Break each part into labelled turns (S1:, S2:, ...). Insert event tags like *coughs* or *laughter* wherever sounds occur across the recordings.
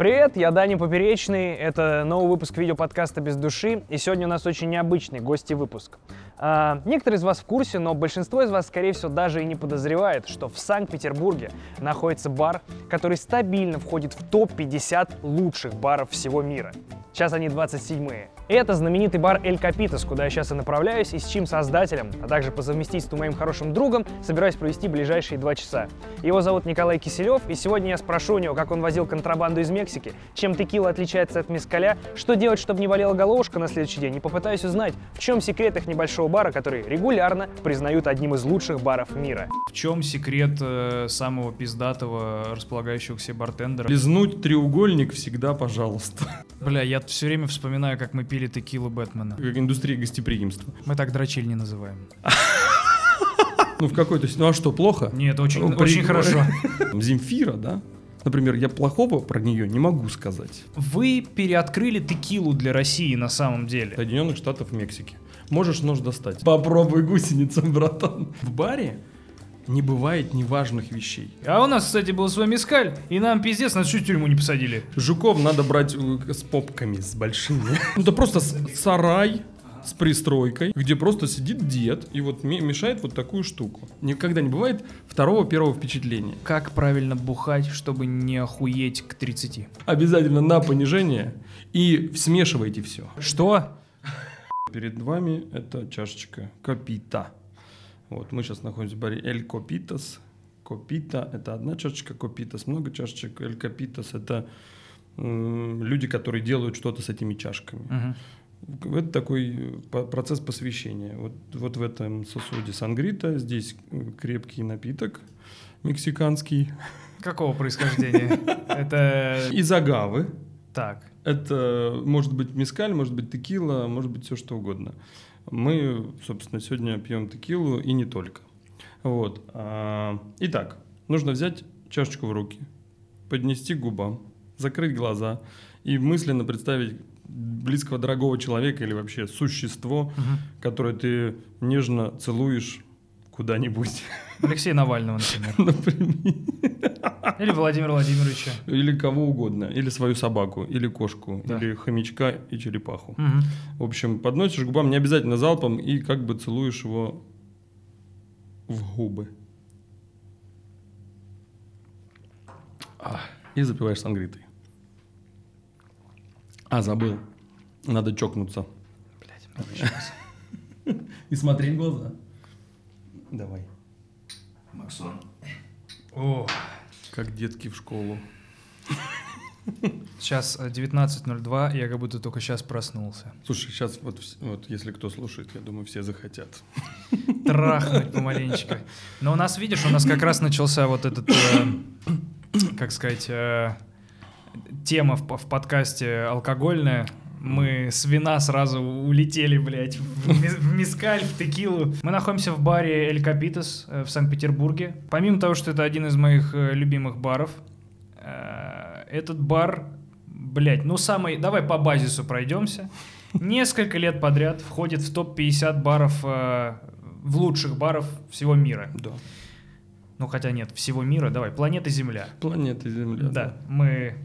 S1: Привет, я Даня Поперечный. Это новый выпуск видеоподкаста «Без души». И сегодня у нас очень необычный гости выпуск. А, некоторые из вас в курсе, но большинство из вас, скорее всего, даже и не подозревает, что в Санкт-Петербурге находится бар, который стабильно входит в топ-50 лучших баров всего мира. Сейчас они 27-е. Это знаменитый бар Эль Капитас, куда я сейчас и направляюсь, и с чьим создателем, а также по совместительству моим хорошим другом, собираюсь провести ближайшие два часа. Его зовут Николай Киселев, и сегодня я спрошу у него, как он возил контрабанду из Мексики, чем текила отличается от мескаля, что делать, чтобы не болела головушка на следующий день, и попытаюсь узнать, в чем секрет их небольшого бара, который регулярно признают одним из лучших баров мира.
S2: В чем секрет э, самого пиздатого располагающегося бартендера?
S3: Лизнуть треугольник всегда, пожалуйста.
S2: Бля, я все время вспоминаю, как мы пили текилу Бэтмена.
S3: Как индустрия гостеприимства.
S2: Мы так дрочиль не называем.
S3: Ну, в какой-то... Ну, а что, плохо?
S2: Нет, очень,
S3: Ну,
S2: очень
S3: при-
S2: хорошо. *laughs*
S3: Земфира, да? Например, я плохого про нее не могу сказать.
S2: Вы переоткрыли текилу для России на самом деле.
S3: Соединенных Штатов Мексики. Можешь нож достать. Попробуй гусеницам, братан. В баре не бывает неважных вещей.
S2: А у нас, кстати, был свой мескаль, и нам пиздец, нас чуть в тюрьму не посадили.
S3: Жуков надо брать э, с попками, с большими. Ну, *laughs* Это просто с- сарай с пристройкой, где просто сидит дед и вот ме- мешает вот такую штуку. Никогда не бывает второго первого впечатления.
S2: Как правильно бухать, чтобы не охуеть к 30?
S3: Обязательно на понижение и смешивайте все.
S2: Что?
S3: Перед вами это чашечка copita. Вот мы сейчас находимся в баре El Copitas. Copita – это одна чашечка, copitas – много чашечек. El Copitas – это люди, которые делают что-то с этими чашками.
S2: Мгм.
S3: Это такой э, процесс посвящения. Вот, вот в этом сосуде сангрита, здесь э, крепкий напиток мексиканский.
S2: Какого происхождения? *laughs* Это...
S3: Из агавы.
S2: Так.
S3: Это может быть мискаль, может быть текила, может быть все что угодно. Мы, собственно, сегодня пьем текилу и не только. Вот. а, Итак, нужно взять чашечку в руки, поднести к губам, закрыть глаза и мысленно представить близкого дорогого человека или вообще существо,
S2: Мгм.
S3: которое ты нежно целуешь куда-нибудь,
S2: Алексея Навального, например.
S3: например.
S2: Или Владимира Владимировича.
S3: Или кого угодно. Или свою собаку, или кошку,
S2: Да.
S3: или хомячка и черепаху.
S2: Мгм.
S3: В общем, подносишь губам не обязательно залпом и как бы целуешь его в губы. А, И запиваешь сангритой. А, забыл. Надо чокнуться.
S2: Сейчас. *laughs*
S3: И смотреть в глаза. Давай.
S2: О,
S3: Как детки в школу.
S2: сейчас э, 19.02, я как будто только сейчас проснулся.
S3: Слушай, сейчас вот, вот если кто слушает, я думаю, все захотят.
S2: Трахнуть помаленечко. Но у нас, видишь, у нас как раз начался вот этот, э, как сказать, э, тема в, в подкасте алкогольная. Мы с вина сразу улетели, блядь, в, ми- *laughs* в мискаль, в текилу. Мы находимся в баре Эль Капитас э, в Санкт-Петербурге. Помимо того, что это один из моих э, любимых баров, э, этот бар, блядь, ну самый... Давай по базису пройдемся. Несколько лет подряд входит в топ-50 баров, в лучших баров всего мира.
S3: Да.
S2: Ну хотя нет, всего мира, давай, планета Земля.
S3: Планета Земля.
S2: Да, мы...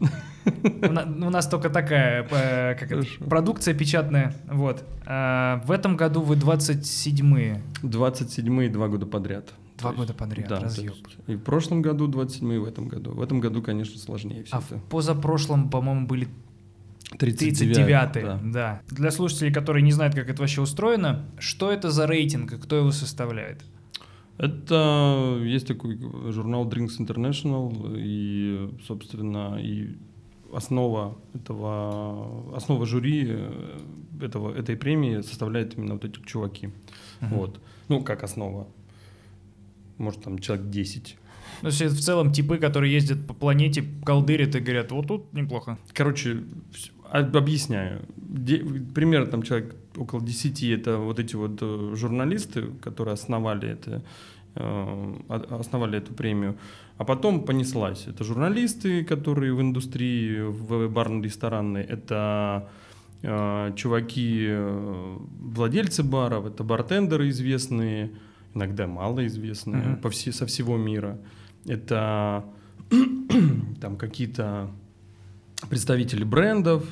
S2: *laughs* У на- у нас только такая э, продукция печатная. Вот. А, В этом году вы 27-е.
S3: 27-й два года подряд.
S2: Два года подряд,
S3: да,
S2: разъеб.
S3: И в прошлом году 27 и в этом году. В этом году, конечно, сложнее все
S2: А
S3: это.
S2: в позапрошлом, по-моему, были
S3: 39
S2: 39-е.
S3: да.
S2: Да. Для слушателей, которые не знают, как это вообще устроено, что это за рейтинг и кто его составляет?
S3: Это есть такой журнал Drinks International, и, собственно, и основа этого, основа жюри э, этого, этой премии составляет именно вот эти чуваки.
S2: Мгм.
S3: Вот. Ну, как основа. Может, там человек 10.
S2: Ну, это в целом типы, которые ездят по планете, колдырят и говорят, вот тут неплохо.
S3: Короче, объясняю. Де- примерно там человек около 10 это вот эти вот э, журналисты, которые основали это, э, основали эту премию. А потом понеслась. Это журналисты, которые в индустрии, в барно-ресторанной, это э, чуваки, э, владельцы баров, это бартендеры известные, иногда малоизвестные
S2: Мгм.
S3: по все, со всего мира. Это *clears throat* там какие-то представители брендов,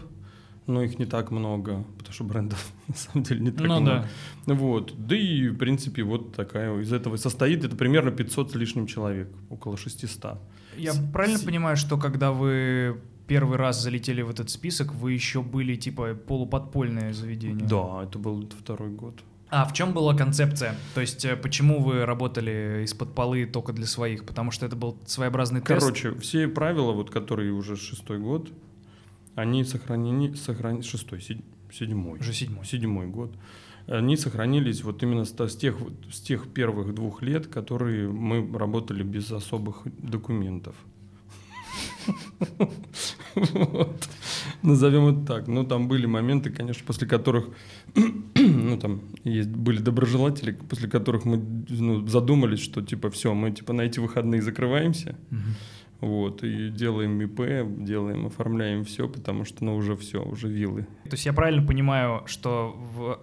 S3: но их не так много, потому что брендов *laughs* на самом деле не так
S2: Ну
S3: много. Вот. Да и, в принципе, вот такая из этого состоит. Это примерно 500 с лишним человек, около 600.
S2: Я
S3: С-
S2: правильно
S3: с-
S2: понимаю, что когда вы первый раз залетели в этот список, вы еще были типа полуподпольное заведение?
S3: Да, это был второй год.
S2: А в чем была концепция? То есть э, почему вы работали из-под полы только для своих? Потому что это был своеобразный тест?
S3: Короче, все правила, вот, которые уже шестой год, они сохранены, сохран... шестой, седь- седьмой.
S2: Уже седьмой.
S3: Седьмой год. Они сохранились вот именно с, тех, с тех первых двух лет, которые мы работали без особых документов. Вот. Назовем это так. Ну, там были моменты, конечно, после которых, *coughs* ну, там есть, были доброжелатели, после которых мы ну, задумались, что, типа, все, мы, типа, на эти выходные закрываемся. Вот, и делаем ИП, делаем, оформляем все, потому что, ну, уже все, уже виллы.
S2: То есть я правильно понимаю, что в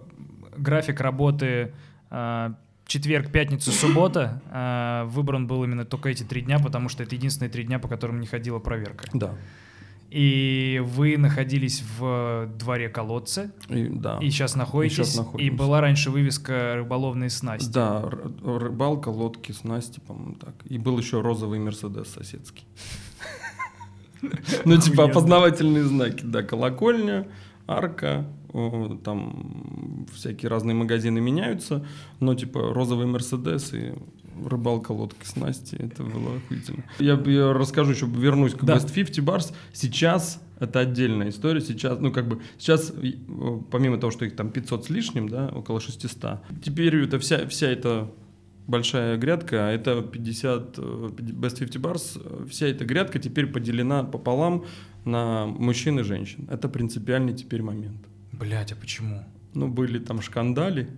S2: график работы э, четверг, пятница, суббота э, выбран был именно только эти три дня, потому что это единственные три дня, по которым не ходила проверка.
S3: Да.
S2: И вы находились в дворе колодца,
S3: И, да.
S2: и сейчас находитесь, и
S3: находимся.
S2: была раньше вывеска рыболовные снасти.
S3: Да, рыбалка, лодки, снасти, по-моему, так. И был еще розовый Мерседес соседский. Ну, типа опознавательные знаки, да, колокольня, арка, там всякие разные магазины меняются, но типа розовый Мерседес и рыбалка, лодки, снасти, это было охуительно. Я, я расскажу еще, вернусь к
S2: Да.
S3: West 50 Bars. Сейчас это отдельная история. Сейчас, ну как бы, сейчас, помимо того, что их там 500 с лишним, да, около 600, теперь это вся, вся эта большая грядка, а это 50, э, Best 50 Bars, э, вся эта грядка теперь поделена пополам на мужчин и женщин. Это принципиальный теперь момент.
S2: Блять, а почему?
S3: Ну, были там шкандали.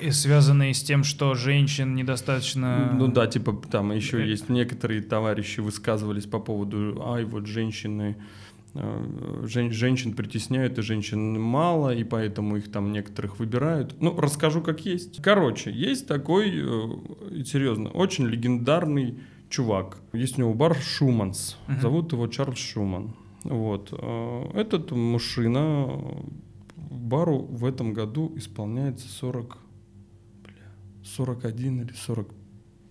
S2: И связанные с тем, что женщин недостаточно...
S3: Ну да, типа там еще
S2: Э.
S3: есть некоторые товарищи высказывались по поводу, ай, вот женщины, э, жен- женщин притесняют, и женщин мало, и поэтому их там некоторых выбирают. Ну, расскажу как есть. Короче, есть такой, э, серьезно, очень легендарный чувак. Есть у него бар Шуманс.
S2: Мгм.
S3: Зовут его Чарльз Шуман. Вот. Этот мужчина бару в этом году исполняется 40, бля, 41 или 40
S2: Ну,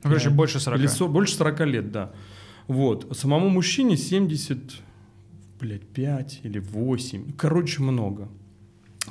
S2: короче, больше 40.
S3: или со- больше 40 лет, да. Вот. Самому мужчине 70, блядь, 5 или 8. Короче, много.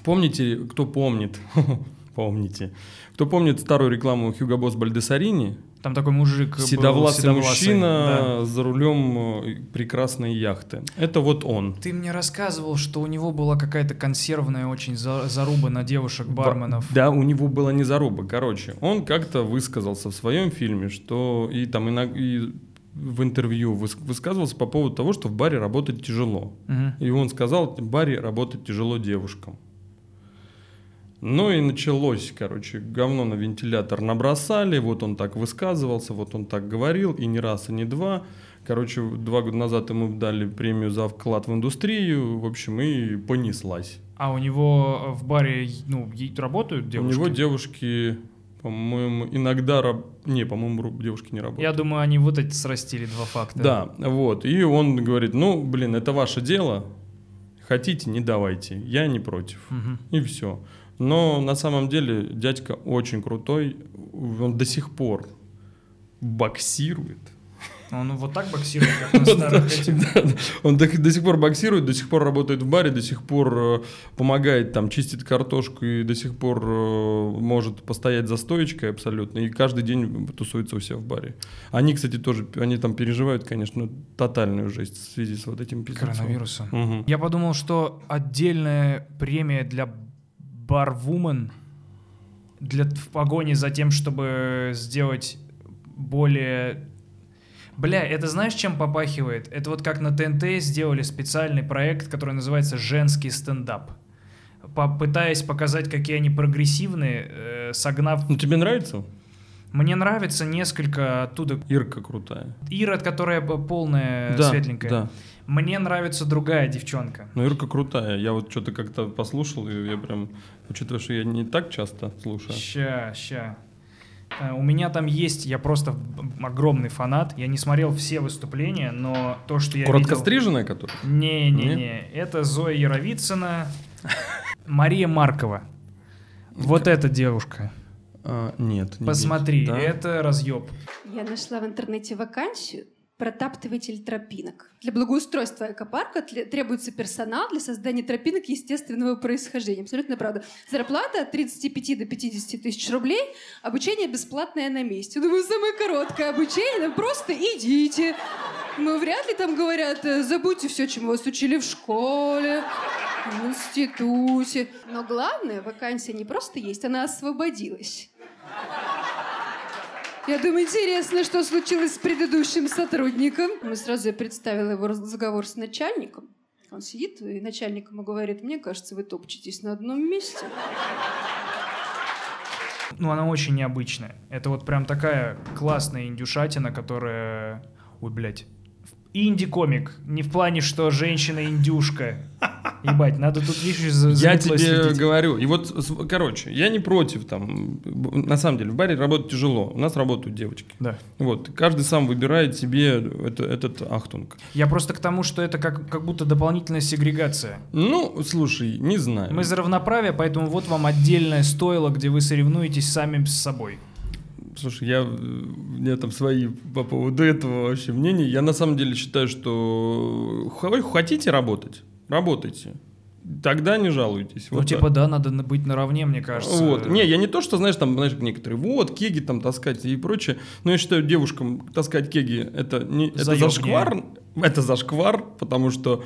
S3: Помните, кто помнит, *laughs* помните, кто помнит старую рекламу Hugo Boss Бальдесарини?
S2: Там такой мужик был
S3: Седовласый
S2: седовласый,
S3: мужчина за рулем э, прекрасной яхты. Это вот он.
S2: Ты мне рассказывал, что у него была какая-то консервная очень за- заруба на девушек-барменов.
S3: Ба- Да, у него была не заруба. Короче, он как-то высказался в своем фильме, что и там иног- и в интервью выс- высказывался по поводу того, что в баре работать тяжело.
S2: Мгм.
S3: И он сказал, в баре работать тяжело девушкам. Ну и началось, короче, говно на вентилятор набросали, вот он так высказывался, вот он так говорил, и не раз, и не два. Короче, два года назад ему дали премию за вклад в индустрию, в общем, и понеслась.
S2: А у него в баре, ну, работают девушки?
S3: У него девушки, по-моему, иногда... раб- Не, по-моему, девушки не работают.
S2: Я думаю, они вот эти срастили два факта.
S3: Да, вот. И он говорит, ну, блин, это ваше дело. Хотите, не давайте. Я не против.
S2: Мгм.
S3: И все. Но на самом деле дядька очень крутой. Он до сих пор боксирует.
S2: Он вот так боксирует, как на *laughs* старых этих.
S3: Да, да. Он до, до сих пор боксирует, до сих пор работает в баре, до сих пор э, помогает там чистит картошку и до сих пор э, может постоять за стоечкой абсолютно. И каждый день тусуется у себя в баре. Они, кстати, тоже, они там переживают, конечно, тотальную жесть в связи с вот этим пиздецом.
S2: Коронавирусом.
S3: Мгм.
S2: Я подумал, что отдельная премия для барвумен для, в погоне за тем, чтобы сделать более... Бля, это знаешь, чем попахивает? Это вот как на ТНТ сделали специальный проект, который называется «Женский стендап». Попытаясь показать, какие они прогрессивные, э, согнав...
S3: Ну, тебе нравится?
S2: Мне нравится несколько оттуда.
S3: Ирка крутая.
S2: Ира, которая полная,
S3: да,
S2: светленькая.
S3: Да.
S2: Мне нравится другая девчонка.
S3: Ну, Ирка крутая. Я вот что-то как-то послушал, и я прям, учитывая, что я не так часто слушаю.
S2: Ща, ща. Э, У меня там есть, я просто огромный фанат. Я не смотрел все выступления, но то, что я
S3: Коротко
S2: видел...
S3: стриженная, которая?
S2: Не-не-не, это Зоя Яровицына, Мария Маркова. Вот эта девушка.
S3: А, нет. не
S2: Посмотри.
S3: Да?
S2: это разъеб.
S4: Я нашла в интернете вакансию протаптыватель тропинок. Для благоустройства экопарка требуется персонал для создания тропинок естественного происхождения. Абсолютно правда. Зарплата от 35 до 50 тысяч рублей, обучение бесплатное на месте. Думаю, самое короткое обучение, ну, просто идите. Ну, вряд ли там говорят, э, забудьте все, чему вас учили в школе, в институте. Но главное, вакансия не просто есть, она освободилась. Я думаю, интересно, что случилось с предыдущим сотрудником. Мы сразу я представила его разговор с начальником. Он сидит, и начальник ему говорит, мне кажется, вы топчетесь на одном месте.
S2: Ну, она очень необычная. Это вот прям такая классная индюшатина, которая... Ой, блядь. Инди-комик. Не в плане, что женщина-индюшка. Ебать, надо тут, видишь, за
S3: Я тебе
S2: следить.
S3: говорю, и вот, короче, я не против там, на самом деле, в баре работать тяжело, у нас работают девочки.
S2: Да.
S3: Вот, каждый сам выбирает себе это, этот ахтунг.
S2: Я просто к тому, что это как, как будто дополнительная сегрегация.
S3: Ну, слушай, не знаю.
S2: Мы за равноправие, поэтому вот вам отдельное стойло, где вы соревнуетесь сами с собой.
S3: Слушай, я, э, у меня там свои по поводу этого вообще мнения. Я на самом деле считаю, что х- хотите работать, работайте. Тогда не жалуйтесь.
S2: ну,
S3: Вот
S2: типа,
S3: так.
S2: да, надо на- быть наравне, мне кажется.
S3: Вот. Не, я не то, что, знаешь, там, знаешь, некоторые, вот, кеги там таскать и прочее, но я считаю, девушкам таскать кеги, это, не, это зашквар, это зашквар, потому что,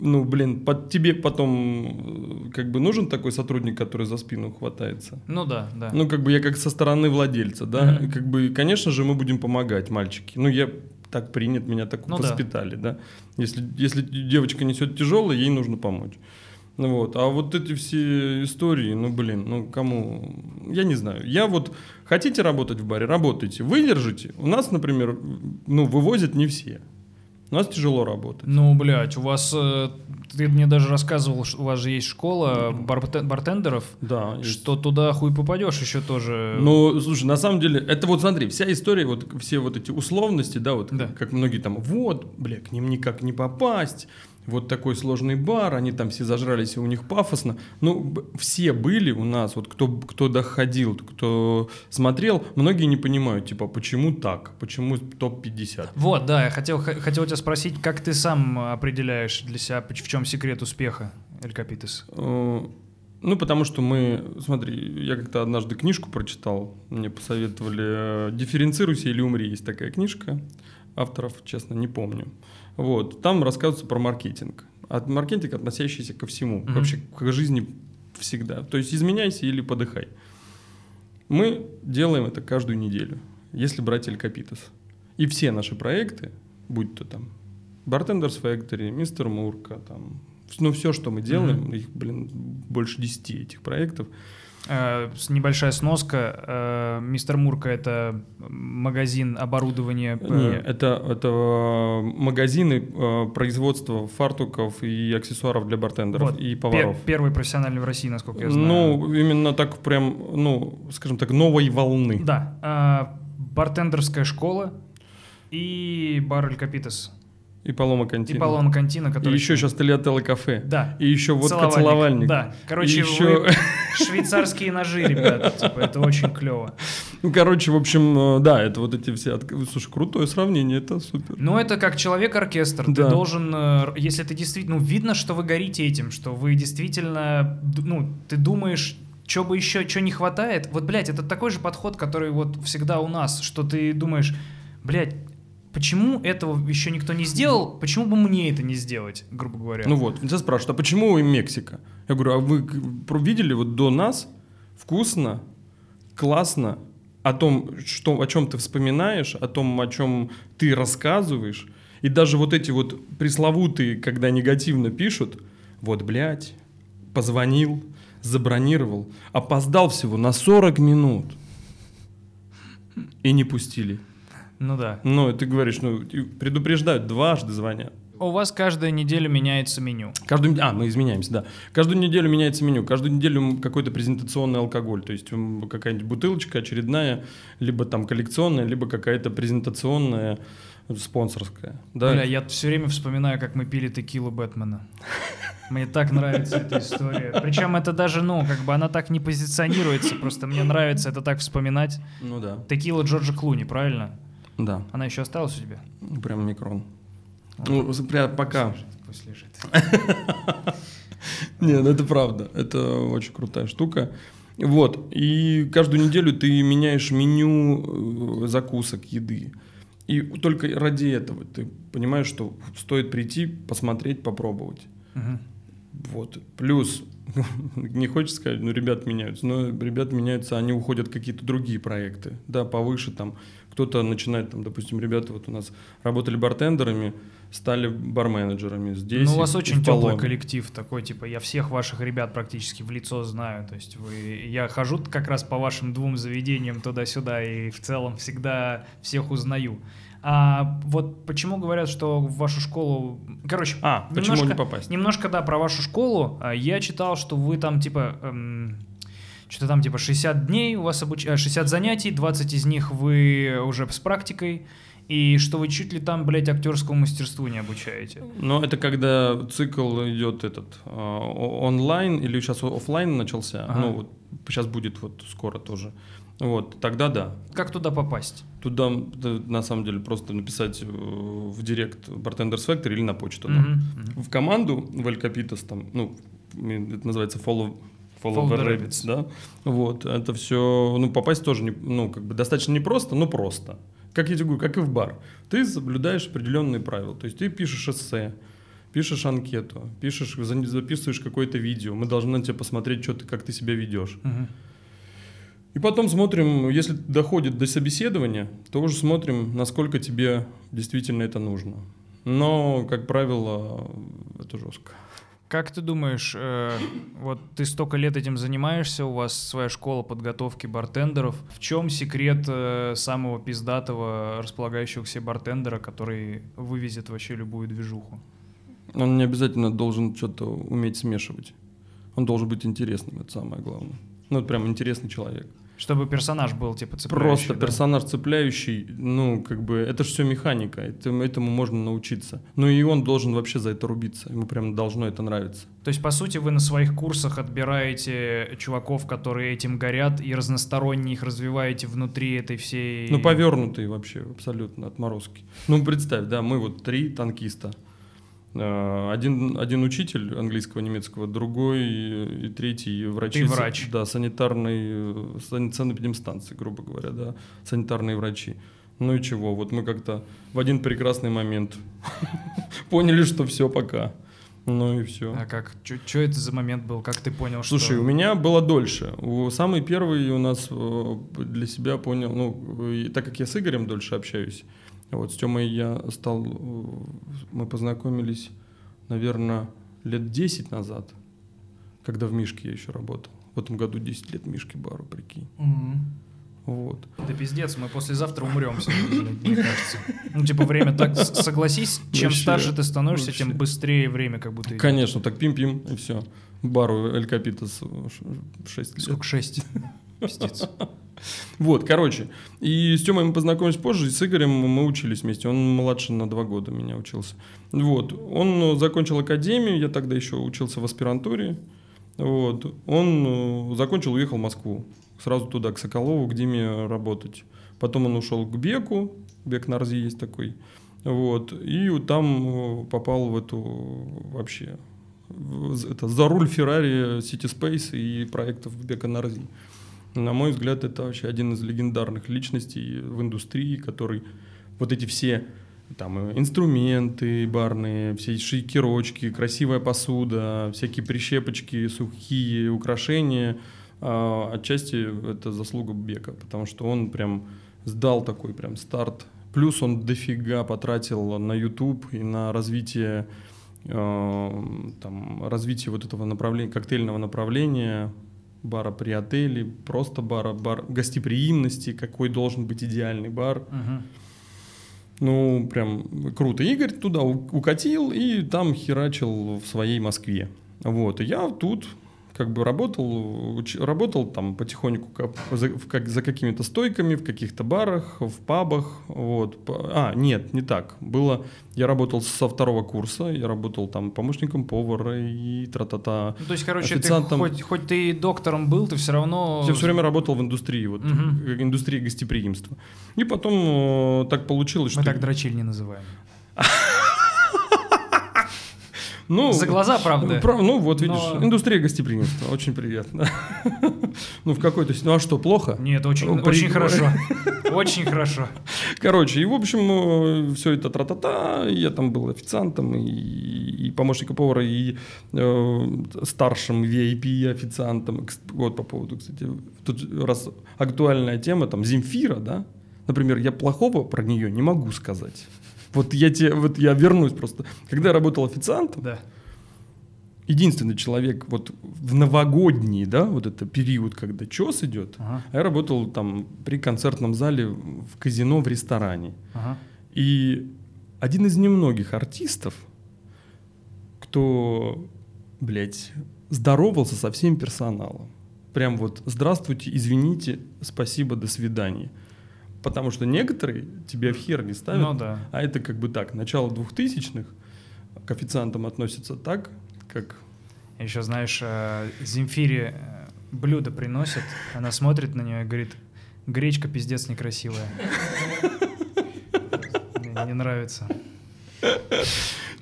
S3: ну, блин, под тебе потом, э, как бы, нужен такой сотрудник, который за спину хватается.
S2: Ну да, да.
S3: Ну, как бы я как со стороны владельца, да. И как бы, конечно же, мы будем помогать, мальчики. Ну, я так принят, меня так
S2: Ну да.
S3: воспитали, да. Если, если девочка несет тяжелое, ей нужно помочь. Ну вот, а вот эти все истории, ну блин, ну кому, я не знаю. Я вот, хотите работать в баре, работайте, выдержите. У нас, например, ну вывозят не все. У нас тяжело работать.
S2: Ну, блядь, у вас... э, Ты мне даже рассказывал, что у вас же есть школа барте- бартендеров,
S3: Да. есть.
S2: что туда хуй попадешь еще тоже.
S3: Ну, слушай, на самом деле, это вот смотри, вся история, вот все вот эти условности, да, вот
S2: Да.
S3: как многие там, вот, бля, к ним никак не попасть, вот такой сложный бар, они там все зажрались, и у них пафосно. Ну, все были у нас, вот кто, кто доходил, кто смотрел, многие не понимают, типа, почему так, почему топ-50.
S2: Вот, да, я хотел, хотел тебя спросить, как ты сам определяешь для себя, в чем секрет успеха, Эль Капитес?
S3: Э, Ну, потому что мы, смотри, я как-то однажды книжку прочитал, мне посоветовали э, «Дифференцируйся или умри». Есть такая книжка, авторов, честно, не помню. Вот, там рассказывается про маркетинг. От маркетинг, относящийся ко всему,
S2: Мгм.
S3: вообще к жизни всегда. То есть изменяйся или подыхай. Мы делаем это каждую неделю, если брать Эль Капитас. И все наши проекты, будь то там Bartenders Factory, Мистер Мурка, там, ну все, что мы делаем, их, блин, больше 10 этих проектов.
S2: Э, небольшая сноска. э, Мистер Мурка — это магазин оборудования.
S3: Не, это, это э, магазины производства фартуков и аксессуаров для бартендеров
S2: Вот,
S3: и
S2: пер-
S3: поваров.
S2: первый профессиональный в России, насколько я знаю.
S3: Ну, именно так прям, ну, скажем так, новой волны.
S2: Да. бартендерская школа и бар Эль Капитес.
S3: И Палома
S2: И
S3: Кантина.
S2: Палома Кантина,
S3: И
S2: который...
S3: еще сейчас Телеотелло кафе.
S2: Да.
S3: И еще водка
S2: Целовальник.
S3: целовальник.
S2: Да. Короче,
S3: И еще- *laughs*
S2: швейцарские ножи, ребята. Типа, это очень клево.
S3: Ну, короче, в общем, э, да, это вот эти все... Слушай, крутое сравнение, это супер.
S2: Ну, это как человек-оркестр. Ты должен, э, если ты действительно, ну, видно, что вы горите этим, что вы действительно, ну, ты думаешь, что бы еще, что не хватает. Вот, блядь, это такой же подход, который вот всегда у нас, что ты думаешь, блядь, почему этого еще никто не сделал, почему бы мне это не сделать, грубо говоря.
S3: Ну вот, тебя спрашивают, а почему и Мексика? Я говорю, а вы видели вот до нас вкусно, классно, о том, что, о чем ты вспоминаешь, о том, о чем ты рассказываешь, и даже вот эти вот пресловутые, когда негативно пишут, вот, блядь, позвонил, забронировал, опоздал всего на 40 минут, и не пустили.
S2: Ну да.
S3: Ну, и ты говоришь, ну, предупреждают, дважды звонят.
S2: у вас каждую неделю меняется меню.
S3: Каждую, а, мы изменяемся, да. Каждую неделю меняется меню. Каждую неделю какой-то презентационный алкоголь. То есть какая-нибудь бутылочка очередная, либо там коллекционная, либо какая-то презентационная, э, спонсорская. Да?
S2: Бля, я все время вспоминаю, как мы пили текилу Бэтмена. Мне так нравится эта история. Причем это даже, ну, как бы она так не позиционируется, просто мне нравится это так вспоминать.
S3: Ну да.
S2: Текила Джорджа Клуни, правильно?
S3: Да.
S2: Она еще осталась у тебя?
S3: Прям микрон. Ну, с- прям пока.
S2: Пусть лежит. Пусть лежит. *laughs*
S3: Не, ну это правда. Это очень крутая штука. Вот. И каждую неделю ты меняешь меню э, закусок, еды. И только ради этого ты понимаешь, что стоит прийти, посмотреть, попробовать. Вот. Плюс, *laughs* не хочется сказать, ну, ребят меняются, но ребят меняются, они уходят в какие-то другие проекты, да, повыше там. Кто-то начинает, там, допустим, ребята вот у нас работали бартендерами, стали барменеджерами здесь.
S2: Ну, у вас очень теплый коллектив такой, типа, я всех ваших ребят практически в лицо знаю. То есть вы, я хожу как раз по вашим двум заведениям туда-сюда и в целом всегда всех узнаю. А вот почему говорят, что в вашу школу... Короче,
S3: А, почему
S2: немножко,
S3: не попасть?
S2: Немножко, да, про вашу школу. А, Я читал, что вы там, типа, эм, что-то там, типа, 60 дней у вас обуч... а, 60 занятий, 20 из них вы уже с практикой, и что вы чуть ли там, блядь, актерскому мастерству не обучаете.
S3: Но это когда цикл идет этот э, онлайн или сейчас офлайн начался.
S2: Ага.
S3: Ну, вот сейчас будет вот скоро тоже. Вот, тогда да.
S2: Как туда попасть?
S3: Туда на самом деле просто написать э, в директ Bartenders Factory или на почту. да.
S2: Мгм, мгм.
S3: В команду в El Capitas там, ну, это называется follow Follow, the rabbits, да. Вот, это все, ну, попасть тоже, не, ну, как бы достаточно непросто, но просто. Как я тебе говорю, как и в бар. Ты соблюдаешь определенные правила. То есть ты пишешь эссе, пишешь анкету, пишешь, за- записываешь какое-то видео. Мы должны на тебя посмотреть, что ты, как ты себя ведешь.
S2: Мгм.
S3: И потом смотрим, если доходит до собеседования, то уже смотрим, насколько тебе действительно это нужно. Но, как правило, это жестко.
S2: Как ты думаешь, э, вот ты столько лет этим занимаешься, у вас своя школа подготовки бартендеров. В чем секрет э, самого пиздатого располагающего к себе бартендера, который вывезет вообще любую движуху?
S3: Он не обязательно должен что-то уметь смешивать. Он должен быть интересным, это самое главное. Ну, это прям интересный человек.
S2: Чтобы персонаж был типа цепляющий.
S3: Просто
S2: да?
S3: персонаж цепляющий, ну, как бы, это же все механика, этому, этому можно научиться. Ну, и он должен вообще за это рубиться, ему прям должно это нравиться.
S2: То есть, по сути, вы на своих курсах отбираете чуваков, которые этим горят, и разносторонне их развиваете внутри этой всей...
S3: Ну, повернутые вообще, абсолютно, отморозки. Ну, представь, да, мы вот три танкиста. Э, Один, один учитель английского, немецкого, другой и, третий врачи.
S2: Ты врач.
S3: Да, санитарной, э, сан- санэпидемстанции, грубо говоря, да, санитарные врачи. Ну и чего, вот мы как-то в один прекрасный момент *laughs* поняли, что все, пока. Ну и все.
S2: А как? Что это за момент был? Как ты понял, что...
S3: Слушай, у меня было дольше. У- Самый первый у нас э, для себя понял, ну, и так как я с Игорем дольше общаюсь, вот с Тёмой я стал, э, мы познакомились, наверное, лет 10 назад, когда в Мишке я еще работал. В этом году 10 лет Мишке бару, прикинь.
S2: Мгм.
S3: Вот.
S2: Да пиздец, мы послезавтра умрем мне кажется. Ну, типа, время так, согласись, чем
S3: Вообще,
S2: старше ты становишься,
S3: вообще.
S2: тем быстрее время как будто идет.
S3: Конечно, так пим-пим, и все. Бару Эль Капитас 6 лет.
S2: Сколько, шесть? Пиздец.
S3: Вот, короче. И с Тёмой мы познакомились позже, и с Игорем мы учились вместе. Он младше на два года меня учился. Вот. Он э, закончил академию, я тогда еще учился в аспирантуре. Вот. Он э, закончил, уехал в Москву. Сразу туда, к Соколову, к Диме работать. Потом он ушел к Беку. Бек Нарзи есть такой. Вот. И там э, попал в эту вообще это за руль Феррари City Space и проектов Бека Нарзи. На мой взгляд, это вообще один из легендарных личностей в индустрии, который вот эти все там э, инструменты барные, все шейкерочки, красивая посуда, всякие прищепочки, сухие украшения, а, отчасти это заслуга Бека, потому что он прям сдал такой прям старт. Плюс он дофига потратил на YouTube и на развитие э, там, развитие вот этого направления, коктейльного направления, бара при отеле, просто бара, бар гостеприимности, какой должен быть идеальный бар. Ну, прям круто. Игорь туда укатил и там херачил в своей Москве. Вот. И я тут как бы работал, уч- работал там потихоньку как, за, как- за какими-то стойками, в каких-то барах, в пабах. Вот. А, нет, не так. Было, я работал со второго курса, я работал там помощником повара и тра-та-та.
S2: Ну, то есть, короче, ты
S3: Официантом.
S2: хоть, хоть ты и доктором был, ты все равно...
S3: Я все время работал в индустрии, вот, как индустрии гостеприимства. И потом э, так получилось,
S2: Мы
S3: что...
S2: так дрочиль не называем. *laughs*
S3: Ну,
S2: За глаза, *laughs* правда.
S3: Ну, прав- ну, вот видишь,
S2: Но-
S3: индустрия гостеприимства, очень приятно. *laughs* Ну, в какой-то... Ну, а что, плохо?
S2: Нет, очень,
S3: Ну,
S2: очень хорошо. *laughs* Очень хорошо.
S3: Короче, и, в общем, все это тра-та-та, я там был официантом, и, и помощником повара, и э, старшим VIP-официантом. Вот по поводу, кстати, тут раз актуальная тема, там, Земфира, да? Например, я плохого про нее не могу сказать. Вот я тебе, вот я вернусь просто. Когда я работал официантом,
S2: Да.
S3: единственный человек вот в новогодний, да, вот это период, когда ЧОС идет,
S2: Ага,
S3: а я работал там при концертном зале в казино в ресторане.
S2: ага.
S3: И один из немногих артистов, кто, блядь, здоровался со всем персоналом. Прям вот «Здравствуйте, извините, спасибо, до свидания». Потому что некоторые тебя в хер не ставят.
S2: Ну да.
S3: А это как бы так, начало двухтысячных к официантам относятся так, как...
S2: Еще, знаешь, э, Земфире э, блюдо приносят, она смотрит на нее и говорит, гречка пиздец некрасивая. *laughs* Мне не нравится.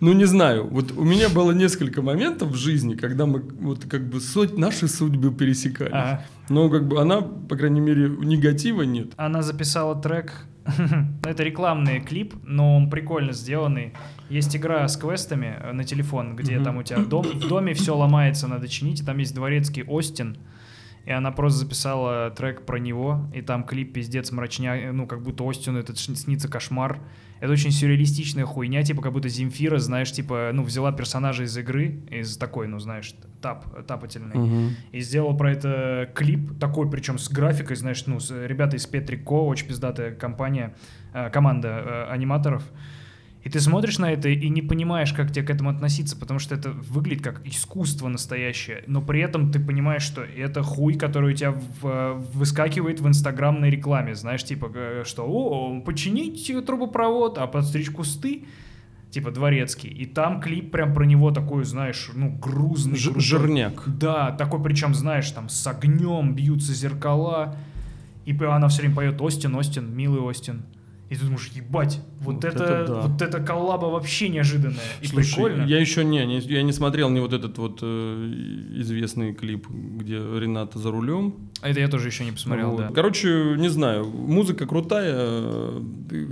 S3: Ну, не знаю, вот у меня было несколько моментов в жизни, когда мы вот как бы суть, наши судьбы пересекались.
S2: Ага.
S3: Но как бы она, по крайней мере, негатива нет.
S2: Она записала трек. *laughs* Это рекламный клип, но он прикольно сделанный. Есть игра с квестами э, на телефон, где там у тебя дом, в доме все ломается, надо чинить, и там есть дворецкий Остин. И она просто записала трек про него, и там клип пиздец мрачня, ну, как будто Остину этот снится кошмар. Это очень сюрреалистичная хуйня, типа, как будто Земфира, знаешь, типа, ну, взяла персонажа из игры, из такой, ну, знаешь, тап, тапательной, и сделал про это клип, такой, причем с графикой, знаешь, ну, с, ребята из Петрико, очень пиздатая компания, э, команда э, аниматоров. И ты смотришь на это и не понимаешь, как тебе к этому относиться, потому что это выглядит как искусство настоящее, но при этом ты понимаешь, что это хуй, который у тебя в- выскакивает в инстаграмной рекламе, знаешь, типа, э, что, о, починить трубопровод, а подстричь кусты, типа, дворецкий. И там клип прям про него такой, знаешь, ну, грузный.
S3: Ж-
S2: крутой.
S3: жирняк.
S2: Да, такой причем, знаешь, там с огнем бьются зеркала. И она все время поет Остин, Остин, милый Остин. И ты думаешь, ебать, вот,
S3: Вот
S2: это,
S3: это да.
S2: вот это коллаба вообще неожиданная. И
S3: Слушай,
S2: прикольно.
S3: я еще не, не- я не смотрел ни вот этот вот э, известный клип, где Рената за рулем.
S2: Это я тоже еще не посмотрел,
S3: Вот.
S2: да.
S3: Короче, не знаю, музыка крутая, э,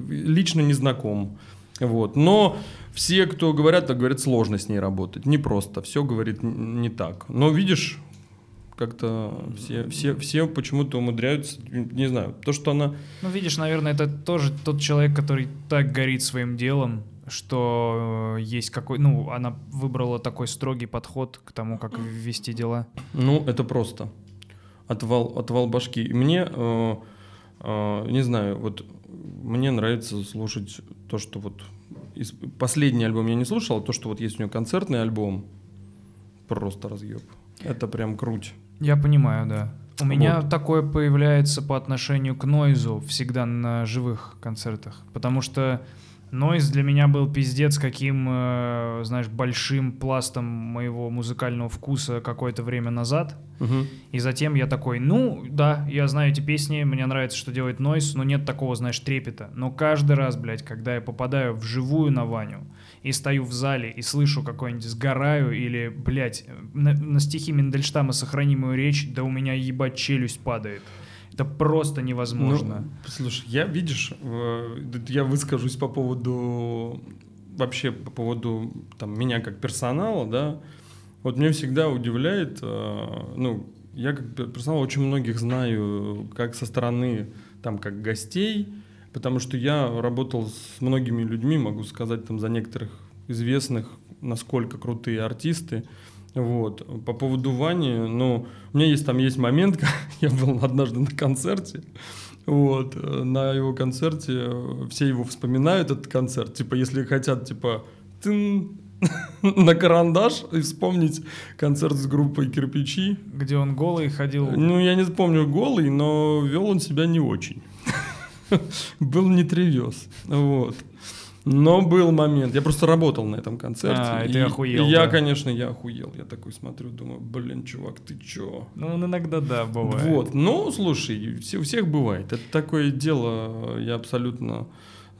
S3: лично не знаком. Вот. Но все, кто говорят, так говорят, сложно с ней работать. Не просто. Все говорит не так. Но видишь, как-то все, все, все почему-то умудряются, не знаю, то, что она...
S2: Ну, видишь, наверное, это тоже тот человек, который так горит своим делом, что э, есть какой... Ну, она выбрала такой строгий подход к тому, как вести дела.
S3: Ну, это просто. Отвал, отвал башки. И Мне, э, э, не знаю, вот мне нравится слушать то, что вот... из- последний альбом я не слушал, а то, что вот есть у нее концертный альбом, просто разъеб. Это прям круть.
S2: Я понимаю, да. У меня
S3: Вот.
S2: такое появляется по отношению к Нойзу всегда на живых концертах. Потому что Нойз для меня был пиздец каким, э, знаешь, большим пластом моего музыкального вкуса какое-то время назад.
S3: Мгм.
S2: И затем я такой, ну, да, я знаю эти песни, мне нравится, что делает Нойз, но нет такого, знаешь, трепета. Но каждый раз, блядь, когда я попадаю вживую на Ваню и стою в зале и слышу какой-нибудь «Сгораю» или, блядь, на, на стихи Мендельштама «Сохрани мою речь», да у меня ебать челюсть падает. Это просто невозможно.
S3: Ну, слушай, я, видишь, я выскажусь по поводу, вообще по поводу там, меня как персонала, да. Вот меня всегда удивляет, э, ну, я как пер- персонал очень многих знаю, как со стороны, там, как гостей, потому что я работал с многими людьми, могу сказать, там, за некоторых известных, насколько крутые артисты. Вот. По поводу Вани, ну, у меня есть там есть момент, *laughs* я был однажды на концерте, Вот, на его концерте э, все его вспоминают, этот концерт. Типа, если хотят, типа, тын, *laughs* на карандаш и вспомнить концерт с группой «Кирпичи».
S2: Где он голый ходил.
S3: Ну, я не помню голый, но вел он себя не очень. *laughs* Был не тревес. Вот. Но был момент. Я просто работал на этом концерте.
S2: А, и ты охуел,
S3: и Я,
S2: да.
S3: конечно, я охуел. Я такой смотрю, думаю, блин, чувак, ты чё?
S2: Ну, он иногда, да, бывает.
S3: Вот. Ну, слушай, все, у всех бывает. Это такое дело, я абсолютно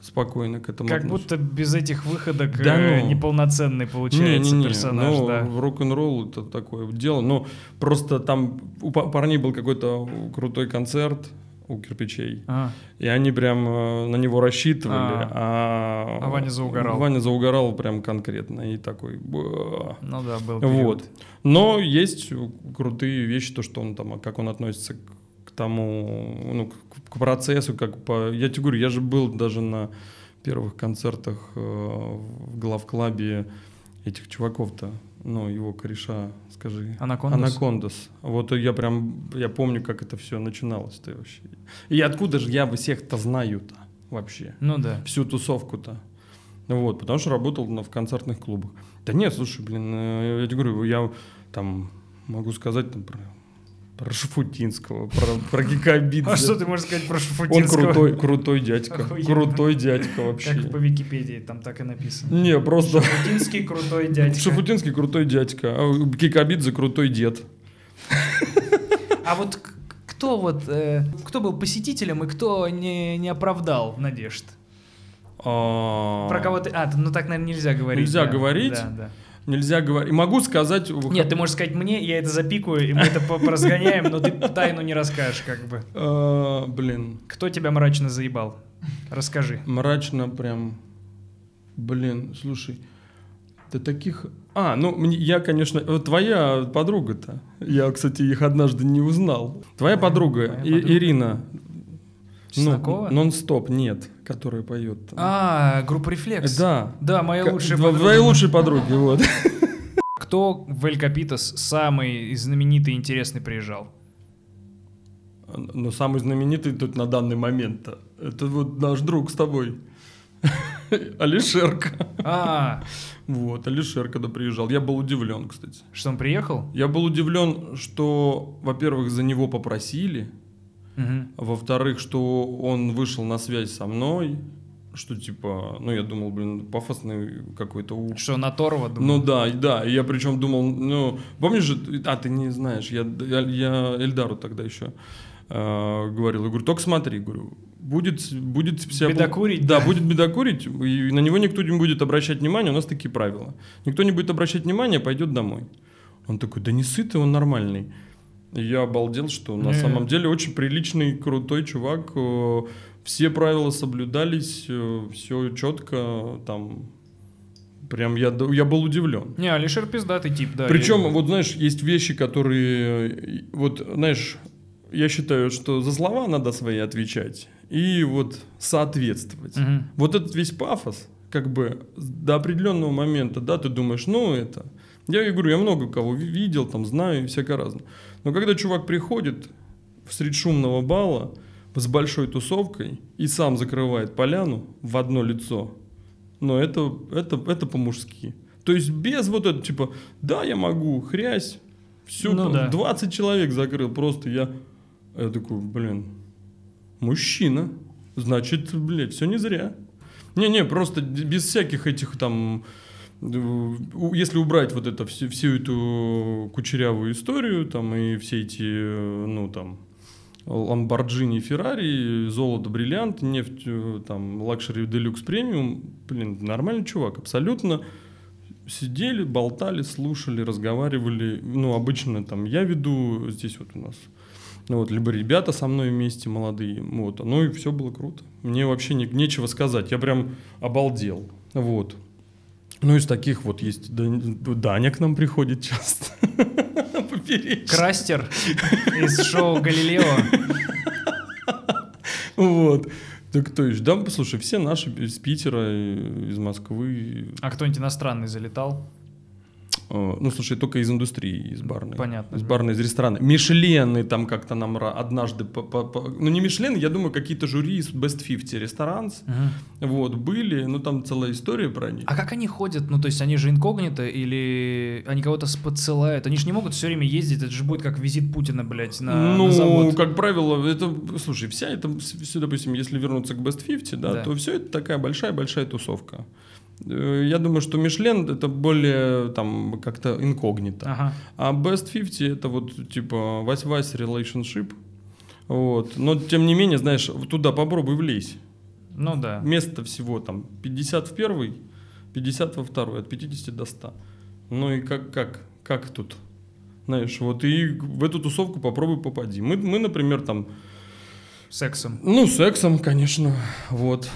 S3: спокойно к этому
S2: Как
S3: отношусь.
S2: будто без этих выходок
S3: Да
S2: э,
S3: ну.
S2: неполноценный получается
S3: Не-не-не,
S2: персонаж,
S3: ну,
S2: да.
S3: рок-н-ролл это такое дело. Но просто там у па- парней был какой-то крутой концерт у кирпичей.
S2: А,
S3: И они прям э, на него рассчитывали, а,
S2: А Ваня заугорал.
S3: Ваня заугорал прям конкретно и такой. «Ба».
S2: ну да, был
S3: Вот.
S2: период.
S3: Но есть крутые вещи, то, что он там, как он относится к к тому, ну, к, к процессу, как по... Я тебе говорю, я же был даже на первых концертах э, в главклабе этих чуваков-то, ну, его кореша, скажи.
S2: Анакондас?
S3: Анакондас. Вот я прям, я помню, как это все начиналось-то вообще. И откуда же я всех-то знаю-то вообще?
S2: Ну да.
S3: всю тусовку-то. Вот, потому что работал на- в концертных клубах. Да нет, слушай, блин, э, я тебе говорю, я там могу сказать там, про, про Шафутинского, про, про Гекабидзе.
S2: А что ты можешь сказать про
S3: Он
S2: Шафутинского?
S3: крутой, крутой дядька.
S2: Охуенно.
S3: Крутой дядька вообще.
S2: Как по Википедии, там так и написано.
S3: Не, просто
S2: Шафутинский крутой дядька.
S3: Шафутинский крутой дядька, а Гекабидзе крутой дед.
S2: А вот кто вот, э, кто был посетителем и кто не, не оправдал надежд?
S3: А,
S2: Про кого ты... А, ну так, наверное, нельзя говорить.
S3: Нельзя
S2: да.
S3: говорить?
S2: Да, да.
S3: Нельзя говорить. Могу сказать...
S2: Нет, ты можешь сказать мне, я это запикаю, и мы это поразгоняем, но ты тайну не расскажешь, как бы.
S3: А, блин,
S2: Кто тебя мрачно заебал? Расскажи.
S3: Мрачно прям. Блин, слушай, ты таких... А, ну, я, конечно... Твоя подруга-то. Я, кстати, их однажды не узнал. Твоя И-
S2: подруга?
S3: Ирина.
S2: Чеснокова?
S3: Ну, нон-стоп, нет, которая поет.
S2: А, группа «Рефлекс».
S3: Да.
S2: Да, моя
S3: Ка-
S2: лучшая подруга.
S3: Твои лучшие подруги, вот. *laughs*
S2: Кто в Эль Капитас самый знаменитый и интересный приезжал?
S3: Но самый знаменитый тут на данный момент-то. Это вот наш друг с тобой. *laughs* Алишерка.
S2: А,
S3: Вот, Алишер, когда приезжал. Я был удивлен, кстати.
S2: что он приехал?
S3: Я был удивлен, что, во-первых, за него попросили, А во-вторых, что он вышел на связь со мной, что типа, ну я думал, блин, пафосный какой-то у-
S2: Что, на Торова, думаю?
S3: Ну да, да, я причем думал, ну, помнишь же, а ты не знаешь, я, я, я Эльдару тогда еще э, говорил, я говорю, только смотри, говорю, будет, будет себя...
S2: Бедокурить,
S3: Да,
S2: да.
S3: будет бедокурить, и на него никто не будет обращать внимания, у нас такие правила. Никто не будет обращать внимания, пойдет домой. Он такой, да не сытый, он нормальный. И я обалдел, что на
S2: Не.
S3: самом деле очень приличный, крутой чувак. э, Все правила соблюдались, все четко, там... Прям я, я был удивлен.
S2: Не, Алишер пиздатый тип, да.
S3: Причем,
S2: я-
S3: вот знаешь, есть вещи, которые, э, вот, знаешь, я считаю, что за слова надо свои отвечать и вот соответствовать.
S2: Мгм.
S3: Вот этот весь пафос, как бы до определенного момента, да, ты думаешь, ну это. Я говорю, я много кого ви- видел, там знаю и всякое разное. Но когда чувак приходит в средь шумного бала с большой тусовкой и сам закрывает поляну в одно лицо, но это, это, это по-мужски. То есть без вот этого, типа, да, я могу, хрясь, все,
S2: Ну да.
S3: 20 человек закрыл, просто я, я такой, блин, мужчина, значит, блядь, все не зря. Не-не, просто без всяких этих там, если убрать вот это, всю, всю эту кучерявую историю, там, и все эти, э, ну, там, Ламборджини, Феррари, золото, бриллиант, нефть, э, там, luxury, deluxe, премиум, блин, нормальный чувак, абсолютно сидели, болтали, слушали, разговаривали, ну, обычно там я веду, здесь вот у нас, ну, вот, либо ребята со мной вместе молодые, вот, ну, и все было круто. Мне вообще не- нечего сказать, я прям обалдел, вот. Ну, из таких вот есть, Даня к нам приходит часто. *laughs* Поперечный.
S2: Крастер из шоу «Галилео».
S3: Вот. Да кто еще? Да, послушай, все наши из Питера, из Москвы.
S2: А кто-нибудь иностранный залетал?
S3: Э, Ну, слушай, только из индустрии, из барной.
S2: Понятно.
S3: Из барной, из ресторана. Мишлены там как-то нам однажды... по- по- по- Ну, не Мишлены, я думаю, какие-то жюри из Best 50 ресторанс.
S2: Мгм.
S3: Вот, были, ну, там целая история про них.
S2: А как они ходят? Ну, то есть они же инкогнито или они кого-то подсылают? Они же не могут все время ездить, это же будет как визит Путина, блядь, на,
S3: ну,
S2: на завод.
S3: как правило, это, слушай, вся это, все, допустим, если вернуться к Best 50, да,
S2: Да.
S3: то все это такая большая-большая тусовка. Э, Я думаю, что Мишлен это более там как-то инкогнито.
S2: Ага.
S3: А Best 50 это вот типа вась-вась relationship. Вот. Но тем не менее, знаешь, туда попробуй влезь.
S2: Ну да.
S3: Место всего там 50 в первый, 50 во второй, от 50 до 100. Ну и как, как, как тут? Знаешь, вот и в эту тусовку попробуй попади. Мы, мы, например, там,
S2: Сексом.
S3: ну, сексом, конечно, вот.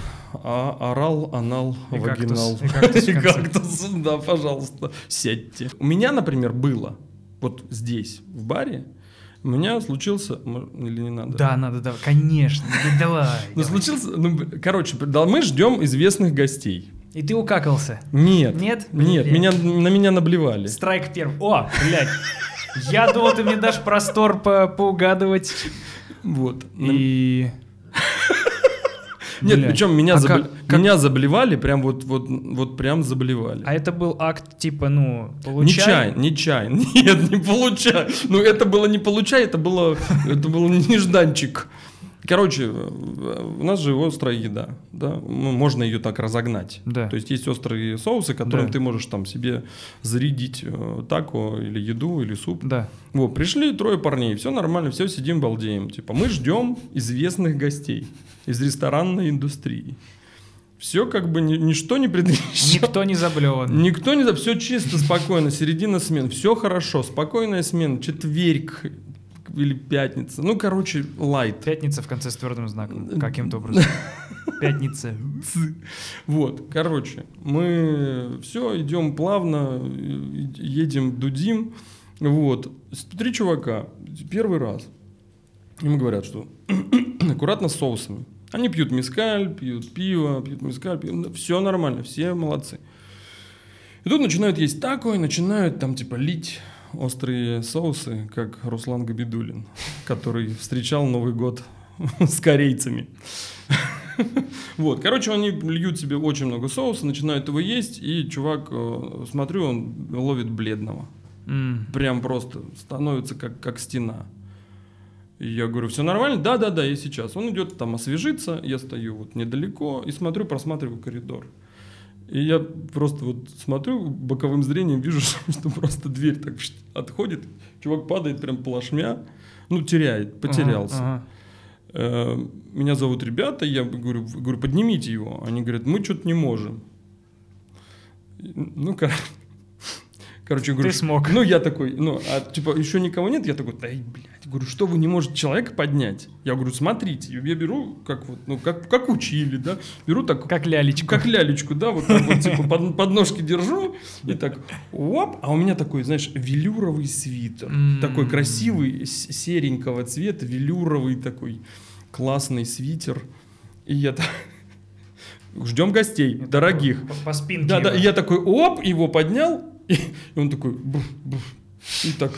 S3: А орал, анал,
S2: И
S3: вагинал.
S2: кактус. И кактус *laughs*
S3: И кактус, да, пожалуйста, сядьте. У меня, например, было вот здесь, в баре, у меня случился... Или не надо?
S2: Да, надо, да, конечно. Да Давай.
S3: Ну, случился... Ну, короче, да, мы ждем известных гостей.
S2: И ты укакался.
S3: Нет.
S2: Нет?
S3: Нет, меня, на меня наблевали.
S2: Страйк первый. О, блядь. Я думал, ты мне дашь простор по поугадывать.
S3: Вот.
S2: И... *laughs*
S3: Нет,
S2: Блядь.
S3: причем меня,
S2: А
S3: забл-
S2: как- как-
S3: меня заблевали, прям вот, вот, вот прям заблевали.
S2: А это был акт типа, ну, получай.
S3: Не чай, не чай. *laughs* Нет, не получай. Ну, это было не получай, это было, это был нежданчик. Короче, э, у нас же острая еда, да, ну, можно ее так разогнать.
S2: Да.
S3: То есть есть острые соусы, которым
S2: Да.
S3: ты можешь там себе зарядить э, тако или еду или суп.
S2: Да.
S3: Вот, пришли трое парней, все нормально, все сидим, балдеем. Типа, мы ждем известных гостей из ресторанной индустрии. Все как бы ни- ничто не предвещает.
S2: Никто не заблеван.
S3: Никто не... Все чисто, спокойно, середина смен, все хорошо, спокойная смена, четверг или пятница. Ну, короче, лайт.
S2: Пятница в конце с твердым знаком. Каким-то образом. *laughs* Пятница.
S3: Вот, короче, мы все идем плавно, едем, дудим. Вот, три чувака, первый раз. Им говорят, что *clears throat* аккуратно с соусами. Они пьют мискаль, пьют пиво, пьют мискаль, все нормально, все молодцы. И тут начинают есть тако и начинают там типа лить острые соусы, как Руслан Габидулин, который встречал Новый год *laughs* с корейцами. Вот, короче, они льют себе очень много соуса, начинают его есть, и чувак, э, смотрю, он ловит бледного.
S2: М.
S3: Прям просто становится как, как стена. И я говорю, все нормально? Да, да, да, я сейчас. Он идет там освежиться, я стою вот недалеко и смотрю, просматриваю коридор. И я просто вот смотрю боковым зрением, вижу, *laughs* что просто дверь так отходит, чувак падает прям плашмя, ну теряет, потерялся.
S2: Ага, ага.
S3: Э, Меня зовут ребята, я говорю, говорю, поднимите его. Они говорят, мы что-то не можем. Ну, кор- короче, говорю,
S2: Ты смог.
S3: Ну, я такой, ну, а типа еще никого нет? Я такой, да, блядь, говорю, что вы не можете человека поднять? Я говорю, смотрите, я беру, как вот, ну, как, как учили, да, беру так,
S2: Как лялечку.
S3: как лялечку, да, вот так вот, типа, под, подножки держу, и так, оп, а у меня такой, знаешь, велюровый свитер, такой красивый, серенького цвета, велюровый такой, классный свитер, и я так, *laughs* ждем гостей,
S2: Я
S3: дорогих.
S2: По, по спинке.
S3: Да, да, я такой, оп, его поднял, и, и он такой, буф, буф, и так,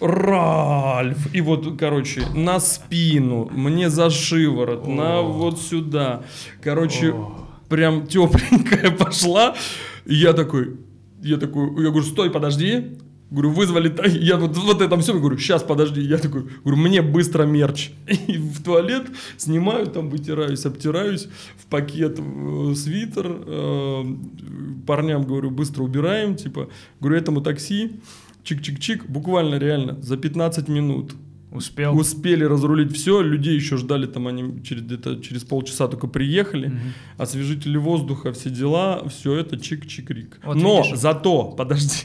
S3: Ральф, и вот, короче, на спину, мне за шиворот, на
S2: О.
S3: вот сюда, короче,
S2: О.
S3: прям тепленькая *laughs* пошла, и я такой, я такой, я говорю, стой, подожди, говорю, вызвали, я вот, вот это все, говорю, сейчас, подожди, я такой, говорю, мне быстро мерч, *laughs* и в туалет снимаю, там вытираюсь, обтираюсь, в пакет э, свитер, э, парням говорю, быстро убираем, типа, говорю, этому такси, чик-чик-чик, буквально реально за 15 минут
S2: Успел.
S3: успели разрулить все, людей еще ждали, там они через, где-то через полчаса только приехали,
S2: Мгм.
S3: освежители воздуха, все дела, все это чик-чик-рик.
S2: Вот
S3: Но
S2: видишь.
S3: зато, подожди,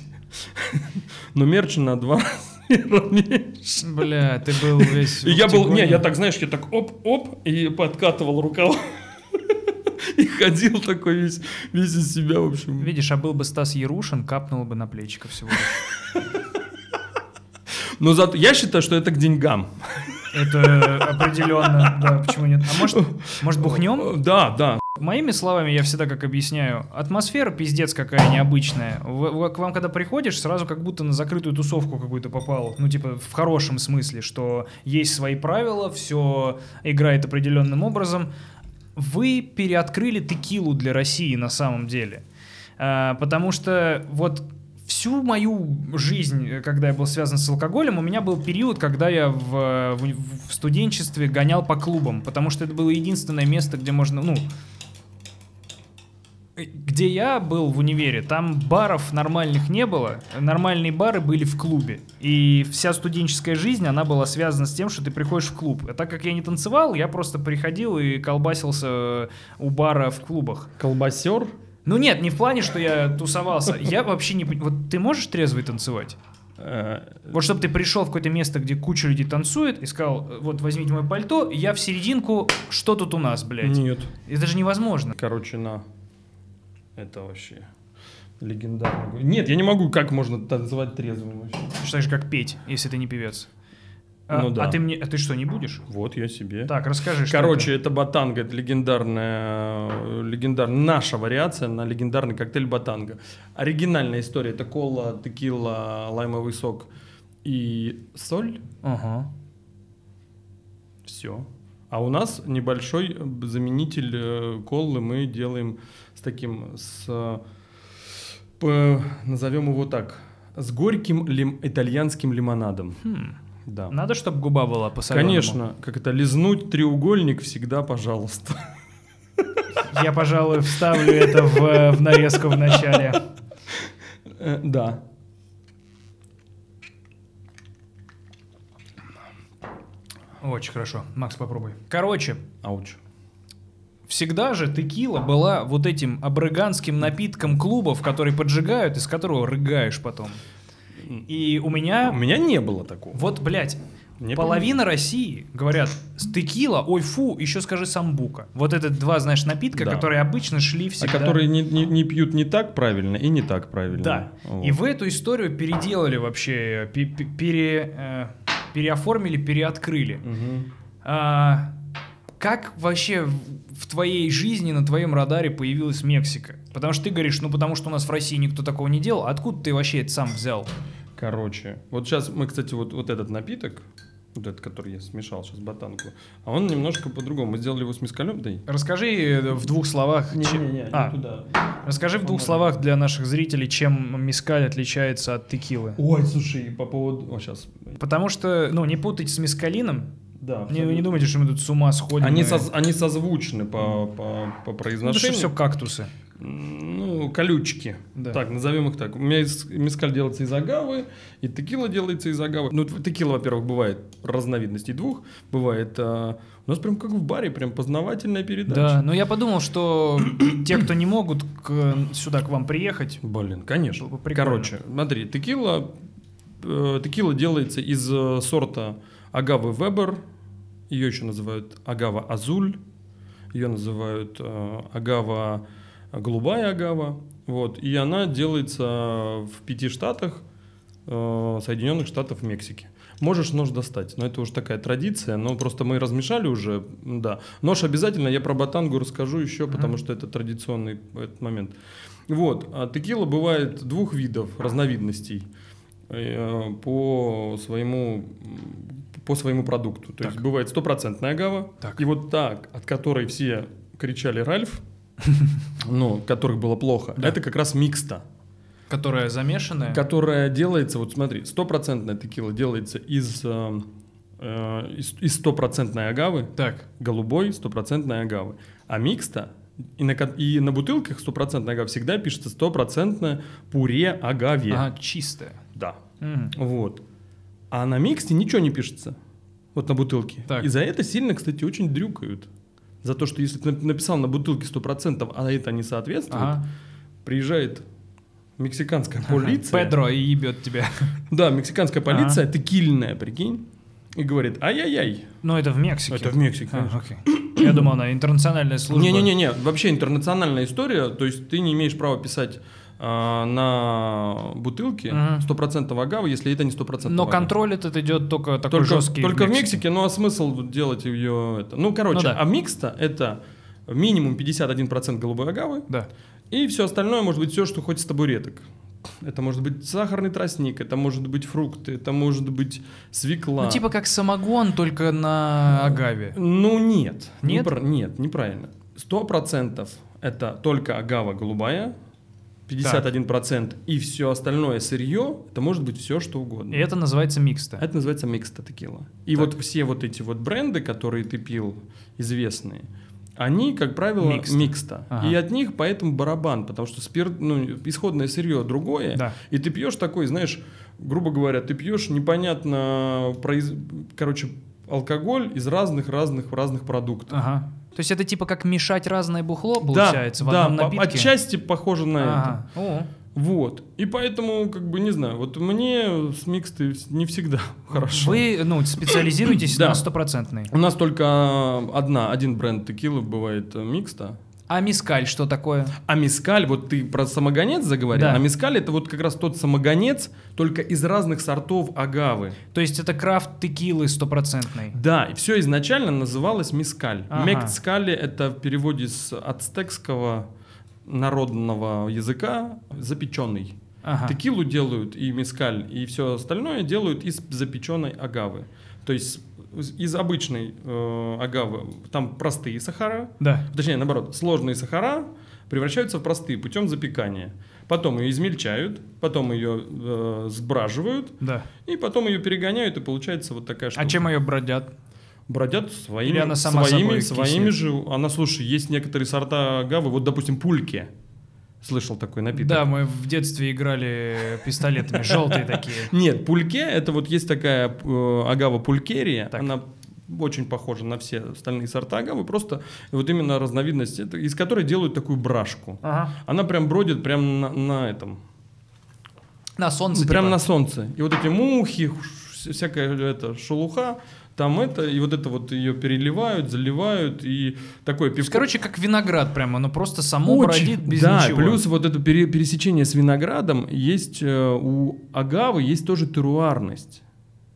S3: но мерч на два.
S2: Бля, ты был весь...
S3: И я был, не, я так, знаешь, я так оп-оп, и подкатывал рукава. *laughs* И ходил такой весь, весь из себя, в общем.
S2: Видишь, а был бы Стас Ярушин, капнул бы на плечико всего. *laughs*
S3: Но зато я считаю, что это к деньгам.
S2: Это определенно, да, почему нет. А может, может бухнем?
S3: Да, да.
S2: Моими словами я всегда как объясняю, атмосфера пиздец какая необычная. В- к вам когда приходишь, сразу как будто на закрытую тусовку какую-то попал. Ну, типа, в хорошем смысле, что есть свои правила, все играет определенным образом. Вы переоткрыли текилу для России на самом деле. А, потому что вот всю мою жизнь, э, когда я был связан с алкоголем, у меня был период, когда я в, в- в студенчестве гонял по клубам, потому что это было единственное место, где можно, ну, э, где я был в универе, там баров нормальных не было, нормальные бары были в клубе. И вся студенческая жизнь, она была связана с тем, что ты приходишь в клуб. А так как я не танцевал, я просто приходил и колбасился э, у бара в клубах.
S3: Колбасер?
S2: Ну нет, не в плане, что я тусовался. Я вообще не... Вот ты можешь трезвый танцевать?
S3: Э,
S2: Вот чтобы ты пришел в какое-то место, где куча людей танцует, и сказал, вот возьмите мое пальто, я в серединку, что тут у нас, блядь?
S3: Нет.
S2: Это же невозможно.
S3: Короче, на. Это вообще легендарно. Нет, я не могу, как можно танцевать трезвым вообще.
S2: Что же как петь, если ты не певец? А,
S3: Ну да.
S2: а ты мне, а ты что, не будешь?
S3: Вот я себе.
S2: Так, расскажи, что
S3: Короче,
S2: это.
S3: это батанга, это легендарная, э, легендарная наша вариация на легендарный коктейль батанга. Оригинальная история это кола, текила, лаймовый сок и соль.
S2: Ага.
S3: Все. А у нас небольшой заменитель э, колы мы делаем таким, с, э, п- назовем его так, с горьким лим- итальянским лимонадом.
S2: Хм.
S3: Да.
S2: Надо, чтобы губа была по
S3: Конечно, как это, лизнуть треугольник всегда, пожалуйста.
S2: Я, пожалуй, вставлю это в, в нарезку в начале.
S3: Э, Да.
S2: Очень хорошо. Макс, попробуй. Короче,
S3: Ауч.
S2: Всегда же текила была вот этим абраганским напитком клубов, который поджигают, из которого рыгаешь потом. И у меня...
S3: У меня не было такого.
S2: Вот, блядь,
S3: Не
S2: половина России говорят, текила, ой, фу, еще скажи самбука. Вот это два, знаешь, напитка,
S3: Да.
S2: которые обычно шли
S3: А
S2: всегда.
S3: которые не, не- не пьют не так правильно и не так правильно.
S2: Да.
S3: Вот.
S2: И вы эту историю переделали вообще, пе- пе- пере, э, переоформили, переоткрыли.
S3: Мгм.
S2: А, как вообще в- твоей жизни, на твоем радаре появилась Мексика? Потому что ты говоришь, ну потому что у нас в России никто такого не делал. Откуда ты вообще это сам взял?
S3: Короче, вот сейчас мы, кстати, вот, вот этот напиток, вот этот, который я смешал сейчас, ботанку, а он немножко по-другому. Мы сделали его с мискалем, да?
S2: Расскажи э, в двух словах. чем-
S3: Не-не-не, не
S2: А,
S3: туда.
S2: расскажи в двух словах для наших зрителей, чем мискаль отличается от текилы.
S3: Ой, слушай, по поводу... О, сейчас.
S2: Потому что, ну, не путать с мискалином.
S3: Да.
S2: Не, вы не думайте, что мы тут с ума сходим.
S3: Они,
S2: и-
S3: соз- они созвучны по, по, по
S2: Ну, это
S3: произношению.
S2: все кактусы.
S3: Ну, колючки.
S2: Да.
S3: Так, назовем их так. У меня из, мискаль делается из агавы, и текила делается из агавы. Ну, текила, во-первых, бывает разновидностей двух. Бывает... а, у нас прям как в баре, прям познавательная передача.
S2: Да, но я подумал, что *coughs* те, кто не могут к- сюда к вам приехать,
S3: Блин, конечно.
S2: Прикольно.
S3: Короче, смотри, текила, э, текила делается из э, сорта агавы Вебер, ее еще называют агава Азуль, ее называют э, агава голубая агава, вот, и она делается в пяти штатах э, Соединенных Штатов Мексики. Можешь нож достать, но это уже такая традиция, но просто мы размешали уже, да. Нож обязательно, я про ботангу расскажу еще, потому что это традиционный этот момент. Вот, а текила бывает двух видов, разновидностей э, по своему по своему продукту. То есть
S2: Так.
S3: бывает стопроцентная агава,
S2: Так.
S3: и вот так, от которой все кричали Ральф, *laughs* ну, которых было плохо,
S2: Да.
S3: это как раз микста,
S2: которая замешанная.
S3: которая делается, вот смотри, стопроцентная текила делается из э, э, из стопроцентной агавы,
S2: Так,
S3: голубой стопроцентной агавы. А микста и на, и на бутылках стопроцентная агава всегда пишется стопроцентное пуре агаве.
S2: ага, чистая.
S3: Да.
S2: Мгм.
S3: Вот. А на миксте ничего не пишется. Вот на бутылке.
S2: Так.
S3: И за это сильно, кстати, очень дрюкают. За то, что если ты нап- написал на бутылке 100%, а это не соответствует,
S2: Ага.
S3: приезжает мексиканская полиция.
S2: Педро и ебет тебя. *laughs*
S3: Да, мексиканская полиция, текильная, прикинь, и говорит, ай-яй-яй.
S2: Но это в Мексике.
S3: Это в Мексике,
S2: А, окей. Я думал, она интернациональная служба.
S3: Не-не-не, вообще интернациональная история, то есть ты не имеешь права писать а, на бутылке
S2: Мгм.
S3: 100% агавы, если это не 100%
S2: Но
S3: агава.
S2: контроль этот идет только такой
S3: только,
S2: жесткий.
S3: только в Мексике, ну а смысл делать ее это? Ну, короче,
S2: Ну да.
S3: а микста это минимум 51% голубой агавы,
S2: Да.
S3: и все остальное может быть все, что хоть с табуреток. Это может быть сахарный тростник, это может быть фрукты, это может быть свекла.
S2: Ну, типа как самогон, только на агаве.
S3: Ну нет.
S2: Нет?
S3: Непра- нет, неправильно. Сто процентов это только агава голубая, 51%, и все остальное сырье, это может быть все, что угодно.
S2: И это называется микста.
S3: Это называется микста текила. И
S2: Так.
S3: вот все вот эти вот бренды, которые ты пил, известные, они, как правило,
S2: Микста.
S3: микста.
S2: Ага.
S3: И от них поэтому барабан, потому что спирт, ну, исходное сырье другое.
S2: Да.
S3: И ты пьешь такой, знаешь, грубо говоря, ты пьешь непонятно, произ... короче, алкоголь из разных-разных разных продуктов.
S2: Ага. То есть это типа как мешать разное бухло,
S3: Да,
S2: получается, в
S3: да,
S2: одном
S3: по-
S2: напитке?
S3: отчасти похоже на это.
S2: Ага. О.
S3: Вот. И поэтому, как бы, не знаю, вот мне с миксты не всегда *laughs* хорошо.
S2: Вы, ну, специализируетесь
S3: Да.
S2: на стопроцентный.
S3: У нас только одна, один бренд текилы бывает э, микста.
S2: А мискаль что такое?
S3: А мискаль, вот ты про самогонец заговорил,
S2: Да.
S3: а мискаль это вот как раз тот самогонец, только из разных сортов агавы.
S2: То есть это крафт текилы стопроцентный.
S3: Да, и все изначально называлось мискаль.
S2: Ага.
S3: Мекцкали это в переводе с ацтекского народного языка запеченный.
S2: Ага.
S3: Текилу делают и мискаль, и все остальное делают из запеченной агавы. То есть из- обычной э, агавы там простые сахара,
S2: Да.
S3: точнее наоборот, сложные сахара превращаются в простые путем запекания. Потом ее измельчают, потом ее э, сбраживают,
S2: Да.
S3: и потом ее перегоняют, и получается вот такая штука.
S2: А чем ее бродят?
S3: Бродят своими,
S2: Или она сама
S3: своими, своими же. Она, слушай, есть некоторые сорта агавы, вот, допустим, пульки. Слышал такой напиток?
S2: Да, мы в детстве играли пистолетами, желтые такие. *laughs*
S3: Нет, пульке это вот есть такая э, агава пулькерия, она очень похожа на все остальные сорта агавы, просто вот именно разновидность, из которой делают такую брашку.
S2: Ага.
S3: Она прям бродит прям на, на этом,
S2: На солнце.
S3: прям
S2: типа.
S3: на солнце. И вот эти мухи, всякая это шелуха, там это, и вот это вот ее переливают, заливают, и
S2: есть,
S3: пивко.
S2: короче, как виноград прямо, оно просто само
S3: Очень,
S2: бродит без
S3: да,
S2: ничего.
S3: плюс вот это пере- пересечение с виноградом, есть э, у агавы есть тоже теруарность.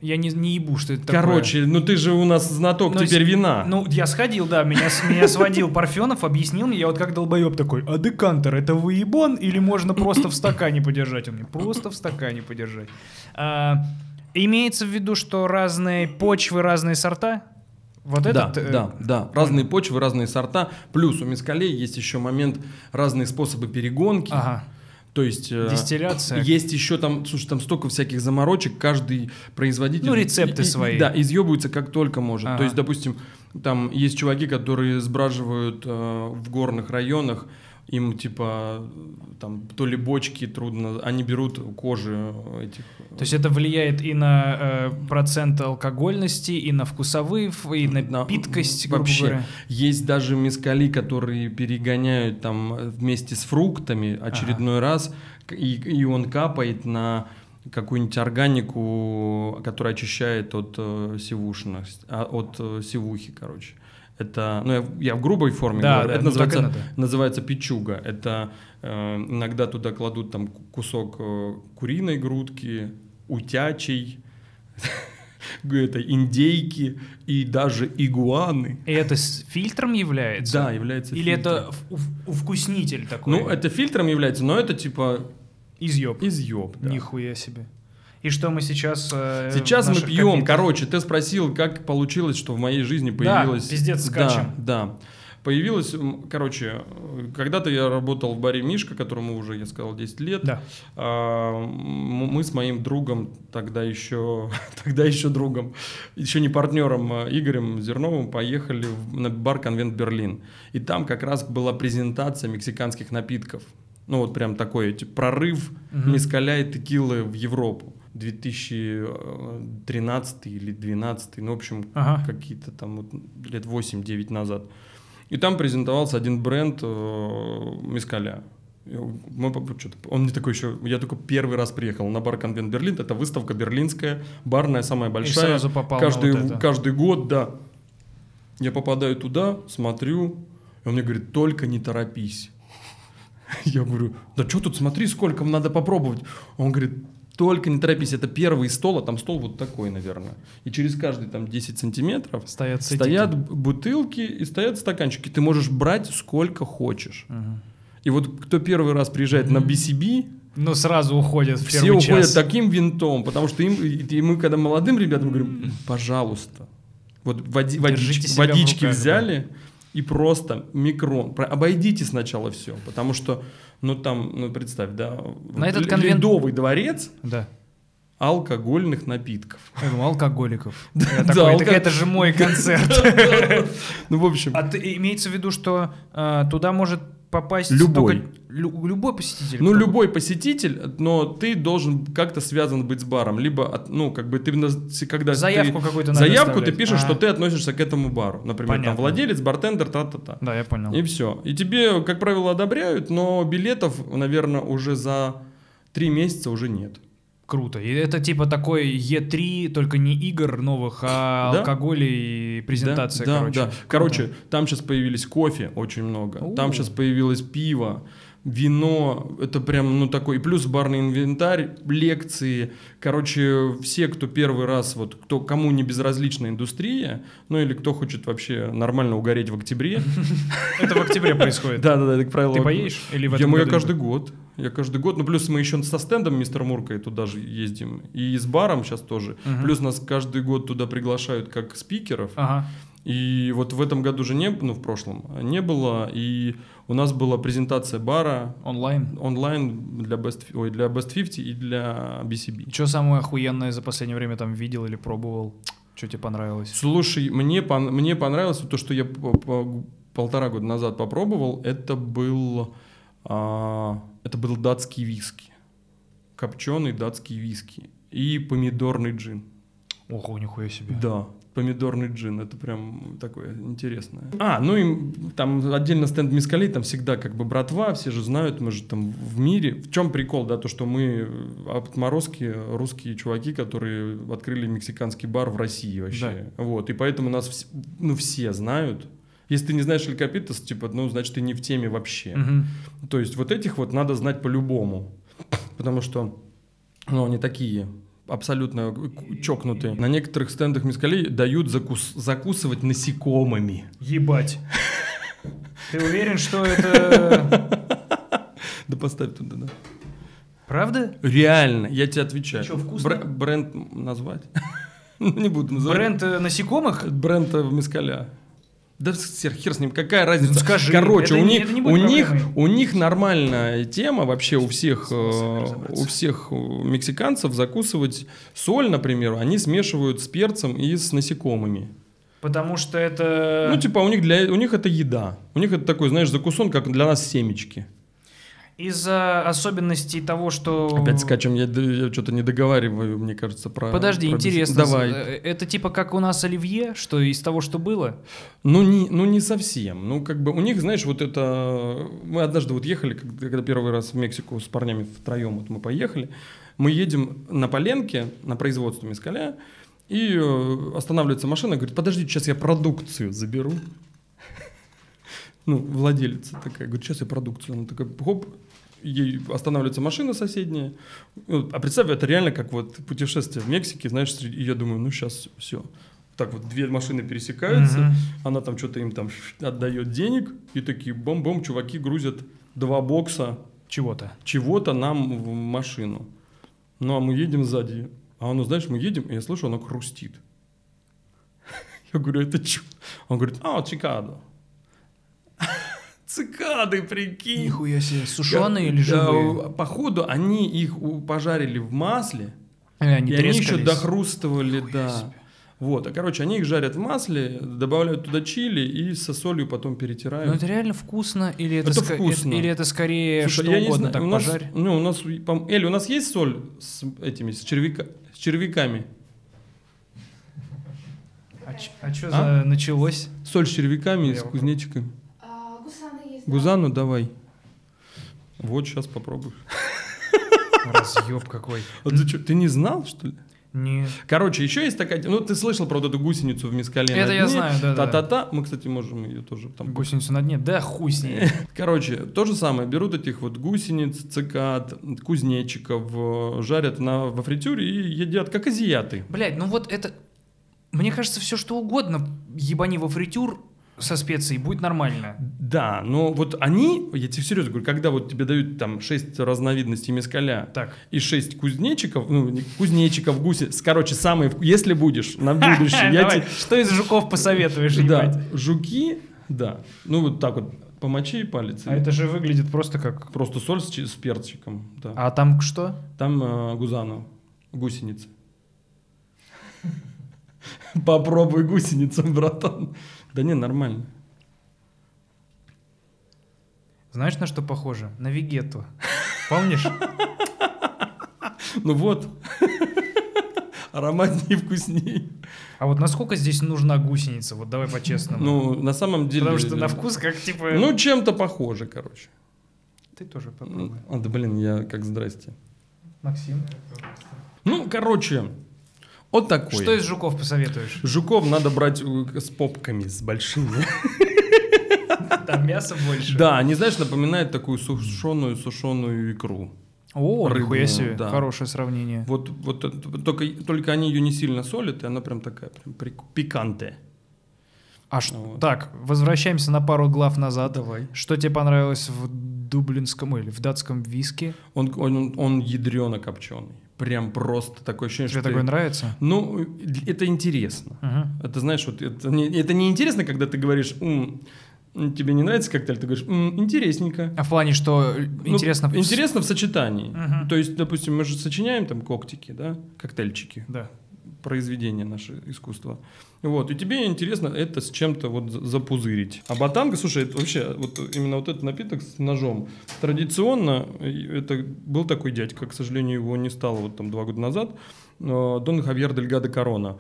S2: Я не, не ебу, что это такое.
S3: Короче, ну ты же у нас знаток
S2: Ну,
S3: теперь
S2: с-
S3: вина.
S2: Ну, я сходил, да, меня, меня сводил Парфенов, объяснил мне, я вот как долбоеб такой, а декантер это выебон или можно просто в стакане подержать? Он мне просто в стакане подержать. А, имеется в виду, что разные почвы, разные сорта? Вот
S3: да,
S2: этот... э,
S3: да, да. Разные почвы, разные сорта. Плюс у мескалей есть еще момент разные способы перегонки.
S2: Ага,
S3: То есть э,
S2: дистилляция.
S3: есть еще там, слушай, там столько всяких заморочек, каждый производитель.
S2: Ну, рецепты
S3: и- и-
S2: свои.
S3: Да, изъебывается как только может.
S2: Ага.
S3: То есть, допустим, там есть чуваки, которые сбраживают э, в горных районах, им типа там то ли бочки трудно, они берут кожи этих.
S2: То есть это влияет и на э, процент алкогольности, и на вкусовые, и на
S3: На-
S2: питкость, грубо
S3: вообще.
S2: говоря.
S3: Есть даже мескали, которые перегоняют там вместе с фруктами очередной раз, к- и, и он капает на какую-нибудь органику, которая очищает от э, сивушности, а, от э, сивухи, короче. Это, ну, я, в- я в грубой форме
S2: Да,
S3: говорю.
S2: да,
S3: это
S2: ну,
S3: называется,
S2: надо.
S3: называется пичуга. Это э, иногда туда кладут там кусок э, куриной грудки, утячей, *laughs* это индейки и даже игуаны.
S2: И это с фильтром является?
S3: Да, является
S2: Или
S3: фильтром.
S2: это увкуснитель такой?
S3: Ну, это фильтром является, но это типа
S2: изъеб.
S3: изъеб. да.
S2: Нихуя себе. И что мы сейчас... э,
S3: Сейчас мы пьем.
S2: копейках?
S3: Короче, ты спросил, как получилось, что в моей жизни
S2: Да,
S3: появилось.
S2: пиздец,
S3: Да,
S2: скачем.
S3: да. Появилось, м, короче, э, когда-то я работал в баре Мишка, которому уже, я сказал, 10 лет.
S2: Да.
S3: А, мы с моим другом, тогда еще, *laughs* тогда еще другом, еще не партнером а, Игорем Зерновым, поехали в- на бар Конвент Берлин. И там как раз была презентация мексиканских напитков. Ну вот прям такой типа, прорыв
S2: Мгм.
S3: мескаля и текилы в Европу. 2013 или 2012, ну, в общем,
S2: Ага.
S3: какие-то там вот лет 8-9 назад. И там презентовался один бренд э, мескаля. И мы он не такой еще, я только первый раз приехал на бар Конвент Берлин, это выставка берлинская, барная, самая большая.
S2: сразу попал
S3: каждый,
S2: вот это.
S3: каждый год, да. Я попадаю туда, смотрю, и он мне говорит, только не торопись. *laughs* Я говорю, да что тут, смотри, сколько надо попробовать. Он говорит, Только не торопись, это первый стол, а там стол вот такой, наверное. И через каждые там 10 сантиметров
S2: Стоят сетики.
S3: стоят бутылки и стоят стаканчики. Ты можешь брать сколько хочешь.
S2: Мгм.
S3: И вот кто первый раз приезжает на BCB,
S2: Ну, сразу уходят в
S3: все уходят
S2: час.
S3: таким винтом, потому что им, и мы когда молодым ребятам говорим, пожалуйста, вот води-
S2: Держите
S3: водички,
S2: руках,
S3: взяли и просто микрон, Про- обойдите сначала все, потому что, ну там, ну представь, да,
S2: На этот конвент-
S3: ледовый дворец
S2: Да.
S3: алкогольных напитков.
S2: Я думал, алкоголиков. *laughs*
S3: Да,
S2: такой,
S3: алко-
S2: так это же мой *laughs* концерт.
S3: Ну, в общем,
S2: А ты, имеется в виду, что э, туда может попасть
S3: Любой.
S2: только лю- любой посетитель?
S3: Ну, любой посетитель, но ты должен как-то связан быть с баром. Либо, от- ну, как бы ты, когда
S2: Заявку
S3: ты-
S2: какую-то надо
S3: Заявку ты пишешь, что
S2: А.
S3: ты относишься к этому бару. Например, там
S2: Понятно.
S3: владелец, бартендер, та-та-та.
S2: Да, я понял.
S3: И все. И тебе, как правило, одобряют, но билетов, наверное, уже за три месяца уже нет.
S2: Круто. И это типа такой Е3, только не игр новых, а
S3: Да.
S2: алкоголя и презентация,
S3: да,
S2: короче.
S3: Да,
S2: Круто.
S3: Короче, там сейчас появились кофе очень много. Там
S2: У.
S3: сейчас появилось пиво, вино. Это прям, ну, такой. Плюс барный инвентарь, лекции. Короче, все, кто первый раз, вот, кто, кому не безразлична индустрия, ну, или кто хочет вообще нормально угореть в октябре.
S2: Это в октябре происходит.
S3: Да, да, да, как правило.
S2: Ты поедешь? Или в этом
S3: я каждый год. Я каждый год. Ну, плюс мы еще со стендом мистер Муркой туда же ездим. И с баром сейчас тоже.
S2: Мгм.
S3: Плюс нас каждый год туда приглашают как спикеров.
S2: Ага.
S3: И вот в этом году же не, ну, в прошлом не было. И у нас была презентация бара
S2: Онлайн.
S3: онлайн для Best, ой, для Best 50 и для BCB.
S2: Что самое охуенное за последнее время там видел или пробовал? Что тебе понравилось?
S3: Слушай, мне, пон- мне понравилось то, что я по- по- полтора года назад попробовал. Это был, а, это был датский виски. Копченый датский виски. И помидорный джин.
S2: Ого, нихуя себе.
S3: Да, помидорный джин, это прям такое интересное. А, ну и там отдельно стенд мискалей, там всегда как бы братва, все же знают, мы же там в мире. В чем прикол, да, то, что мы отморозки, русские чуваки, которые открыли мексиканский бар в России вообще. Вот, и поэтому нас, вс- ну, все знают. Если ты не знаешь Эль Капитас, типа, ну, значит, ты не в теме вообще.
S2: Мгм.
S3: То есть вот этих вот надо знать по-любому. Потому что ну, они такие абсолютно чокнутые. На некоторых стендах мискалей дают закус- закусывать насекомыми.
S2: Ебать. Ты уверен, что *laughs* это...
S3: Да поставь туда, да.
S2: Правда?
S3: Реально, я тебе отвечаю.
S2: Чё, вкусно?
S3: Бр- бренд назвать? *laughs* Ну, Не буду называть.
S2: Бренд э, насекомых?
S3: Бренд э, мискаля. Да хер с ним, какая разница?
S2: Ну, скажи,
S3: Короче,
S2: это
S3: у них, у них, у них нормальная тема вообще у всех,
S2: С носом
S3: э, у всех э, мексиканцев закусывать соль, например, они смешивают с перцем и с насекомыми.
S2: Потому что это...
S3: Ну, типа, у них, для, у них это еда. У них это такой, знаешь, закусон, как для нас семечки.
S2: Из-за особенностей того, что...
S3: Опять скачем, я, я что-то не договариваю, мне кажется, про...
S2: Подожди,
S3: про
S2: интересно.
S3: Давай.
S2: э, Это типа как у нас оливье, что из того, что было?
S3: Ну не, ну, не совсем. Ну, как бы у них, знаешь, вот это... Мы однажды вот ехали, когда первый раз в Мексику с парнями втроем вот мы поехали. Мы едем на Поленке, на производство мескаля, и э, останавливается машина, говорит, подождите, сейчас я продукцию заберу. *laughs* Ну, владелица такая, говорит, сейчас я продукцию. Она такая, хоп, ей останавливается машина соседняя. Вот, А представь, это реально как вот путешествие в Мексике, знаешь, и я думаю, ну сейчас все. Так вот, две машины пересекаются,
S2: Мгм.
S3: она там что-то им там отдает денег, и такие бом-бом, чуваки грузят два бокса
S2: Чего-то.
S3: чего-то нам в машину. Ну, а мы едем сзади. А оно, знаешь, мы едем, и я слышу, оно хрустит. *laughs* Я говорю, это что? Он говорит, а, цикада. Цикады, прикинь.
S2: Нихуя себе. Сушеные или
S3: Да,
S2: живые?
S3: Походу, они их пожарили в масле,
S2: Э, Они
S3: и они еще дохрустывали,
S2: Нихуя
S3: да.
S2: себе.
S3: Вот, а короче, они их жарят в масле, добавляют туда чили и со солью потом перетирают.
S2: Но это реально вкусно или это,
S3: Это
S2: ска-
S3: вкусно.
S2: или это скорее
S3: Слушай,
S2: что
S3: я не
S2: угодно
S3: знаю,
S2: так
S3: у нас,
S2: пожарь?
S3: Ну, у нас, Эль, у нас есть соль с этими, с, червяка, с червяками?
S2: А, что
S3: А?
S2: за началось?
S3: Соль с червяками,
S2: Я
S3: с кузнечиками. Гузану давай. Вот, сейчас попробуешь. *laughs*
S2: Разъеб какой.
S3: А ты, чё, ты не знал, что ли?
S2: Нет.
S3: Короче, еще есть такая... Ну, ты слышал про вот эту гусеницу в мискале
S2: Это
S3: на
S2: я
S3: дне?
S2: знаю, да-да.
S3: Та-та-та. Мы, кстати, можем ее тоже там...
S2: Гусеницу на дне? Да хуй с ней. *laughs*
S3: Короче, то же самое. Берут этих вот гусениц, цикад, кузнечиков, э, жарят на, во фритюре и едят, как азиаты.
S2: Блять, ну вот это... Мне кажется, все что угодно ебани во фритюр со специей, будет нормально.
S3: Да, но вот они, я тебе серьезно говорю, когда вот тебе дают там 6 разновидностей мескаля
S2: Так.
S3: и 6 кузнечиков, ну, не кузнечиков, гусениц, короче, самые, если будешь на будущее, я тебе...
S2: что из жуков посоветуешь?
S3: Да, жуки, да, ну вот так вот, помочи палец.
S2: А это же выглядит просто как...
S3: Просто соль с, с перчиком, да.
S2: А там что?
S3: Там э, гузану, гусеница. *laughs* Попробуй гусеницу, братан. Да не, нормально.
S2: Знаешь, на что похоже? На вегету. Помнишь?
S3: Ну вот. Ароматнее и вкуснее.
S2: А вот насколько здесь нужна гусеница? Вот давай по-честному.
S3: Ну, на самом деле...
S2: Потому что на вкус как типа...
S3: Ну, чем-то похоже, короче.
S2: ты тоже попробуй.
S3: А, да блин, я как здрасте.
S2: Максим.
S3: Ну, короче, вот такой.
S2: Что из жуков посоветуешь?
S3: Жуков надо брать э, с попками, с большими. *laughs*
S2: Там мяса больше.
S3: Да, они, знаешь, напоминают такую сушеную, сушеную икру.
S2: О, нихуя себе.
S3: да.
S2: Хорошее сравнение.
S3: Вот, вот это- только, только они ее не сильно солят, и она прям такая прям прик- пикантная.
S2: А ш-
S3: Вот.
S2: Так, возвращаемся на пару глав назад.
S3: Давай.
S2: Что тебе понравилось в дублинском или в датском виске?
S3: Он, он, он ядрено копченый. Прям просто такое ощущение,
S2: Тебе
S3: что ты-
S2: такое нравится?
S3: Ну, это интересно.
S2: Мгм.
S3: Это знаешь, вот это не, это не интересно, когда ты говоришь, «М, тебе не нравится коктейль, ты говоришь, «М, интересненько.
S2: А в плане, что э,
S3: Ну,
S2: интересно... в-
S3: Интересно сочетании.
S2: Мгм.
S3: То есть, допустим, мы же сочиняем там коктики, да, коктейльчики,
S2: Да.
S3: произведение наше искусство. Вот, и тебе интересно это с чем-то вот за- запузырить. А ботанка, слушай, это вообще, вот именно вот этот напиток с ножом, традиционно, э, это был такой дядька, к сожалению, его не стало вот там два года назад, э, Дон Хавьер Дельгадо Корона.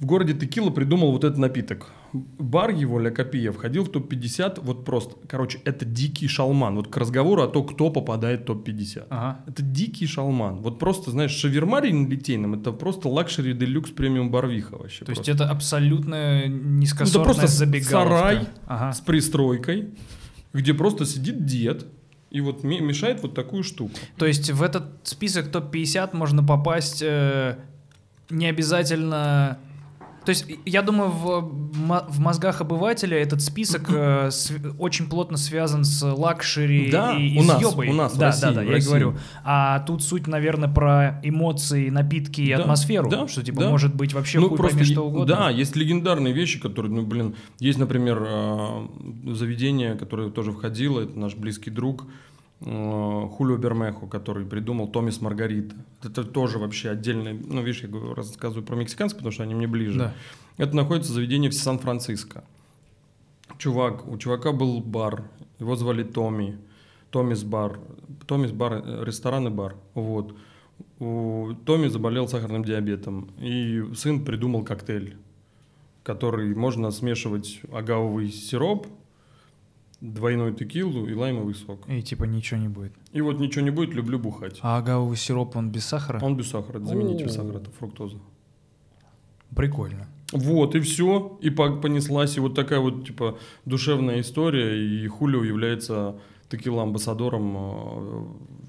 S3: В городе Текила придумал вот этот напиток. Бар его, La Capilla, входил в топ-50, вот просто, короче, это дикий шалман. Вот к разговору о том, кто попадает в топ-50.
S2: Ага.
S3: Это дикий шалман. Вот просто, знаешь, шаверма на Литейном, это просто luxury deluxe премиум барвиха вообще.
S2: То есть
S3: просто.
S2: это абсолютно низкосортная
S3: Ну, это просто
S2: забегаловка.
S3: сарай.
S2: Ага.
S3: С пристройкой, где просто сидит дед и вот мешает вот такую штуку.
S2: То есть в этот список топ-50 можно попасть э, не обязательно... То есть я думаю, в, в мозгах обывателя этот список э, св- очень плотно связан с luxury
S3: Да,
S2: и, и
S3: у
S2: с
S3: нас,
S2: ёбой.
S3: у нас в
S2: да,
S3: России,
S2: да, да,
S3: в
S2: я
S3: России.
S2: говорю. А тут суть, наверное, про эмоции, напитки и
S3: Да,
S2: атмосферу.
S3: да,
S2: что типа
S3: да.
S2: может быть вообще
S3: ну,
S2: хуй
S3: просто
S2: пойми что угодно.
S3: Да, есть легендарные вещи, которые, ну, блин, есть, например, э, заведение, которое тоже входило, это наш близкий друг Хулио Бермехо, который придумал Tommy's Margarita. Это тоже вообще отдельное, ну, видишь, я говорю, рассказываю про мексиканцев, потому что они мне ближе.
S2: Да.
S3: Это находится заведение в Сан-Франциско. Чувак, у чувака был бар, его звали Томми, Томис бар, Томис бар, э, ресторан и бар, вот. У Томми заболел сахарным диабетом, и сын придумал коктейль, который можно смешивать агавовый сироп, двойную текилу и лаймовый сок.
S2: И типа ничего не будет.
S3: И вот ничего не будет, люблю бухать.
S2: А агавовый сироп, он без сахара?
S3: Он без сахара, это заменитель сахара, это фруктоза.
S2: Прикольно.
S3: Вот, и все, и по- понеслась, и вот такая вот, типа, душевная история, и Хулио является текила-амбассадором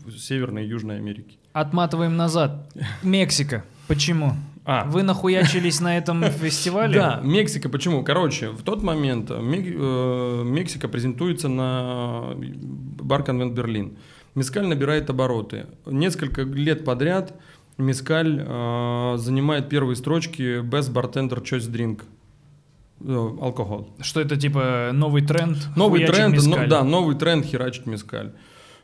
S3: э, Северной и Южной Америки.
S2: Отматываем назад. Мексика. Почему?
S3: А,
S2: Вы нахуячились на этом *laughs* фестивале?
S3: да, Мексика, почему? Короче, в тот момент э, э, Мексика презентуется на бар Конвент Берлин. Мескаль набирает обороты. Несколько лет подряд Мескаль э, занимает первые строчки Best Bartender Choice Drink. Э, Алкоголь.
S2: Что это типа новый тренд?
S3: Новый тренд, ну, да, новый тренд херачить мескаль.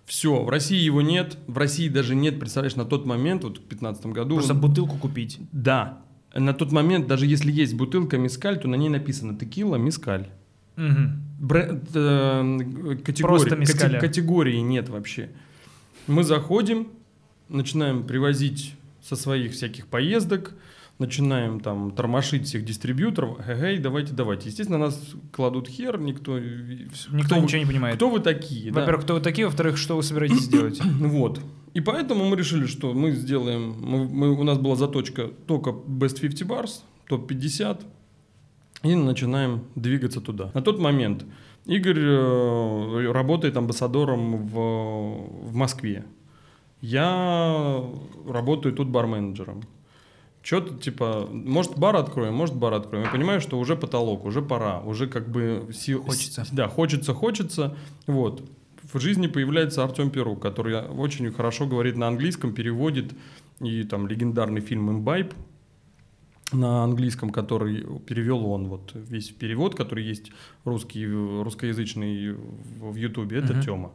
S3: Все, в России его нет, в России даже нет, представляешь, на тот момент, вот в 2015 году...
S2: Просто бутылку купить.
S3: Да, на тот момент, даже если есть бутылка мескаль, то на ней написано текила, мескаль.
S2: Мгм.
S3: Бре- э, категории, кате- категории нет вообще. Мы заходим, начинаем привозить со своих всяких поездок, начинаем там тормошить всех дистрибьюторов. Эй, давайте, давайте. Естественно, нас кладут хер, никто...
S2: Никто
S3: кто
S2: ничего не понимает.
S3: Кто вы такие? да?
S2: Во-первых, кто вы такие, во-вторых, что вы собираетесь делать? *clears throat*
S3: Вот. И поэтому мы решили, что мы сделаем, мы, мы- у нас была заточка только Best 50 Bars, топ-50, и начинаем двигаться туда. На тот момент Игорь э, работает амбассадором в, в Москве. Я работаю тут Что-то типа, может бар откроем, может бар откроем. Я понимаю, что уже потолок, уже пора, уже как бы сил...
S2: Хочется.
S3: Да, хочется, хочется. Вот. В жизни появляется Артем Перук, который очень хорошо говорит на английском, переводит и там легендарный фильм «Имбайб» на английском, который перевел он, вот весь перевод, который есть русский, русскоязычный в Ютубе, это
S2: Мгм.
S3: Тёма.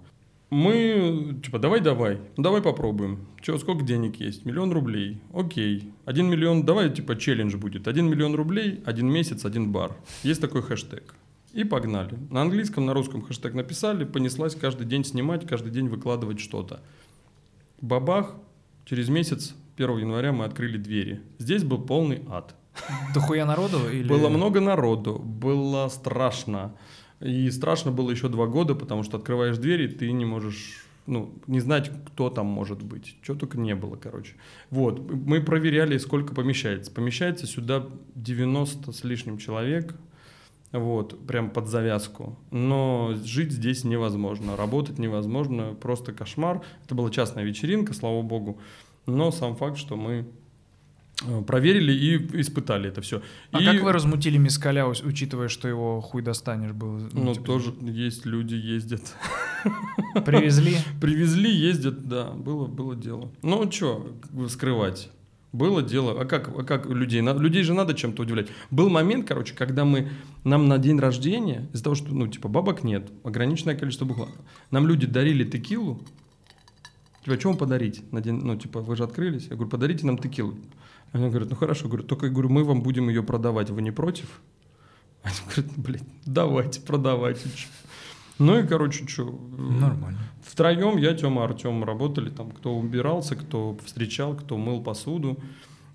S3: Мы, типа, давай-давай, давай попробуем. Че, сколько денег есть? Миллион рублей. Окей. Один миллион, давай, типа, челлендж будет. Один миллион рублей, один месяц, один бар. Есть такой хэштег. И погнали. На английском, на русском хэштег написали, понеслась каждый день снимать, каждый день выкладывать что-то. Бабах, через месяц, 1 января мы открыли двери. Здесь был полный ад.
S2: Дохуя народу? Или...
S3: Было много народу, было страшно. И страшно было еще два года, потому что открываешь двери, ты не можешь ну, не знать, кто там может быть. Чего только не было, короче. Вот, мы проверяли, сколько помещается. Помещается сюда 90 с лишним человек, вот, прям под завязку. Но жить здесь невозможно, работать невозможно, просто кошмар. Это была частная вечеринка, слава богу. Но сам факт, что мы проверили и испытали это все.
S2: А как вы размутили Мискаля, учитывая, что его хуй достанешь был?
S3: Ну,
S2: типа,
S3: тоже есть люди, ездят. *laughs*
S2: Привезли?
S3: Привезли, ездят, да, было, было дело. Ну, что скрывать? Было дело. А как, а как людей? Людей же надо чем-то удивлять. Был момент, короче, когда мы, нам на день рождения, из-за того, что, ну, типа, бабок нет, ограниченное количество бухла, нам люди дарили текилу. Типа, что вам подарить? На день, ну, типа, вы же открылись. Я говорю, подарите нам текилу. Они говорят, ну, хорошо. Говорю, только, я говорю, мы вам будем ее продавать. Вы не против? Они говорят, блядь, давайте, продавайте. чё». Ну и, короче, что?
S2: Нормально.
S3: Втроем я, Тёма, Артем работали, там, кто убирался, кто встречал, кто мыл посуду.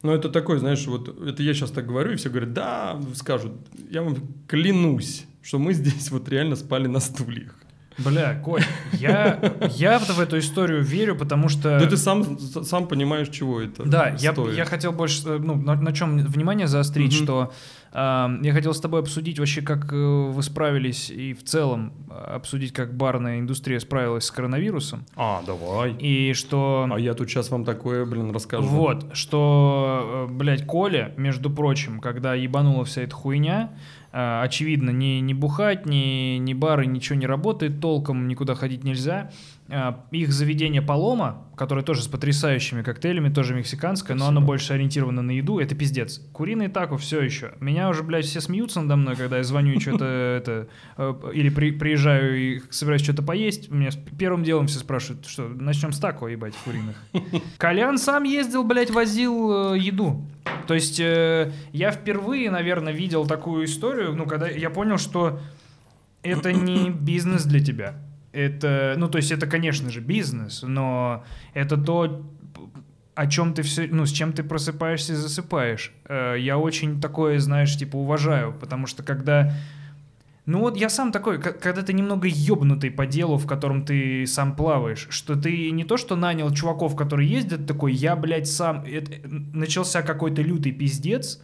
S3: Но это такой, знаешь, вот это я сейчас так говорю, и все говорят, да, скажут, я вам клянусь, что мы здесь вот реально спали на стульях.
S2: Бля, Коль, я, я в эту историю верю, потому что...
S3: Да ты сам, сам понимаешь, чего это
S2: Да, я,
S3: стоит.
S2: я хотел больше, э, ну, на, на чем внимание заострить,
S3: Мгм.
S2: что я хотел с тобой обсудить вообще, как э, вы справились, и в целом э, обсудить, как барная индустрия справилась с коронавирусом,
S3: А, давай.
S2: и что...
S3: А я тут сейчас вам такое, блин, расскажу.
S2: Вот, что, э, блядь, Коля, между прочим, когда ебанула вся эта хуйня, э, очевидно, ни, ни бухать, ни, ни бары, ничего не работает толком, никуда ходить нельзя. Э, Их заведение Палома, которое тоже с потрясающими коктейлями, тоже мексиканское, но оно больше ориентировано на еду, это пиздец. Куриные тако все еще. Меня уже, блядь, все смеются надо мной, когда я звоню и что-то *laughs* это... э, Или при- приезжаю и собираюсь что-то поесть, меня первым делом все спрашивают, что начнем с тако, ебать, куриных. *laughs* Колян сам ездил, блядь, возил э, еду. То есть э, я впервые, наверное, видел такую историю, ну, когда я понял, что это не *coughs* бизнес для тебя. Это, ну, то есть это, конечно же, бизнес, но это то, о чем ты все, ну, с чем ты просыпаешься и засыпаешь. Э, Я очень такое, знаешь, типа уважаю, потому что когда ну вот я сам такой, когда ты немного ёбнутый по делу, в котором ты сам плаваешь, что ты не то что нанял чуваков, которые ездят, такой, я, блядь, сам, это- начался какой-то лютый пиздец,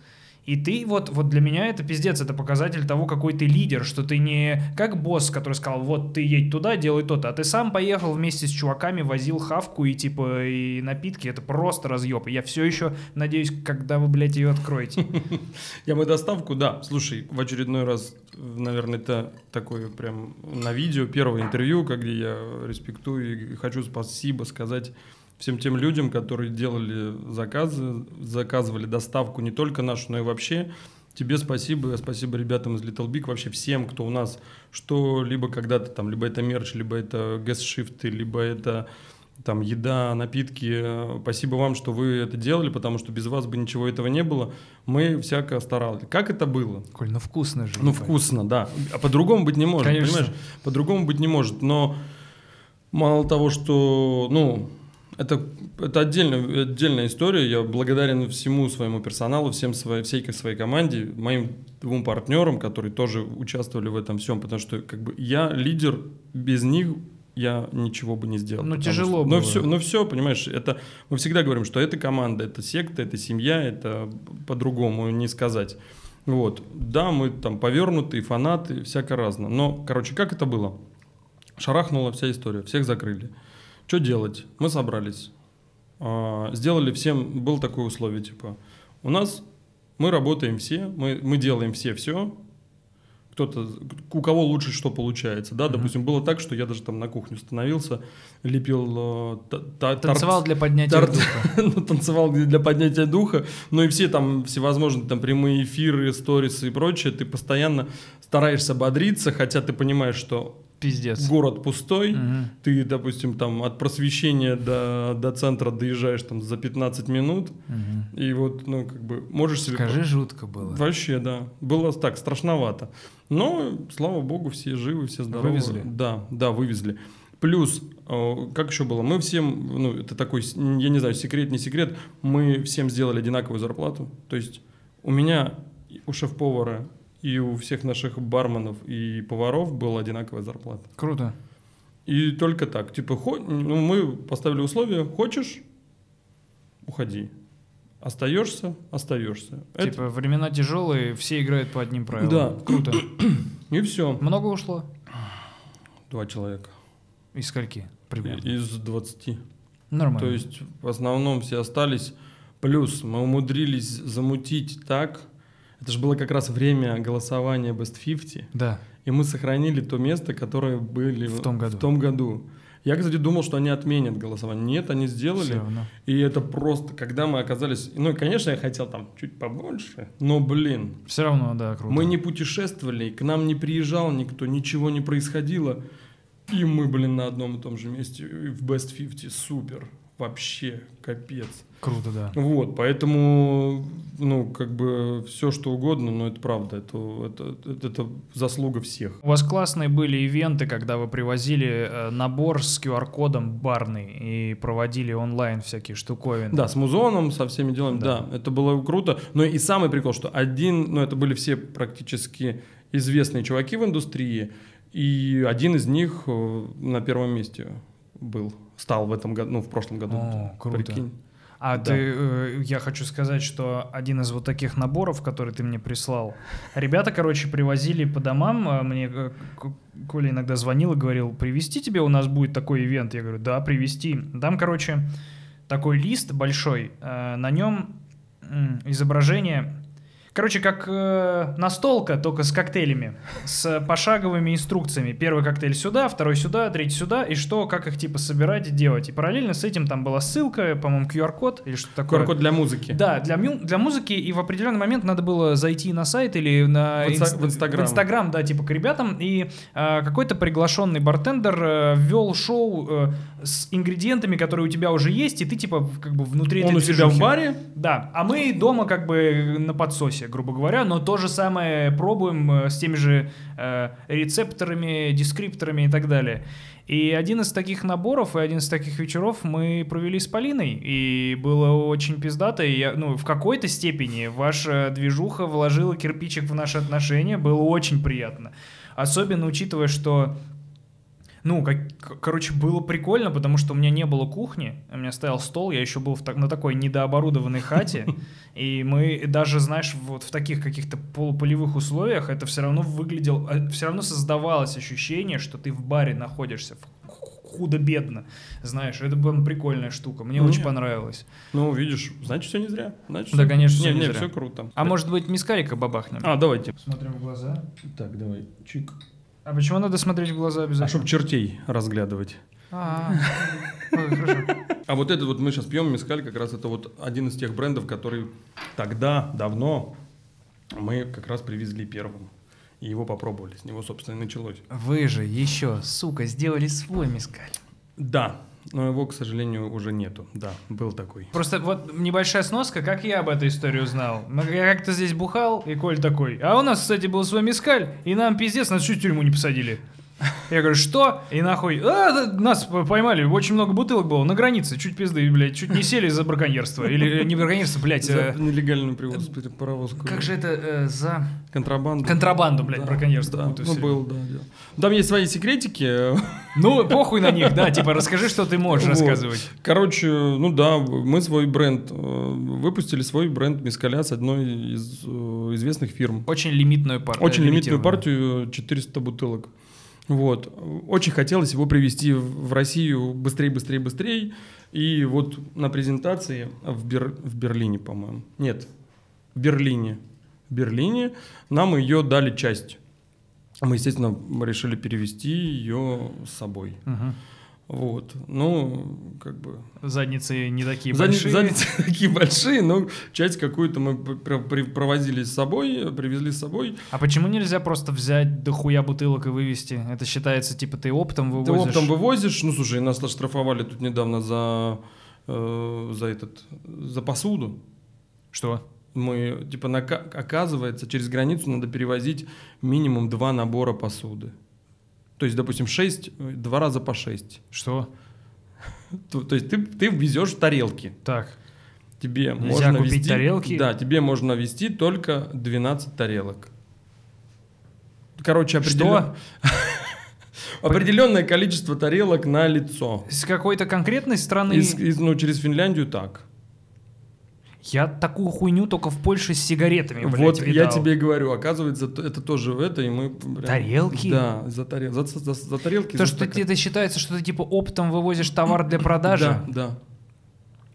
S2: и ты вот, вот для меня это пиздец, это показатель того, какой ты лидер, что ты не как босс, который сказал, вот ты едь туда, делай то-то, а ты сам поехал вместе с чуваками, возил хавку и типа и напитки, это просто разъеб. Я все еще надеюсь, когда вы, блядь, ее откроете. *laughs*
S3: Я мы доставку, да. Слушай, в очередной раз, наверное, это такое прям на видео, первое интервью, где я респектую и хочу спасибо сказать всем тем людям, которые делали заказы, заказывали доставку не только нашу, но и вообще. Тебе спасибо, спасибо ребятам из Little Big, вообще всем, кто у нас, что либо когда-то там, либо это мерч, либо это гест-шифты, либо это там еда, напитки. Спасибо вам, что вы это делали, потому что без вас бы ничего этого не было. Мы всяко старались. Как это было?
S2: Коль, ну вкусно же.
S3: Ну, вкусно, да. А по-другому быть не может,
S2: Конечно.
S3: понимаешь? По-другому быть не может. Но мало того, что, ну, это, это отдельная, отдельная история. Я благодарен всему своему персоналу, всем своей, всей своей команде, моим двум партнерам, которые тоже участвовали в этом всем, потому что как бы я лидер, без них я ничего бы не сделал.
S2: Ну,
S3: потому
S2: тяжело
S3: что-
S2: было.
S3: Но все, но все, понимаешь, это мы всегда говорим, что это команда, это секта, это семья, это по-другому не сказать. Вот, да, мы там повернутые, фанаты, всяко разно. Но, короче, как это было? Шарахнула вся история, всех закрыли. Что делать? Мы собрались, А, сделали всем, было такое условие, типа, у нас мы работаем все, мы, мы делаем все все, кто-то, у кого лучше что получается, да, допустим, было так, что я даже там на кухню становился, лепил э, та- та-
S2: Танцевал для поднятия
S3: торт-
S2: духа. *laughs*
S3: ну, танцевал для поднятия духа, ну и все там всевозможные там прямые эфиры, сторисы и прочее, ты постоянно стараешься бодриться, хотя ты понимаешь, что
S2: Пиздец.
S3: город пустой,
S2: Мгм.
S3: ты, допустим, там от просвещения до, до центра доезжаешь там за 15 минут,
S2: Мгм.
S3: и вот, ну, как бы, можешь себе...
S2: Скажи, жутко было.
S3: Вообще, да. Было так, страшновато. Но, слава богу, все живы, все здоровы.
S2: Вывезли?
S3: Да, да, вывезли. Плюс, э, как еще было, мы всем, ну, это такой, я не знаю, секрет, не секрет, мы всем сделали одинаковую зарплату. То есть у меня, у шеф-повара и у всех наших барменов и поваров была одинаковая зарплата.
S2: Круто.
S3: И только так. Типа, хо- ну, мы поставили условия, хочешь, уходи. Остаешься, остаешься. Это-
S2: Типа, времена тяжелые, все играют по одним правилам.
S3: Да.
S2: Круто. *clears throat*
S3: И все.
S2: Много ушло?
S3: Два человека.
S2: Из скольки? Примерно.
S3: Из 20.
S2: Нормально.
S3: То есть в основном все остались. Плюс мы умудрились замутить так. Это же было как раз время голосования Best 50.
S2: Да.
S3: И мы сохранили то место, которое были
S2: В том году.
S3: В том году. Я, кстати, думал, что они отменят голосование. Нет, они сделали. И это просто, когда мы оказались... Ну, и, конечно, я хотел там чуть побольше, но, блин,
S2: Все равно, да, круто.
S3: Мы не путешествовали, к нам не приезжал никто, ничего не происходило. И мы, блин, на одном и том же месте. В Best 50 супер. Вообще, капец.
S2: Круто, да.
S3: Вот, поэтому, ну, как бы все что угодно, но это правда, это, это, это, заслуга всех.
S2: У вас классные были ивенты, когда вы привозили э, набор с QR-кодом барный и проводили онлайн всякие штуковины.
S3: Да, с музоном, со всеми делами,
S2: Да.
S3: да. это было круто. Но и самый прикол, что один, ну, это были все практически известные чуваки в индустрии, и один из них э, на первом месте был, стал в этом году, ну, в прошлом году.
S2: О, круто.
S3: Прикинь.
S2: А
S3: Да.
S2: ты, э, я хочу сказать, что один из вот таких наборов, который ты мне прислал, ребята, короче, привозили по домам, а мне э, Коля иногда звонил и говорил, привезти тебе, у нас будет такой ивент. Я говорю, да, привезти. Там, короче, такой лист большой, э, на нем изображение, короче, как э, настолка, только с коктейлями, с пошаговыми инструкциями. Первый коктейль сюда, второй сюда, третий сюда, и что, как их типа собирать и делать. И параллельно с этим там была ссылка, по-моему, QR-код или что-то такое.
S3: QR-код для музыки.
S2: Да, для, для музыки, и в определенный момент надо было зайти на сайт или на
S3: В
S2: инст-
S3: в Инстаграм.
S2: в Инстаграм, да, типа к ребятам, и э, какой-то приглашенный бартендер э, ввел шоу э, с ингредиентами, которые у тебя уже есть, и ты типа как бы внутри
S3: Он
S2: этой
S3: у себя в
S2: движухи.
S3: баре,
S2: Да, а мы дома как бы на подсосе, грубо говоря, но то же самое пробуем э, с теми же э, рецепторами, дескрипторами и так далее. И один из таких наборов и один из таких вечеров мы провели с Полиной, и было очень пиздато, и я, ну, в какой-то степени ваша движуха вложила кирпичик в наши отношения, было очень приятно. Особенно учитывая, что ну, как, короче, было прикольно, потому что у меня не было кухни, у меня стоял стол, я еще был в так- на такой недооборудованной хате, *laughs* и мы даже, знаешь, вот в таких каких-то полуполевых условиях это все равно выглядело, все равно создавалось ощущение, что ты в баре находишься, худо-бедно, знаешь, это была прикольная штука, мне
S3: Ну,
S2: очень понравилось.
S3: ну, видишь, значит, все не зря. Значит,
S2: Да,
S3: всё-
S2: конечно,
S3: не,
S2: не
S3: не,
S2: зря.
S3: все круто.
S2: А может быть, мискарика бабахнем?
S3: А, давайте.
S2: Смотрим в глаза.
S3: Так, давай, чик.
S2: А почему надо смотреть в глаза
S3: А
S2: обязательно?
S3: чтобы чертей разглядывать.
S2: А, *laughs* хорошо.
S3: А вот этот вот мы сейчас пьем мескаль, как раз это вот один из тех брендов, который тогда, давно, мы как раз привезли первым. И его попробовали, с него, собственно, и началось.
S2: Вы же еще, сука, сделали свой мискаль.
S3: Да, но его, к сожалению, уже нету. Да, был такой.
S2: Просто вот небольшая сноска, как я об этой истории узнал. Я как-то здесь бухал, и Коль такой, а у нас, кстати, был свой мискаль, и нам пиздец, нас чуть тюрьму не посадили. Я говорю, что? И нахуй, «А, нас поймали, очень много бутылок было на границе, чуть пизды, блядь, чуть не сели за браконьерство. Или э, не браконьерство, блядь,
S3: За
S2: э,
S3: нелегальный привоз паровозку.
S2: как же это э, за...
S3: Контрабанду.
S2: Контрабанду, блядь,
S3: Да,
S2: браконьерство
S3: Да, ну был, да, да. Там есть свои секретики.
S2: Ну, похуй на них, да, типа расскажи, что ты можешь
S3: Вот.
S2: рассказывать.
S3: Короче, ну да, мы свой бренд, э, выпустили свой бренд мискаля с одной из известных фирм.
S2: Очень лимитную партию.
S3: Очень лимитную партию, 400 бутылок. Вот. Очень хотелось его привезти в Россию быстрее, быстрее, быстрее. И вот на презентации в, Бер- в Берлине, по-моему. Нет, в Берлине. В Берлине нам ее дали часть. Мы, естественно, решили перевести ее с собой. Вот. Ну, как бы...
S2: Задницы не такие
S3: Задни-
S2: большие.
S3: задницы такие большие, но часть какую-то мы провозили с собой, привезли с собой.
S2: А почему нельзя просто взять дохуя бутылок и вывести? Это считается, типа, ты оптом
S3: Ты
S2: вывозишь?
S3: оптом вывозишь, ну слушай, нас оштрафовали тут недавно за, э, за этот, за посуду.
S2: Что?
S3: Мы, типа, нака- оказывается, через границу надо перевозить минимум два набора посуды. То есть, допустим, 6, два раза по 6.
S2: Что? *laughs*
S3: То, то есть ты, ты везешь тарелки.
S2: Так.
S3: Тебе
S2: Нельзя
S3: можно
S2: купить
S3: везти,
S2: тарелки?
S3: Да, тебе можно везти только 12 тарелок. Короче, определен- определенное *laughs* количество тарелок на лицо.
S2: С какой-то конкретной страны...
S3: Из, из- ну, через Финляндию так.
S2: Я такую хуйню только в Польше с сигаретами, блядь,
S3: вот я
S2: видал.
S3: тебе и говорю, оказывается, это тоже это, и мы... прям-
S2: Тарелки?
S3: Да, за, тарел- за, за- за тарелки.
S2: То,
S3: за
S2: что
S3: стакан.
S2: это считается, что ты типа оптом вывозишь товар для продажи.
S3: Да, да.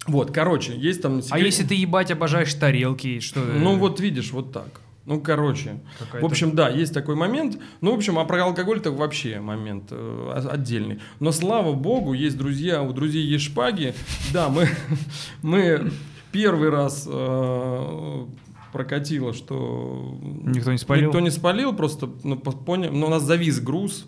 S3: Вот, короче, есть там...
S2: А
S3: секрет-
S2: если ты ебать обожаешь тарелки, что?
S3: Ну вот видишь, вот так. Ну, короче, в общем, да, есть такой момент. Ну, в общем, а про алкоголь так вообще момент э, отдельный. Но слава богу, есть друзья, у друзей есть шпаги. Да, мы, *laughs* мы первый раз э, прокатило, что
S2: Никто не спалил?
S3: Никто не спалил, просто ну, по- понял, но у нас завис груз.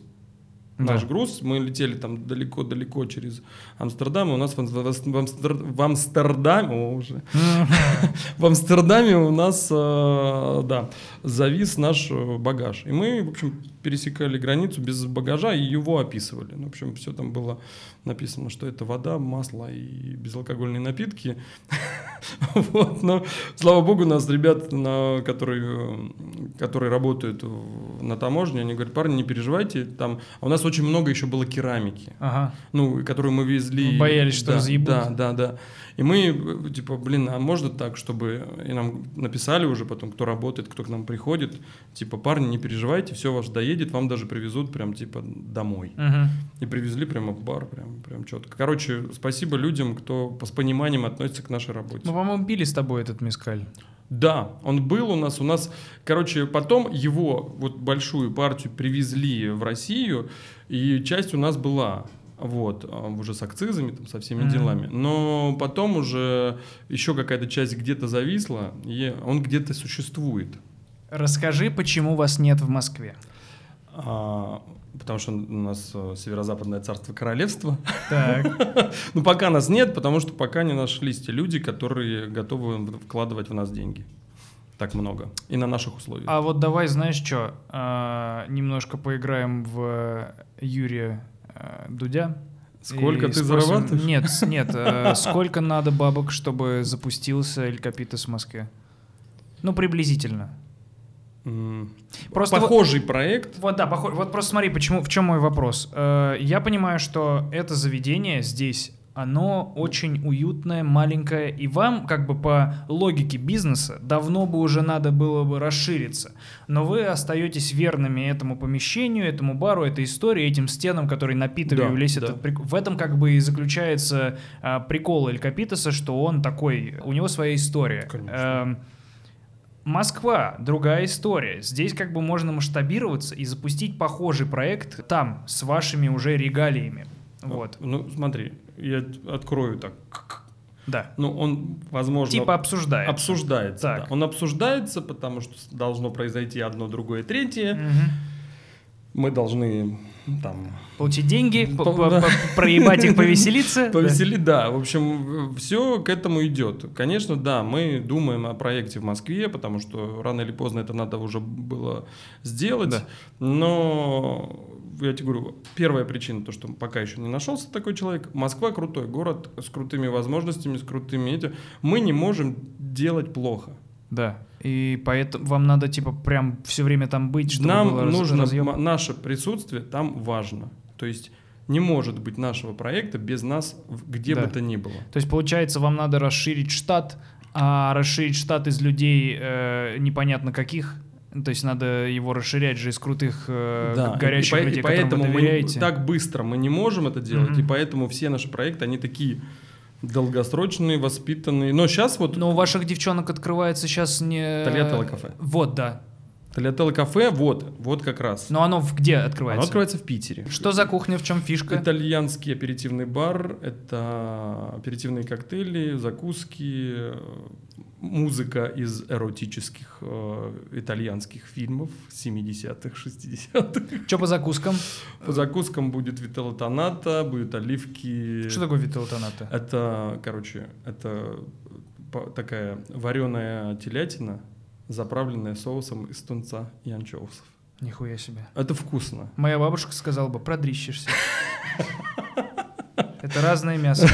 S2: Да.
S3: Наш груз, мы летели там далеко-далеко через Амстердам, и у нас в, в Ам- в Амстер- в Амстердаме, о, уже, *laughs* в Амстердаме у нас, э, да, завис наш э, багаж. И мы, в общем, пересекали границу без багажа и его описывали. Ну, в общем, все там было написано, что это вода, масло и безалкогольные напитки. *laughs* Вот, но, слава богу, нас ребят, на, которые, которые работают на таможне, они говорят, парни, не переживайте, там, а у нас очень много еще было керамики
S2: Ага.
S3: ну, которую мы везли.
S2: Вы боялись, что
S3: да,
S2: разъебут?
S3: Да, да, да. И мы, э, типа, блин, а можно так, чтобы... И нам написали уже потом, кто работает, кто к нам приходит, типа, парни, не переживайте, все ваш доедет, вам даже привезут прям, типа, домой.
S2: Мгм.
S3: И привезли прямо в бар, прям, прям четко. Короче, спасибо людям, кто с пониманием относится к нашей работе.
S2: Мы, по-моему, пили с тобой этот мискаль.
S3: Да, он был у нас. У нас, короче, потом его вот большую партию привезли в Россию, и часть у нас была. Вот, а, уже с акцизами, там, со всеми
S2: Мгм.
S3: делами. Но потом уже еще какая-то часть где-то зависла, и он где-то существует.
S2: Расскажи, почему вас нет в Москве.
S3: А, потому что у нас э, северо-западное царство королевства.
S2: Так. *laughs*
S3: Ну, пока нас нет, потому что пока не нашлись те люди, которые готовы вкладывать в нас деньги. Так много. И на наших условиях.
S2: А вот давай, знаешь что, немножко поиграем в Юрия э, Дудя.
S3: Сколько
S2: И
S3: ты
S2: спросим-
S3: зарабатываешь?
S2: Нет, нет. э, *laughs* Сколько надо бабок, чтобы запустился Эль Капитас в Москве? Ну, приблизительно. Просто вот-
S3: Похожий проект.
S2: Вот да, похоже. Вот просто смотри, почему, в чем мой вопрос. Э, Я понимаю, что это заведение здесь, оно очень уютное, маленькое, и вам, как бы по логике бизнеса, давно бы уже надо было бы расшириться. Но вы остаетесь верными этому помещению, этому бару, этой истории, этим стенам, которые напитывали
S3: Да,
S2: весь
S3: да.
S2: этот прик- В этом как бы и заключается а, прикол Эль Капитаса, что он такой, у него своя история.
S3: Конечно.
S2: Эм, Москва, другая история. Здесь как бы можно масштабироваться и запустить похожий проект там, с вашими уже регалиями. Вот,
S3: Ну, смотри, я открою так.
S2: да.
S3: Ну, он, возможно,
S2: Типа обсуждает.
S3: обсуждается.
S2: Так.
S3: да. Он обсуждается, потому что должно произойти одно, другое, третье.
S2: Мгм.
S3: Мы должны там
S2: Получить деньги,
S3: По-
S2: по- по-
S3: да.
S2: по- проебать их, повеселиться. *laughs*
S3: повеселить. Да, в общем, все к этому идет. Конечно, да, мы думаем о проекте в Москве, потому что рано или поздно это надо уже было сделать.
S2: Да.
S3: Но я тебе говорю, первая причина, то, что пока еще не нашелся такой человек. Москва крутой город с крутыми возможностями, с крутыми этим. Мы не можем делать плохо.
S2: Да. И поэтому вам надо, типа, прям все время там быть, чтобы
S3: Нам
S2: было
S3: нужно,
S2: разъем.
S3: наше присутствие там важно. То есть не может быть нашего проекта без нас, где
S2: Да.
S3: бы то ни было.
S2: То есть, получается, вам надо расширить штат, а расширить штат из людей э, непонятно каких. То есть надо его расширять же из крутых э,
S3: Да,
S2: горячих
S3: и,
S2: людей,
S3: и поэтому
S2: вы
S3: мы так быстро мы не можем это делать,
S2: Мгм.
S3: и поэтому все наши проекты, они такие долгосрочные, воспитанные. Но сейчас вот
S2: Но у ваших девчонок открывается сейчас не...
S3: Тольятти кафе.
S2: Вот, да.
S3: Тольятти кафе, вот, вот как раз.
S2: Но оно в- где открывается?
S3: Оно открывается в Питере.
S2: Что за кухня, в чем фишка?
S3: Итальянский аперитивный бар, это аперитивные коктейли, закуски, музыка из эротических э, итальянских фильмов 70-х, 60-х.
S2: Что по закускам?
S3: По закускам будет вителла тоната, будут оливки.
S2: Что такое вителотоната?
S3: Это, короче, это такая вареная телятина, заправленная соусом из тунца и анчоусов.
S2: Нихуя себе.
S3: Это вкусно.
S2: Моя бабушка сказала бы, продрищешься. *laughs* Это разное мясо.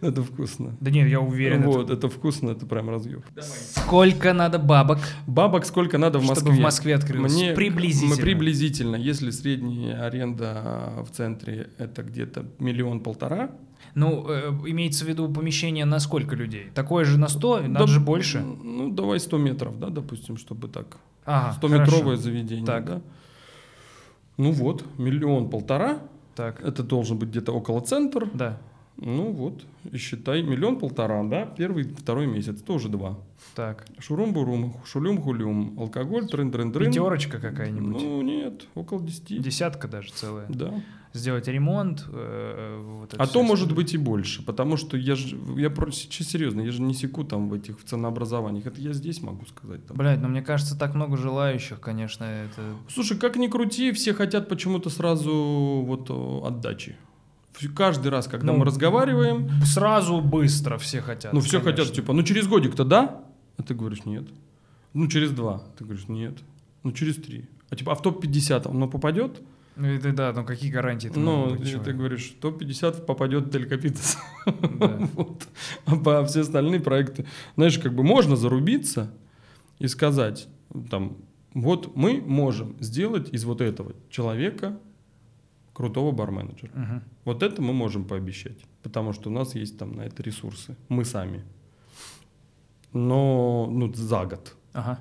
S3: Это вкусно.
S2: Да нет, я уверен.
S3: вот,
S2: это-
S3: это... вкусно, это прям разъеб.
S2: Сколько надо бабок,
S3: Бабок сколько надо в
S2: чтобы
S3: Москве?
S2: в Москве открылось?
S3: Мне
S2: Приблизительно.
S3: мы приблизительно, если средняя аренда в центре это где-то миллион-полтора.
S2: Ну, э, имеется в виду помещение на сколько людей? Такое же на 100, надо
S3: Да,
S2: же больше.
S3: Ну, давай 100 метров, да, допустим, чтобы так.
S2: Ага,
S3: 100-метровое
S2: хорошо.
S3: заведение,
S2: Так.
S3: да. Ну вот, миллион-полтора,
S2: Так,
S3: это должен быть где-то около центра.
S2: да,
S3: Ну вот, и считай, миллион-полтора, да, первый, второй месяц, тоже два.
S2: так.
S3: Шурум-бурум, шулюм-хулюм, алкоголь, трын-трын-трын.
S2: Пятерочка какая-нибудь.
S3: Ну нет, около 10.
S2: Десятка даже целая.
S3: Да.
S2: Сделать ремонт. э, вот
S3: А то может быть и больше, потому что я же, я сейчас серьезно, я же не секу там в этих в ценообразованиях, это я здесь могу сказать. Там.
S2: Блядь, ну мне кажется, так много желающих, конечно, это...
S3: Слушай, как ни крути, все хотят почему-то сразу вот отдачи. Каждый раз, когда
S2: Ну,
S3: мы разговариваем,
S2: Сразу быстро все хотят.
S3: ну все
S2: конечно.
S3: хотят типа, ну через годик-то да? А ты говоришь нет. Ну через два, ты говоришь нет. Ну через три. А типа, а в топ-50 оно попадет?
S2: Ну это да, ну какие гарантии
S3: Ну, ты говоришь, в топ-50 попадет Телькопитес.
S2: Да. *laughs*
S3: Вот. А по все остальные проекты, знаешь, как бы можно зарубиться и сказать, там, вот мы можем сделать из вот этого человека крутого барменеджера.
S2: Мгм.
S3: Вот это мы можем пообещать, потому что у нас есть там на это ресурсы, мы сами. Но, ну, за год.
S2: Ага.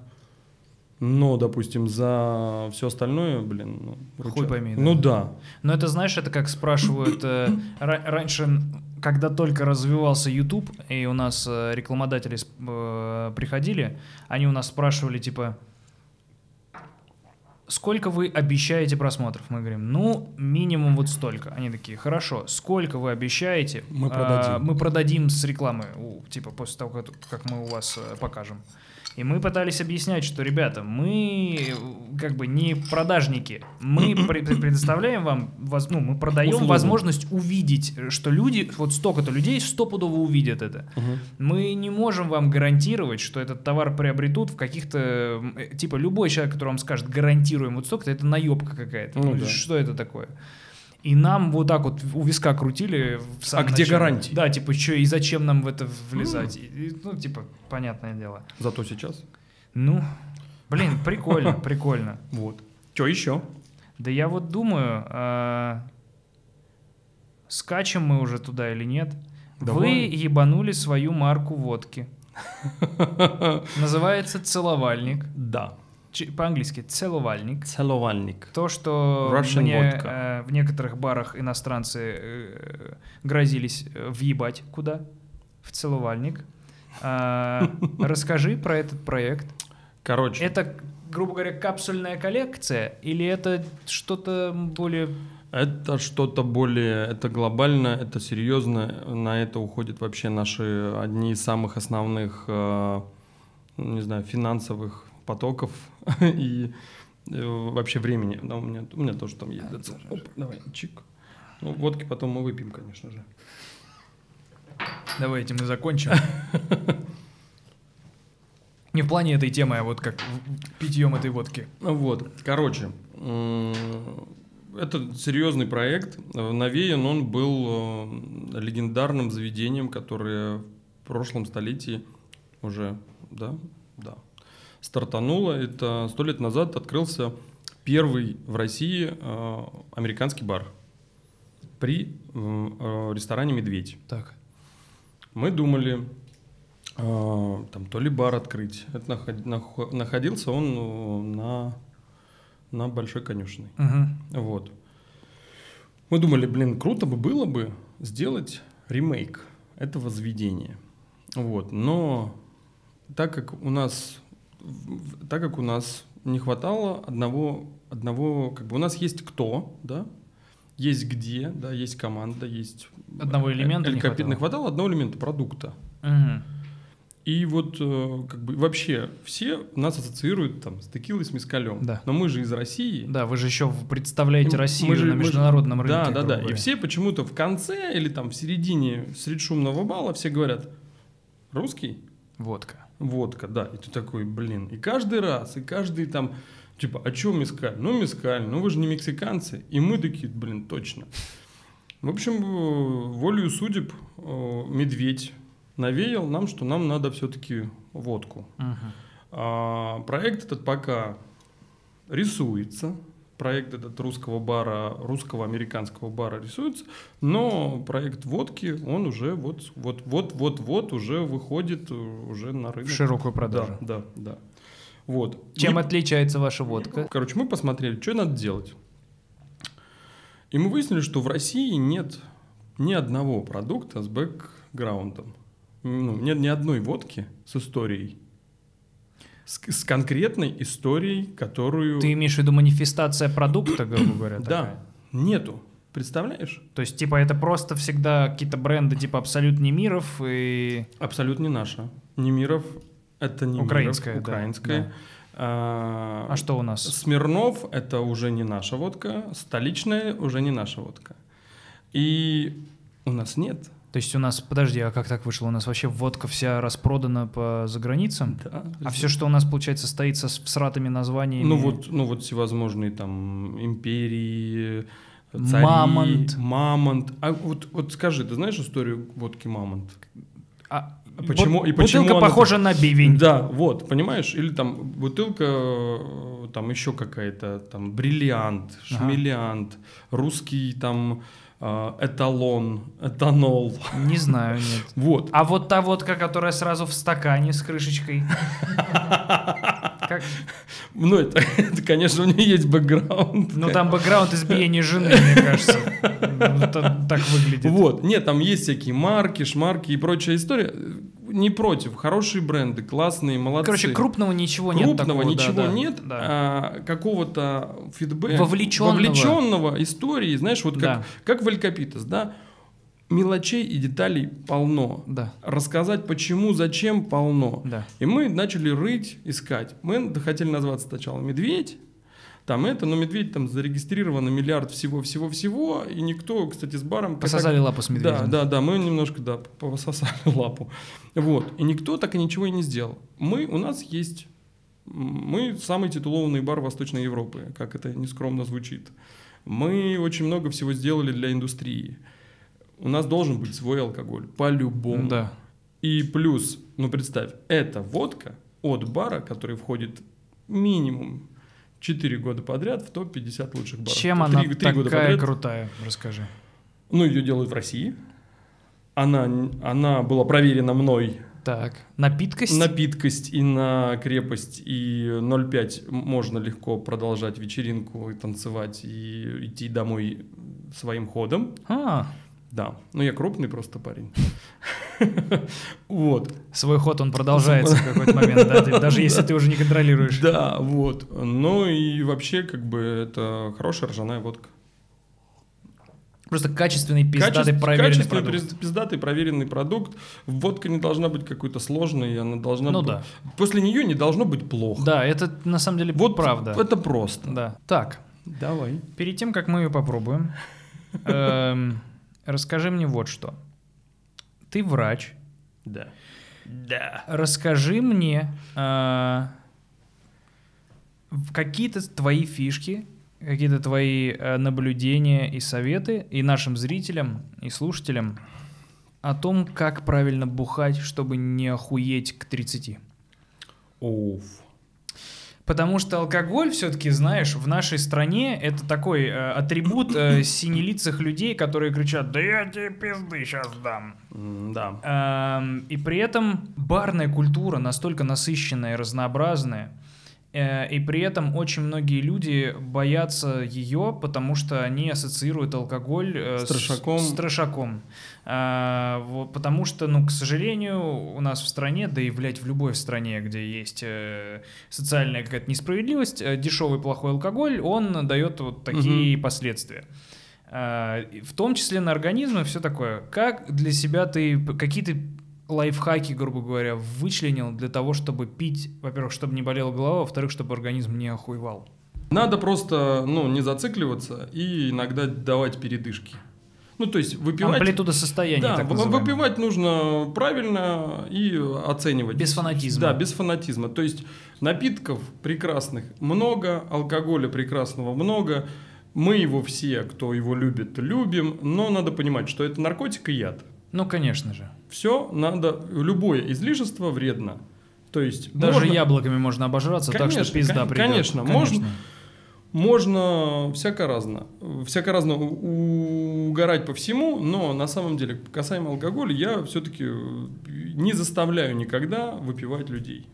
S3: Но, допустим, за все остальное, блин, ну,
S2: Хуй пойми, да.
S3: Ну да.
S2: Но это, знаешь, это как спрашивают... э, *coughs* ра- раньше, когда только развивался YouTube, и у нас э, рекламодатели э, приходили, они у нас спрашивали, типа, сколько вы обещаете просмотров? Мы говорим, ну, минимум вот столько. Они такие, хорошо, сколько вы обещаете?
S3: Мы
S2: А,
S3: продадим.
S2: мы продадим с рекламы, типа, после того, как, как мы у вас э, покажем. И мы пытались объяснять, что, ребята, мы как бы не продажники. Мы пре- пре- предоставляем вам, ну, мы продаем
S3: Услугу.
S2: возможность увидеть, что люди, вот столько-то людей стопудово увидят это.
S3: Мгм.
S2: Мы не можем вам гарантировать, что этот товар приобретут в каких-то... э, Типа любой человек, который вам скажет, гарантируем вот столько-то, это наебка какая-то.
S3: Ну
S2: Ну,
S3: да.
S2: Что это такое? И нам вот так вот у виска крутили в самом
S3: А где
S2: начале.
S3: гарантии?
S2: Да, типа, что и зачем нам в это влезать? И- и, ну, типа, понятное дело.
S3: Зато сейчас.
S2: Ну, блин, прикольно, *laughs* прикольно.
S3: Вот. Что еще?
S2: Да я вот думаю, а, скачем мы уже туда или нет. Вы ебанули свою марку водки. *laughs* Называется целовальник.
S3: Да.
S2: По-английски целовальник.
S3: Целовальник.
S2: То, что
S3: Russian
S2: мне э, в некоторых барах иностранцы э, грозились э, въебать куда? В целовальник. А, *laughs* Расскажи про этот проект.
S3: Короче,
S2: Это, грубо говоря, капсульная коллекция или это что-то более...
S3: это что-то более, это глобально, это серьезно. На это уходят вообще наши одни из самых основных, э, не знаю, финансовых потоков *laughs* и э, вообще времени. Да, у меня, у меня тоже там есть. ДЦ. Оп, давай, чик. Ну, водки потом мы выпьем, конечно же.
S2: Давайте мы закончим. *laughs* Не в плане этой темы, а вот как питьем этой водки.
S3: Ну Вот, короче, это серьезный проект. Навеян он был э, легендарным заведением, которое в прошлом столетии уже, да, да, стартануло. Это сто лет назад открылся первый в России э, американский бар при э, э, ресторане «Медведь».
S2: Так.
S3: Мы думали, э, там то ли бар открыть. Это наход- нахо- находился он на, на Большой конюшной.
S2: Мгм.
S3: Вот. Мы думали, блин, круто бы было бы сделать ремейк этого заведения. Вот. Но так как у нас, так как у нас не хватало одного, одного, как бы у нас есть кто, да, есть где, да, есть команда, есть
S2: Одного элемента
S3: Эль
S2: не хватало.
S3: хватало одного элемента продукта.
S2: Мгм.
S3: И вот э, как бы вообще все нас ассоциируют там с текилой, с мискалем.
S2: Да.
S3: Но мы же из России.
S2: Да, вы же еще представляете
S3: Мы
S2: Россию
S3: же-
S2: на
S3: мы же-
S2: международном рынке.
S3: Да, да, да. И все почему-то в конце или там в середине среди шумного бала все говорят русский,
S2: Водка.
S3: Водка, да. И ты такой, блин. И каждый раз, и каждый там типа, а чё мискаль? Ну мискаль, ну вы же не мексиканцы. И мы такие, блин, точно. В общем, э, волею судеб э, медведь навеял нам, что нам надо все-таки водку.
S2: Мгм.
S3: А, проект этот пока рисуется. Проект этот русского бара, русского американского бара рисуется, но проект водки, он уже вот, вот, вот, вот, вот уже выходит э, уже на
S2: В
S3: рынок.
S2: широкую продажу.
S3: Да, да, да. Вот.
S2: Чем
S3: И-
S2: отличается ваша водка?
S3: Короче, мы посмотрели, что надо делать. И мы выяснили, что в России нет ни одного продукта с бэкграундом. Ну, нет ни одной водки с историей. С, с конкретной историей, которую...
S2: Ты имеешь в виду манифестация продукта, грубо говоря?
S3: Да,
S2: такая?
S3: нету. Представляешь?
S2: То есть, типа, это просто всегда какие-то бренды типа Абсолют Немиров и...
S3: Абсолютно не наша. Немиров — это не
S2: Украинская, да,
S3: украинская.
S2: да.
S3: А,
S2: А что у нас?
S3: Смирнов — это уже не наша водка, столичная уже не наша водка. И у нас нет.
S2: То есть у нас, подожди, а как так вышло? У нас вообще водка вся распродана по заграницам?
S3: Да.
S2: А все, что у нас, получается, стоит со всратыми названиями...
S3: Ну вот, ну вот всевозможные там империи, цари,
S2: Мамонт.
S3: Мамонт. А вот, вот скажи, ты знаешь историю водки Мамонт?
S2: А,
S3: А почему-
S2: бут-
S3: и почему
S2: Бутылка
S3: она-
S2: похожа на бивень.
S3: Да, вот, понимаешь? Или там бутылка, э, там еще какая-то, там бриллиант,
S2: Ага.
S3: шмелиант, русский там эталон, этанол.
S2: Не знаю, нет. *laughs*
S3: Вот.
S2: А вот та водка, которая сразу в стакане с крышечкой. Как?
S3: Ну, это, это, конечно, у нее есть бэкграунд.
S2: Ну там бэкграунд избиения жены, мне кажется. Так выглядит.
S3: Вот, нет, там есть всякие марки, шмарки и прочая история. Не против, хорошие бренды, классные, молодцы.
S2: Короче, крупного ничего нет
S3: Крупного
S2: такого, да,
S3: ничего
S2: да,
S3: нет,
S2: да.
S3: а, какого-то фидбэка,
S2: Вовлеченного.
S3: вовлеченного истории, знаешь, вот как,
S2: Да.
S3: как в Эль Капитас, да, мелочей и деталей полно.
S2: Да,
S3: Рассказать почему, зачем полно.
S2: да.
S3: И мы начали рыть, искать. Мы хотели назваться сначала «Медведь», там это, но «Медведь» там зарегистрировано миллиард всего-всего-всего, и никто, кстати, с баром...
S2: Пососали лапу с
S3: да,
S2: медведем.
S3: да, да, мы немножко, да, пососали лапу. Вот. И никто так и ничего и не сделал. Мы, у нас есть, мы самый титулованный бар Восточной Европы, как это нескромно звучит. Мы очень много всего сделали для индустрии. У нас должен быть свой алкоголь, по-любому.
S2: Да.
S3: И плюс, ну представь, это водка от бара, который входит минимум 4 года подряд в топ-50 лучших баров.
S2: Чем
S3: Три-
S2: она
S3: три года
S2: такая
S3: подряд.
S2: крутая? Расскажи.
S3: Ну, ее делают в России. Она, она была проверена мной
S2: Так, напиткость?
S3: на питкость и на крепость. И 0,5 можно легко продолжать вечеринку и танцевать, и идти домой своим ходом.
S2: А,
S3: Да, ну я крупный просто парень. *laughs* Вот.
S2: свой ход он продолжается в какой-то момент, да, даже если ты уже не контролируешь.
S3: Да, вот. Ну и вообще, как бы, это хорошая ржаная водка.
S2: Просто качественный, пиздатый,
S3: Качеств-
S2: проверенный
S3: качественный,
S2: продукт.
S3: пиз- пиздатый, проверенный продукт. Водка не должна быть какой-то сложной, она должна
S2: Ну
S3: быть...
S2: да.
S3: После нее не должно быть плохо.
S2: Да, это на самом деле
S3: Вот
S2: правда.
S3: Это просто.
S2: Да. Так,
S3: Давай.
S2: перед тем, как мы ее попробуем, *laughs* эм, расскажи мне вот что. Ты врач.
S3: Да. Да.
S2: Расскажи мне э, какие-то твои фишки какие-то твои э, наблюдения и советы и нашим зрителям и слушателям о том, как правильно бухать, чтобы не охуеть к 30.
S3: Оф.
S2: Потому что алкоголь, все-таки, знаешь, в нашей стране это такой э, атрибут э, *coughs* синелицых людей, которые кричат «Да я тебе пизды сейчас дам».
S3: Да.
S2: Эм, И при этом барная культура настолько насыщенная и разнообразная, э, и при этом очень многие люди боятся ее, потому что они ассоциируют алкоголь э,
S3: С трешаком.
S2: с трешаком. А, вот, потому что, ну, к сожалению, у нас в стране, да и, блядь, в любой стране, где есть э, социальная какая-то несправедливость, э, дешевый плохой алкоголь, он дает вот такие последствия. А, и в том числе на организм и все такое. Как для себя ты, какие ты лайфхаки, грубо говоря, вычленил для того, чтобы пить, во-первых, чтобы не болела голова, во-вторых, чтобы организм не охуевал?
S3: Надо просто, ну, не зацикливаться и иногда давать передышки. Ну, то есть выпивать...
S2: Амплитуда состояния,
S3: Да,
S2: так
S3: выпивать нужно правильно и оценивать.
S2: Без фанатизма.
S3: Да, без фанатизма. То есть напитков прекрасных много, алкоголя прекрасного много. Мы его все, кто его любит, любим, но надо понимать, что это наркотик и яд.
S2: Ну, конечно же.
S3: Все надо, любое излишество вредно. То есть
S2: Даже
S3: можно-
S2: яблоками можно обожраться, так что
S3: Конечно,
S2: пизда придет.
S3: конечно, можно. Можно всяко разно. Всяко разно угорать по всему, но на самом деле, касаемо алкоголя, я все-таки не заставляю никогда выпивать людей.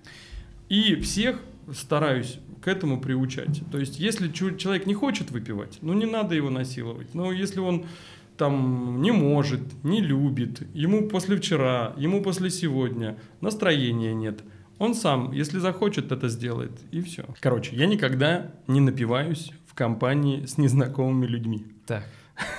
S3: И всех стараюсь к этому приучать. То есть, если человек не хочет выпивать, ну не надо его насиловать. Но если он там не может, не любит, ему после вчера, ему после сегодня настроения нет, он сам, если захочет, это сделает, и все. Короче, я никогда не напиваюсь в компании с незнакомыми людьми.
S2: Так.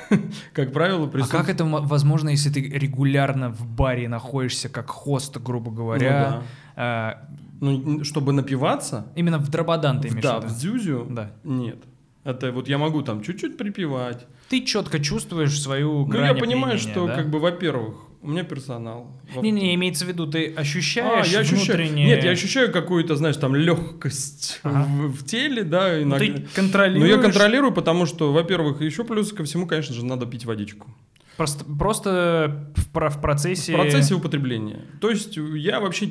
S2: *laughs*
S3: Как правило,
S2: А
S3: присутствует...
S2: как это возможно, если ты регулярно в баре находишься как хост, грубо говоря? а,
S3: Ну, чтобы напиваться,
S2: именно в Драбадан ты имеешь
S3: да,
S2: в
S3: дзюзю,
S2: Да.
S3: нет. Это вот я могу там чуть-чуть припевать.
S2: Ты четко чувствуешь свою
S3: Ну, я понимаю, что,
S2: да?
S3: как бы, во-первых, у меня персонал.
S2: Не-не, имеется в виду, ты
S3: А,
S2: ощущаешь
S3: я ощущаю...
S2: внутреннее...
S3: Нет, я ощущаю какую-то, знаешь, там легкость
S2: Ага.
S3: в, в теле, да,
S2: Ну,
S3: иногда.
S2: Ты контролируешь...
S3: Но я контролирую, потому что, во-первых, еще плюс ко всему, конечно же, надо пить водичку.
S2: Просто, просто в, в процессе...
S3: В процессе употребления. То есть я вообще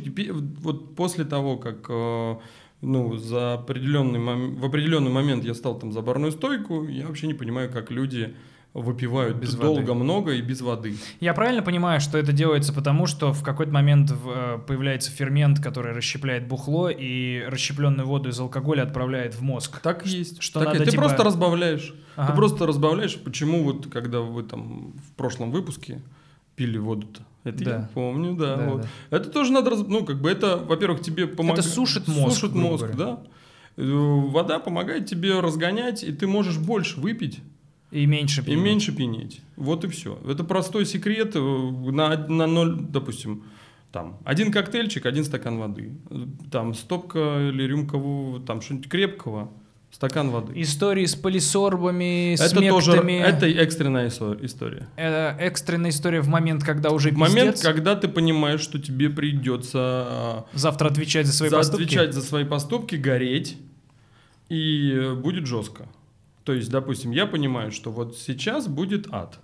S3: вот после того, как э, ну, за определенный мом- в определенный момент я стал там за барную стойку, я вообще не понимаю, как люди выпивают
S2: Без
S3: долго,
S2: воды.
S3: много и без воды.
S2: Я правильно понимаю, что это делается потому, что в какой-то момент э, появляется фермент, который расщепляет бухло и расщепленную воду из алкоголя отправляет в мозг.
S3: Так и есть.
S2: что
S3: Так и-
S2: надо,
S3: ты
S2: типа-
S3: просто разбавляешь.
S2: Ага.
S3: Ты просто разбавляешь, почему вот когда вы там в прошлом выпуске пили воду-то. Это
S2: Да.
S3: я помню, да.
S2: Да,
S3: вот.
S2: да.
S3: Это тоже надо, раз- ну, как бы это, во-первых, тебе помогает.
S2: сушит мозг,
S3: Сушит мозг,
S2: говоря.
S3: да. Э, Вода помогает тебе разгонять, и ты можешь больше выпить
S2: И меньше
S3: и
S2: пить.
S3: меньше пьянеть. Вот и все. Это простой секрет. э, На, на ноль, допустим, там, один коктейльчик, один стакан воды. Э, Там, стопка или рюмка, там, что-нибудь крепкого, стакан воды.
S2: Истории с полисорбами, с
S3: Это тоже, это экстренная исто- история.
S2: Это экстренная история в момент, когда уже
S3: В момент,
S2: пиздец.
S3: когда ты понимаешь, что тебе придется
S2: Завтра отвечать за свои
S3: за-
S2: поступки.
S3: отвечать за свои поступки, гореть, и будет жестко. То есть, допустим, я понимаю, что вот сейчас будет ад.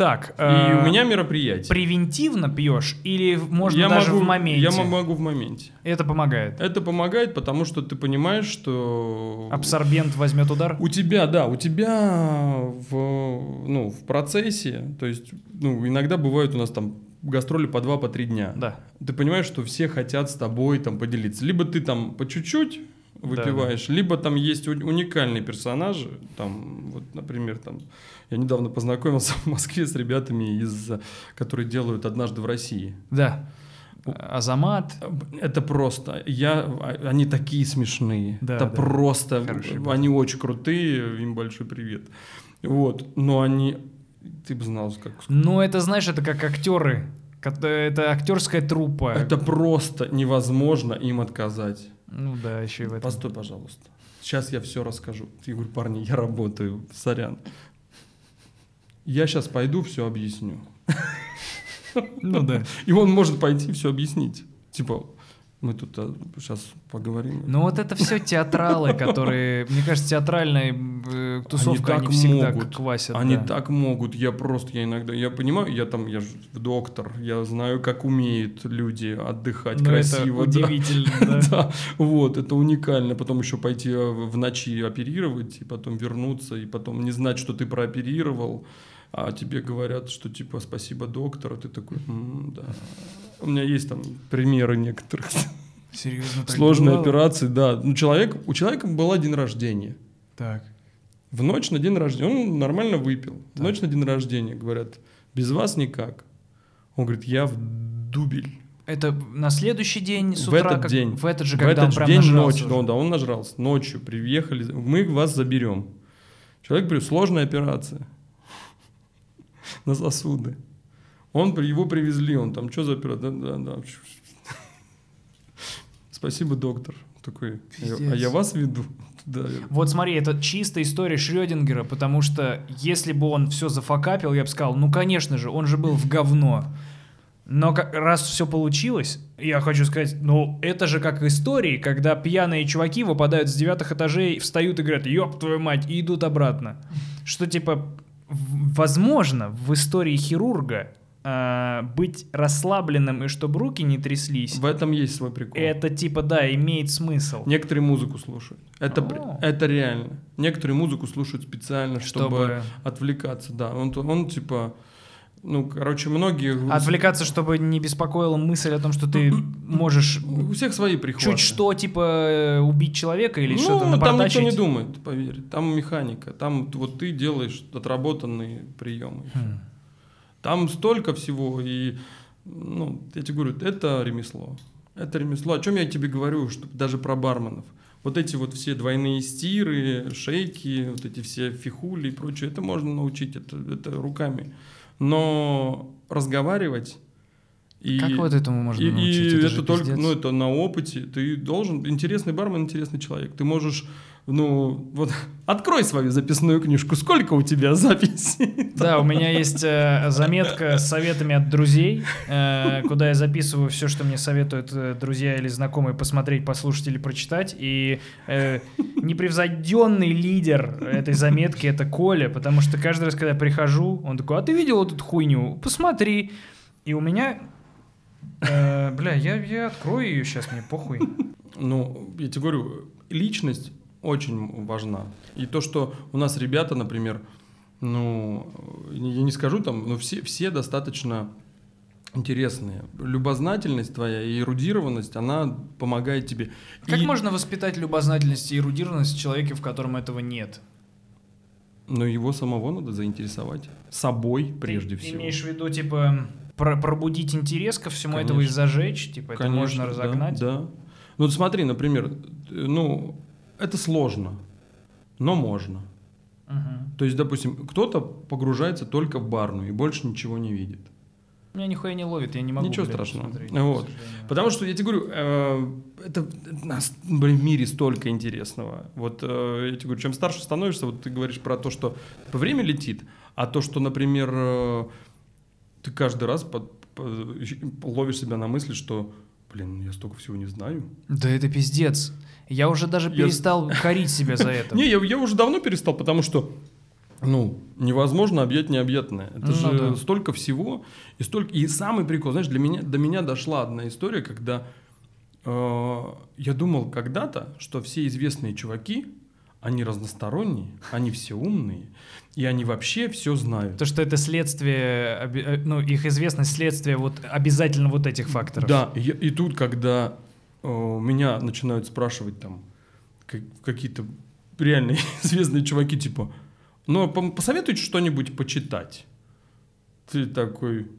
S2: Так,
S3: И
S2: э,
S3: у меня мероприятие.
S2: превентивно пьешь или можно
S3: я
S2: даже
S3: могу,
S2: в моменте?
S3: Я могу в моменте.
S2: Это помогает.
S3: Это помогает, потому что ты понимаешь, что
S2: Абсорбент возьмет удар.
S3: у тебя, да, у тебя в, ну, в процессе, то есть, ну, иногда бывают у нас там гастроли по два, по три дня.
S2: Да.
S3: Ты понимаешь, что все хотят с тобой там поделиться. Либо ты там по чуть-чуть выпиваешь, либо там есть уникальные персонажи, там, вот, например, там, я недавно познакомился в Москве с ребятами, из, которые делают «Однажды в России».
S2: Да. Азамат.
S3: Это просто, я, а- они такие смешные,
S2: Да,
S3: это
S2: да.
S3: просто,
S2: Хорошие
S3: они очень крутые, им большой привет. Вот, но они, ты бы знал, как
S2: Ну, это, знаешь, это как актеры. Это актерская труппа.
S3: это просто невозможно им отказать.
S2: Ну да, еще и в этом.
S3: Постой, пожалуйста. Сейчас я все расскажу. Я говорю, парни, я работаю, сорян. Я сейчас пойду, все объясню.
S2: Ну да.
S3: И он может пойти все объяснить. Типа, Мы тут сейчас поговорим.
S2: Ну вот это все театралы, *laughs* которые, мне кажется, театральная э, тусовка, они,
S3: так
S2: всегда
S3: могут.
S2: квасят.
S3: Они
S2: да.
S3: так могут. Я просто, я иногда, я понимаю, я там, я же доктор, я знаю, как умеют люди отдыхать
S2: Ну,
S3: красиво.
S2: это
S3: да.
S2: удивительно, да. *laughs*
S3: Да, вот, это уникально. Потом еще пойти э, в ночи оперировать, и потом вернуться, и потом не знать, что ты прооперировал, а тебе говорят, что типа спасибо, доктор, а ты такой, «М, да. У меня есть там примеры некоторых
S2: Серьезно, так
S3: сложной
S2: бывало?
S3: операции, да. Ну, человек, у человека был день рождения.
S2: Так.
S3: В ночь на день рождения, он нормально выпил. В
S2: Так.
S3: ночь на день рождения, говорят, без вас никак. Он говорит, я в дубель.
S2: Это на следующий день с
S3: в
S2: утра?
S3: этот
S2: как-
S3: день.
S2: В этот же,
S3: в
S2: когда
S3: этот
S2: он
S3: же
S2: прям
S3: день ночью.
S2: уже?
S3: Ну, да, он нажрался. Ночью приехали, мы вас заберем. Человек говорит, сложная операция *laughs* на сосуды. Он, его привезли, он там, что за операция? Да, да, да. Спасибо, доктор. Такой, а я- а вас веду. Да,
S2: Вот смотри, это чистая история Шрёдингера, потому что если бы он все зафакапил, я бы сказал, ну конечно же, он же был в говно. Но как, раз все получилось, я хочу сказать, ну это же как истории, когда пьяные чуваки выпадают с девятых этажей, встают и говорят, ёб твою мать, и идут обратно. Что типа, возможно, в истории хирурга а, быть расслабленным и чтобы руки не тряслись,
S3: В этом есть свой прикол.
S2: это типа, да, имеет смысл.
S3: Некоторые музыку слушают. Это,
S2: О.
S3: это реально. Некоторые музыку слушают специально, чтобы,
S2: Чтобы
S3: отвлекаться. Да, он, он типа, ну, короче, многие...
S2: Отвлекаться, чтобы не беспокоила мысль о том, что ты *coughs* можешь
S3: У всех свои прихваты.
S2: чуть что, типа, э, убить человека или
S3: ну,
S2: что-то
S3: там никто
S2: напортачить.
S3: не думает, поверь. Там механика. Там вот ты делаешь отработанные приемы.
S2: Хм.
S3: Там столько всего, и, ну, я тебе говорю, это ремесло. Это ремесло. О чем я тебе говорю, что даже про барменов. Вот эти вот все двойные стиры, шейки, вот эти все фихули и прочее, это можно научить, это, это руками. Но разговаривать и...
S2: Как вот этому можно
S3: и,
S2: научить?
S3: и
S2: это,
S3: это, только,
S2: пиздец.
S3: ну, это на опыте. Ты должен, интересный бармен, интересный человек. Ты можешь, ну, вот, открой свою записную книжку. Сколько у тебя записей?
S2: Да, у меня есть э, заметка с советами от друзей, э, куда я записываю все, что мне советуют э, друзья или знакомые посмотреть, послушать или прочитать. И э, непревзойденный лидер этой заметки это Коля, потому что каждый раз, когда я прихожу, он такой, а ты видел вот эту хуйню? Посмотри. И у меня... э, бля, я, я открою ее сейчас, мне похуй.
S3: Ну, я тебе говорю, личность очень важна. И то, что у нас ребята, например, ну, я не скажу там, но все, все достаточно интересные. Любознательность твоя и эрудированность, она помогает тебе.
S2: Как
S3: И-
S2: можно воспитать любознательность и эрудированность в человеке, в котором этого нет?
S3: Но его самого надо заинтересовать. Собой, прежде
S2: ты,
S3: всего.
S2: Ты имеешь в виду, типа, про- пробудить интерес ко всему
S3: Конечно.
S2: этому и зажечь? Типа, это
S3: Конечно,
S2: можно
S3: да,
S2: разогнать?
S3: Да. Ну, вот смотри, например, ну, это сложно, но можно.
S2: Мгм.
S3: То есть, допустим, кто-то погружается только в барную и больше ничего не видит.
S2: Меня нихуя не ловит, я не могу.
S3: Ничего
S2: блядь,
S3: страшного.
S2: смотреть,
S3: Вот. Потому что, я тебе говорю, э, это нас блин, в мире столько интересного. Вот э, я тебе говорю, чем старше становишься, вот ты говоришь про то, что время летит, а то, что, например, э, ты каждый раз под- по- ловишь себя на мысли, что, блин, я столько всего не знаю.
S2: Да это пиздец. Я уже даже
S3: Я-
S2: перестал корить себя за *laughs* это.
S3: Не, я, я уже давно перестал, потому что, ну, невозможно объять необъятное. Это
S2: Ну
S3: же
S2: да.
S3: столько всего и столько. И самый прикол, знаешь, для меня до меня дошла одна история, когда э, я думал когда-то, что все известные чуваки, они разносторонние, они все умные, и они вообще все знают.
S2: То, что это следствие, э, ну, их известность следствие вот обязательно вот этих факторов.
S3: Да, и, я- и тут, когда меня начинают спрашивать там как- какие-то реально *laughs* известные чуваки, типа, ну, пом- посоветуйте что-нибудь почитать. Ты такой...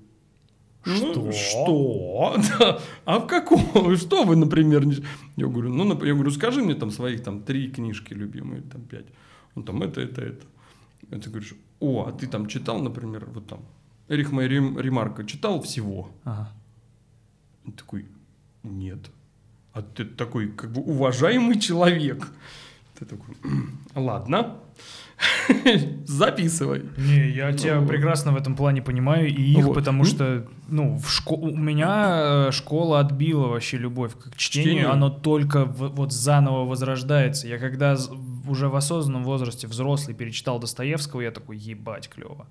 S3: «Ну,
S2: Что?
S3: Что? *laughs* Да. А в каком? *laughs* Что вы, например? не- Я говорю, ну, я говорю, скажи мне там своих там три книжки любимые, там пять. Он там это, это, это. И ты говоришь, о, а ты там читал, например, вот там, Эрих Рем- Ремарка читал всего?
S2: Ага.
S3: Он такой, нет. А ты такой, как бы, уважаемый человек. Ты такой, ладно, *laughs* записывай.
S2: Не, я тебя прекрасно в этом плане понимаю, и их,
S3: Вот.
S2: потому
S3: Ну.
S2: что, ну, в шко... у меня э, школа отбила вообще любовь к чтению,
S3: Чтению?
S2: оно только в- вот заново возрождается. Я когда уже в осознанном возрасте взрослый перечитал Достоевского, я такой, ебать, клево.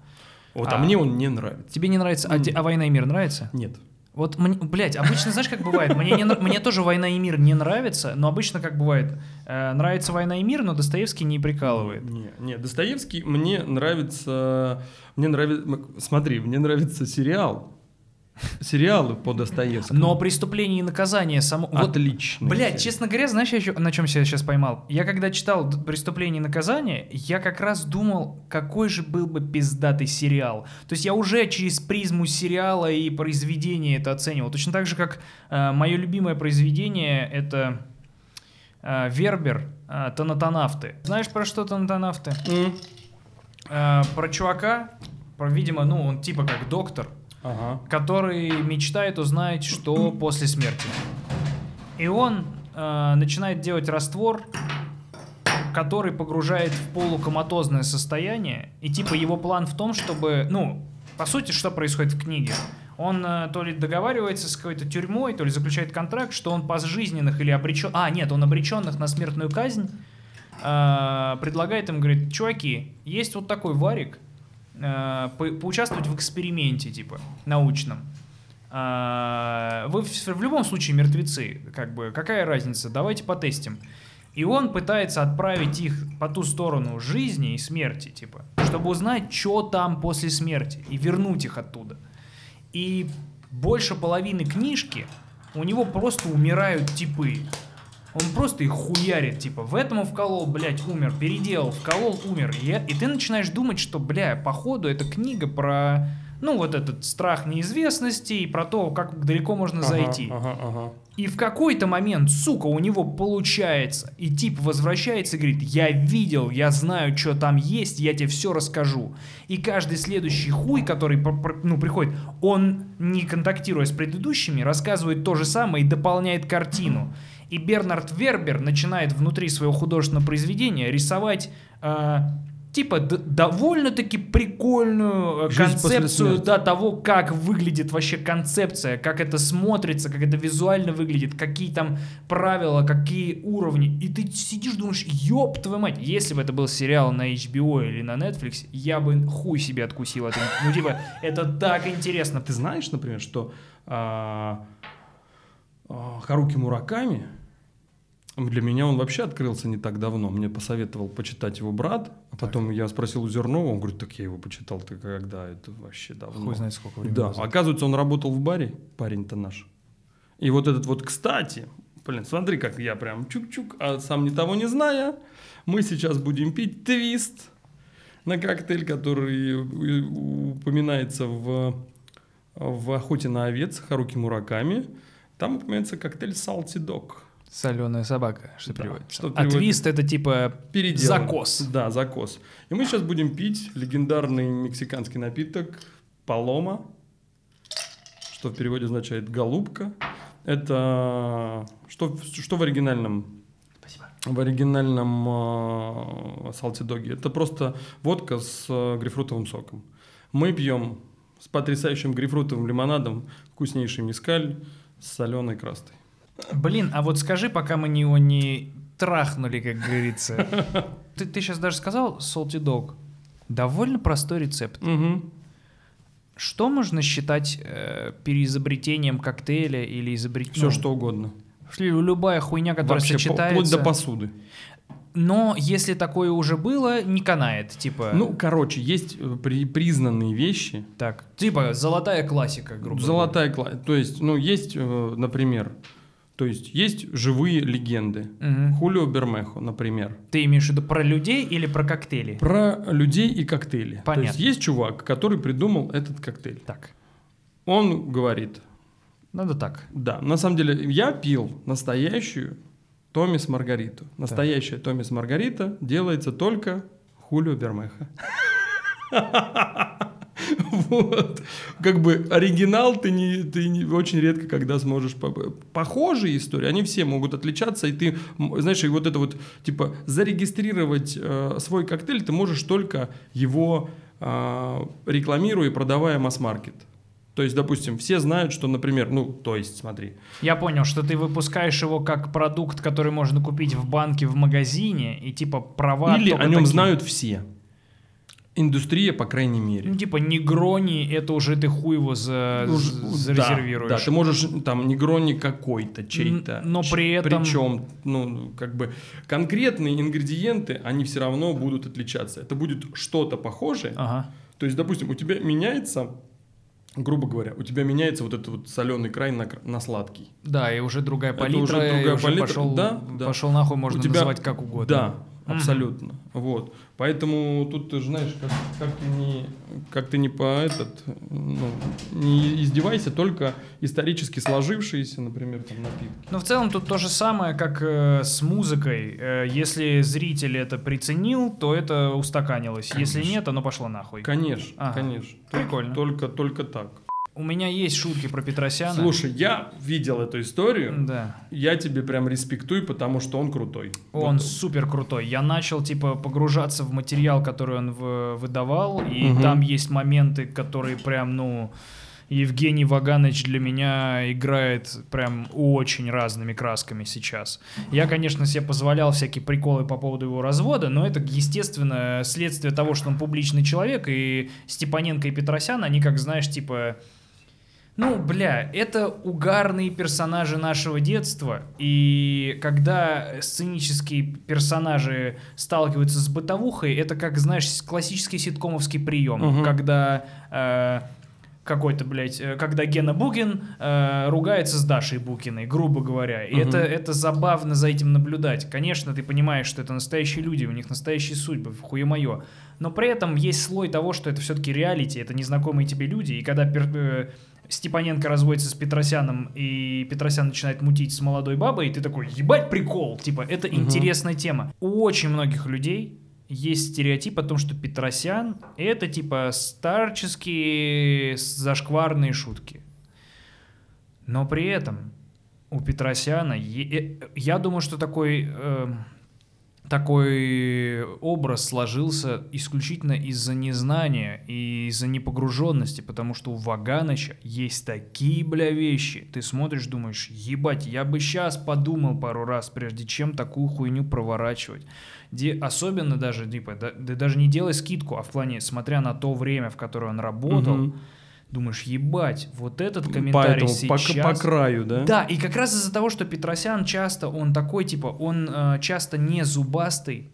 S3: Вот, а,
S2: А.
S3: мне он не нравится.
S2: Тебе не нравится, а, а «Война и мир» нравится?
S3: Нет.
S2: Вот, мне, блядь, обычно, знаешь, как бывает? Мне, не мне тоже «Война и мир» не нравится, но обычно как бывает? э, нравится «Война и мир», но Достоевский не прикалывает.
S3: Не, не, Достоевский мне нравится, мне нравится, смотри, мне нравится сериал, сериалы по Достоевскому.
S2: Но «Преступление и наказание» само... вот
S3: Отлично.
S2: Блять, честно говоря, знаешь, я ещё- на чем себя сейчас поймал? Я когда читал «Преступление и наказание», я как раз думал, какой же был бы пиздатый сериал. То есть я уже через призму сериала и произведения это оценивал. Точно так же, как мое любимое произведение — это э, «Вербер», э, «Танатонавты». Знаешь, про что «Танатонавты»?
S3: М,
S2: Э, про чувака, про, видимо, ну, он типа как доктор,
S3: Ага.
S2: который мечтает узнать, что после смерти. И он э, начинает делать раствор, который погружает в полукоматозное состояние. И типа его план в том, чтобы, ну, по сути, что происходит в книге? Он э, то ли договаривается с какой-то тюрьмой, то ли заключает контракт, что он пожизненных или обречен... А, нет, он обреченных на смертную казнь э, предлагает им, говорит, чуваки, есть вот такой варик, по- поучаствовать в эксперименте, типа, научном. А, Вы в, в любом случае мертвецы, как бы, какая разница, давайте потестим. И он пытается отправить их по ту сторону жизни и смерти, типа, чтобы узнать, что там после смерти, и вернуть их оттуда. И больше половины книжки у него просто умирают типы. Он просто их хуярит, типа, в этом он вколол, блядь, умер, переделал, вколол, умер. И, и ты начинаешь думать, что, бля, походу, эта книга про, ну, вот этот страх неизвестности и про то, как далеко можно
S3: Ага,
S2: зайти.
S3: Ага, ага.
S2: И в какой-то момент, сука, у него получается. И тип возвращается и говорит, я видел, я знаю, что там есть, я тебе все расскажу. И каждый следующий хуй, который ну, приходит, он, не контактируя с предыдущими, рассказывает то же самое и дополняет картину. И Бернард Вербер начинает внутри своего художественного произведения рисовать э, типа д- довольно-таки прикольную э,
S3: Жизнь
S2: концепцию да, того, как выглядит вообще концепция, как это смотрится, как это визуально выглядит, какие там правила, какие уровни. И ты сидишь, думаешь, ёб твою мать, если бы это был сериал на HBO или на Netflix, я бы хуй себе откусил это. Ну, типа, это так интересно.
S3: Ты знаешь, например, что а, а, Харуки Мураками, для меня он вообще открылся не так давно. Мне посоветовал почитать его брат, а потом я спросил у Зернова, он говорит, так я его почитал, ты когда? Это вообще давно.
S2: Хуй знает, сколько времени
S3: Да,
S2: назад.
S3: оказывается, он работал в баре, парень-то наш. И вот этот вот, кстати, блин, смотри, как я прям чук-чук, а сам ни того не зная, мы сейчас будем пить твист на коктейль, который у- упоминается в, в «Охоте на овец» Харуки Мураками. Там упоминается коктейль «Salty Dog».
S2: Соленая собака, что
S3: Да,
S2: переводится.
S3: что
S2: а
S3: переводится-
S2: твист это типа
S3: Переделан.
S2: закос.
S3: Да, закос. И мы сейчас будем пить легендарный мексиканский напиток «Палома», что в переводе означает «голубка». Это что, что в оригинальном в оригинальном э, салтидоге. Это просто водка с э, грейпфрутовым соком. Мы пьем с потрясающим грейпфрутовым лимонадом вкуснейший мискаль с соленой крастой.
S2: Блин, а вот скажи, пока мы его не трахнули, как говорится. *laughs* Ты, ты сейчас даже сказал salty dog. Довольно простой рецепт.
S3: Мгм.
S2: Что можно считать э, переизобретением коктейля или изобретением?
S3: Все что угодно.
S2: Любая хуйня, которая
S3: Вообще,
S2: сочетается.
S3: вплоть до посуды.
S2: Но если такое уже было, не канает. Типа,
S3: Ну, короче, есть э, при- признанные вещи.
S2: так. Типа золотая классика, грубо
S3: Золотая кла- То есть, ну, есть, э, например, то есть есть живые легенды.
S2: Мгм.
S3: Хулио Бермехо, например.
S2: Ты имеешь в виду про людей или про коктейли?
S3: Про людей и коктейли. То
S2: Понятно.
S3: есть есть чувак, который придумал этот коктейль.
S2: Так,
S3: Он говорит,
S2: надо так.
S3: да, на самом деле я пил настоящую Томис Маргариту. Настоящая Томис Маргарита делается только Хулио Бермехо. *laughs* *laughs* Вот. Как бы оригинал ты, не, ты не, очень редко когда сможешь... по- Похожие истории, они все могут отличаться, и ты, знаешь, и вот это вот, типа, зарегистрировать э, свой коктейль ты можешь только его э, рекламируя и продавая масс-маркет. То есть, допустим, все знают, что, например, ну, то есть, смотри,
S2: Я понял, что ты выпускаешь его как продукт, который можно купить в банке, в магазине, и типа права
S3: или о нем
S2: такие.
S3: знают все. Индустрия, по крайней мере.
S2: Ну, типа негрони, это уже ты хуй его за,
S3: Ну, ж-
S2: за-
S3: да,
S2: зарезервируешь.
S3: Да, ты можешь там негрони какой-то, чей-то.
S2: Но при этом-
S3: Причем, ну, как бы конкретные ингредиенты, они все равно будут отличаться. Это будет что-то похожее.
S2: Ага.
S3: То есть, допустим, у тебя меняется, грубо говоря, у тебя меняется вот этот вот соленый край на, на сладкий.
S2: Да, и уже другая
S3: Это
S2: палитра,
S3: уже
S2: и
S3: другая
S2: уже
S3: палитра,
S2: пошел,
S3: да, да.
S2: пошел нахуй, можно
S3: У тебя-
S2: называть как угодно.
S3: Да, Абсолютно. Вот. Поэтому тут ты знаешь, как, как ты не, как ты не по этот, ну, не издевайся, только исторически сложившиеся, например, там напитки.
S2: Но в целом тут то же самое, как э, с музыкой. Э, если зритель это приценил, то это устаканилось. Если
S3: Конечно.
S2: нет, оно пошло нахуй.
S3: Конечно,
S2: Ага.
S3: конечно.
S2: Прикольно.
S3: Только, только так.
S2: У меня есть шутки про Петросяна.
S3: Слушай, я видел эту историю.
S2: Да.
S3: Я тебе прям респектую, потому что он крутой.
S2: Он
S3: Вот.
S2: супер крутой. Я начал типа погружаться в материал, который он в- выдавал, и
S3: Мгм.
S2: там есть моменты, которые прям, ну, Евгений Ваганович для меня играет прям очень разными красками сейчас. Я, конечно, себе позволял всякие приколы по поводу его развода, но это, естественно, следствие того, что он публичный человек, и Степаненко и Петросян, они, как знаешь, типа... Ну, бля, это угарные персонажи нашего детства, и когда сценические персонажи сталкиваются с бытовухой, это как, знаешь, классический ситкомовский прием,
S3: Мгм.
S2: когда э, какой-то, блядь, э, когда Гена Бугин э, ругается с Дашей Букиной, грубо говоря. И
S3: Мгм.
S2: это, это забавно за этим наблюдать. Конечно, ты понимаешь, что это настоящие люди, у них настоящие судьбы, хуе мое. Но при этом есть слой того, что это все-таки реалити, это незнакомые тебе люди. И когда пер- э, Степаненко разводится с Петросяном, и Петросян начинает мутить с молодой бабой, и ты такой, ебать прикол, типа, это
S3: Мгм.
S2: интересная тема. У очень многих людей есть стереотип о том, что Петросян — это типа старческие зашкварные шутки. Но при этом у Петросяна, э, я думаю, что такой, э, такой образ сложился исключительно из-за незнания и из-за непогруженности, потому что у Ваганыча есть такие, бля, вещи. Ты смотришь, думаешь, ебать, я бы сейчас подумал пару раз, прежде чем такую хуйню проворачивать. Где особенно даже, типа, да, да даже не делай скидку, а в плане, смотря на то время, в которое он работал,
S3: Мгм.
S2: Думаешь, ебать, вот этот комментарий
S3: Поэтому по,
S2: сейчас...
S3: по краю, да?
S2: Да, и как раз из-за того, что Петросян часто, он такой, типа, он э, часто не зубастый,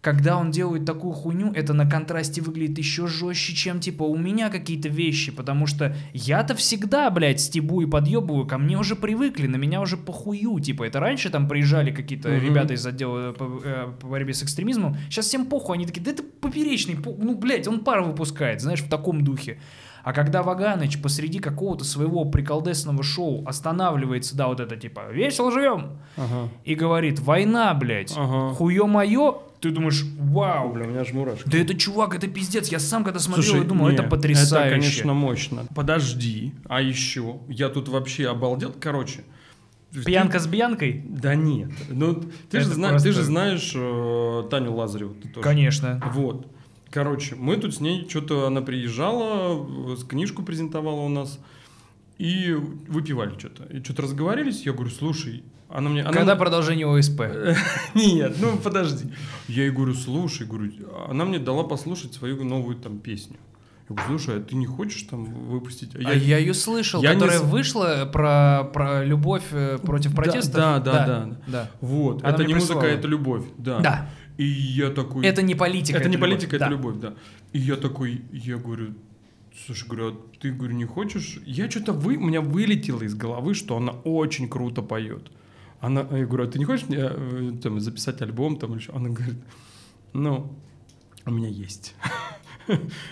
S2: когда он делает такую хуйню, это на контрасте выглядит еще жестче, чем, типа, у меня какие-то вещи, потому что я-то всегда, блядь, стебу и подъебываю, ко мне уже привыкли, на меня уже похую, типа, это раньше там приезжали какие-то
S3: Мгм.
S2: ребята из отдела по, э, по борьбе с экстремизмом, сейчас всем похуй, они такие, да это поперечный, по- ну, блядь, он пар выпускает, знаешь, в таком духе. А когда Ваганыч посреди какого-то своего приколдесного шоу останавливается, да, вот это типа «Весело живем!»
S3: Ага.
S2: и говорит «Война, блядь!
S3: Ага.
S2: Хуё моё!» Ты думаешь «Вау,
S3: Бля, у меня аж мурашки.
S2: да это чувак, это пиздец!» Я сам когда смотрел,
S3: Слушай,
S2: я думал,
S3: не,
S2: это потрясающе.
S3: Это, конечно, мощно. Подожди, а еще, я тут вообще обалдел. Короче. ты-
S2: Пьянка с бьянкой?
S3: Да нет. Ну, ты, же, зна- ты
S2: просто-
S3: же знаешь э, Таню Лазареву. ты тоже.
S2: Конечно.
S3: Вот. Короче, мы тут с ней что-то, она приезжала, э, книжку презентовала у нас, и выпивали что-то. И что-то разговорились, я говорю, слушай, она мне... Она
S2: Когда продолжение ОСП? *laughs*
S3: Нет, ну подожди. Я ей говорю, слушай, говорю, она мне дала послушать свою новую там песню. Я говорю, слушай, а ты не хочешь там выпустить?
S2: А я ее слышал,
S3: я не
S2: которая
S3: с-
S2: вышла про, про любовь э, против
S3: Да,
S2: протестов.
S3: да, да, да.
S2: да.
S3: Вот,
S2: Она
S3: это не музыка,
S2: прислала.
S3: это любовь, да.
S2: Да.
S3: И я такой...
S2: Это не политика.
S3: это не
S2: любовь.
S3: политика,
S2: Да.
S3: это любовь, да. И я такой, я говорю, слушай, говорю, а ты, говорю, не хочешь? Я что-то, вы, у меня вылетело из головы, что она очень круто поет. Она, я говорю, а ты не хочешь мне э, там, записать альбом там или что? Она говорит, ну, у меня есть.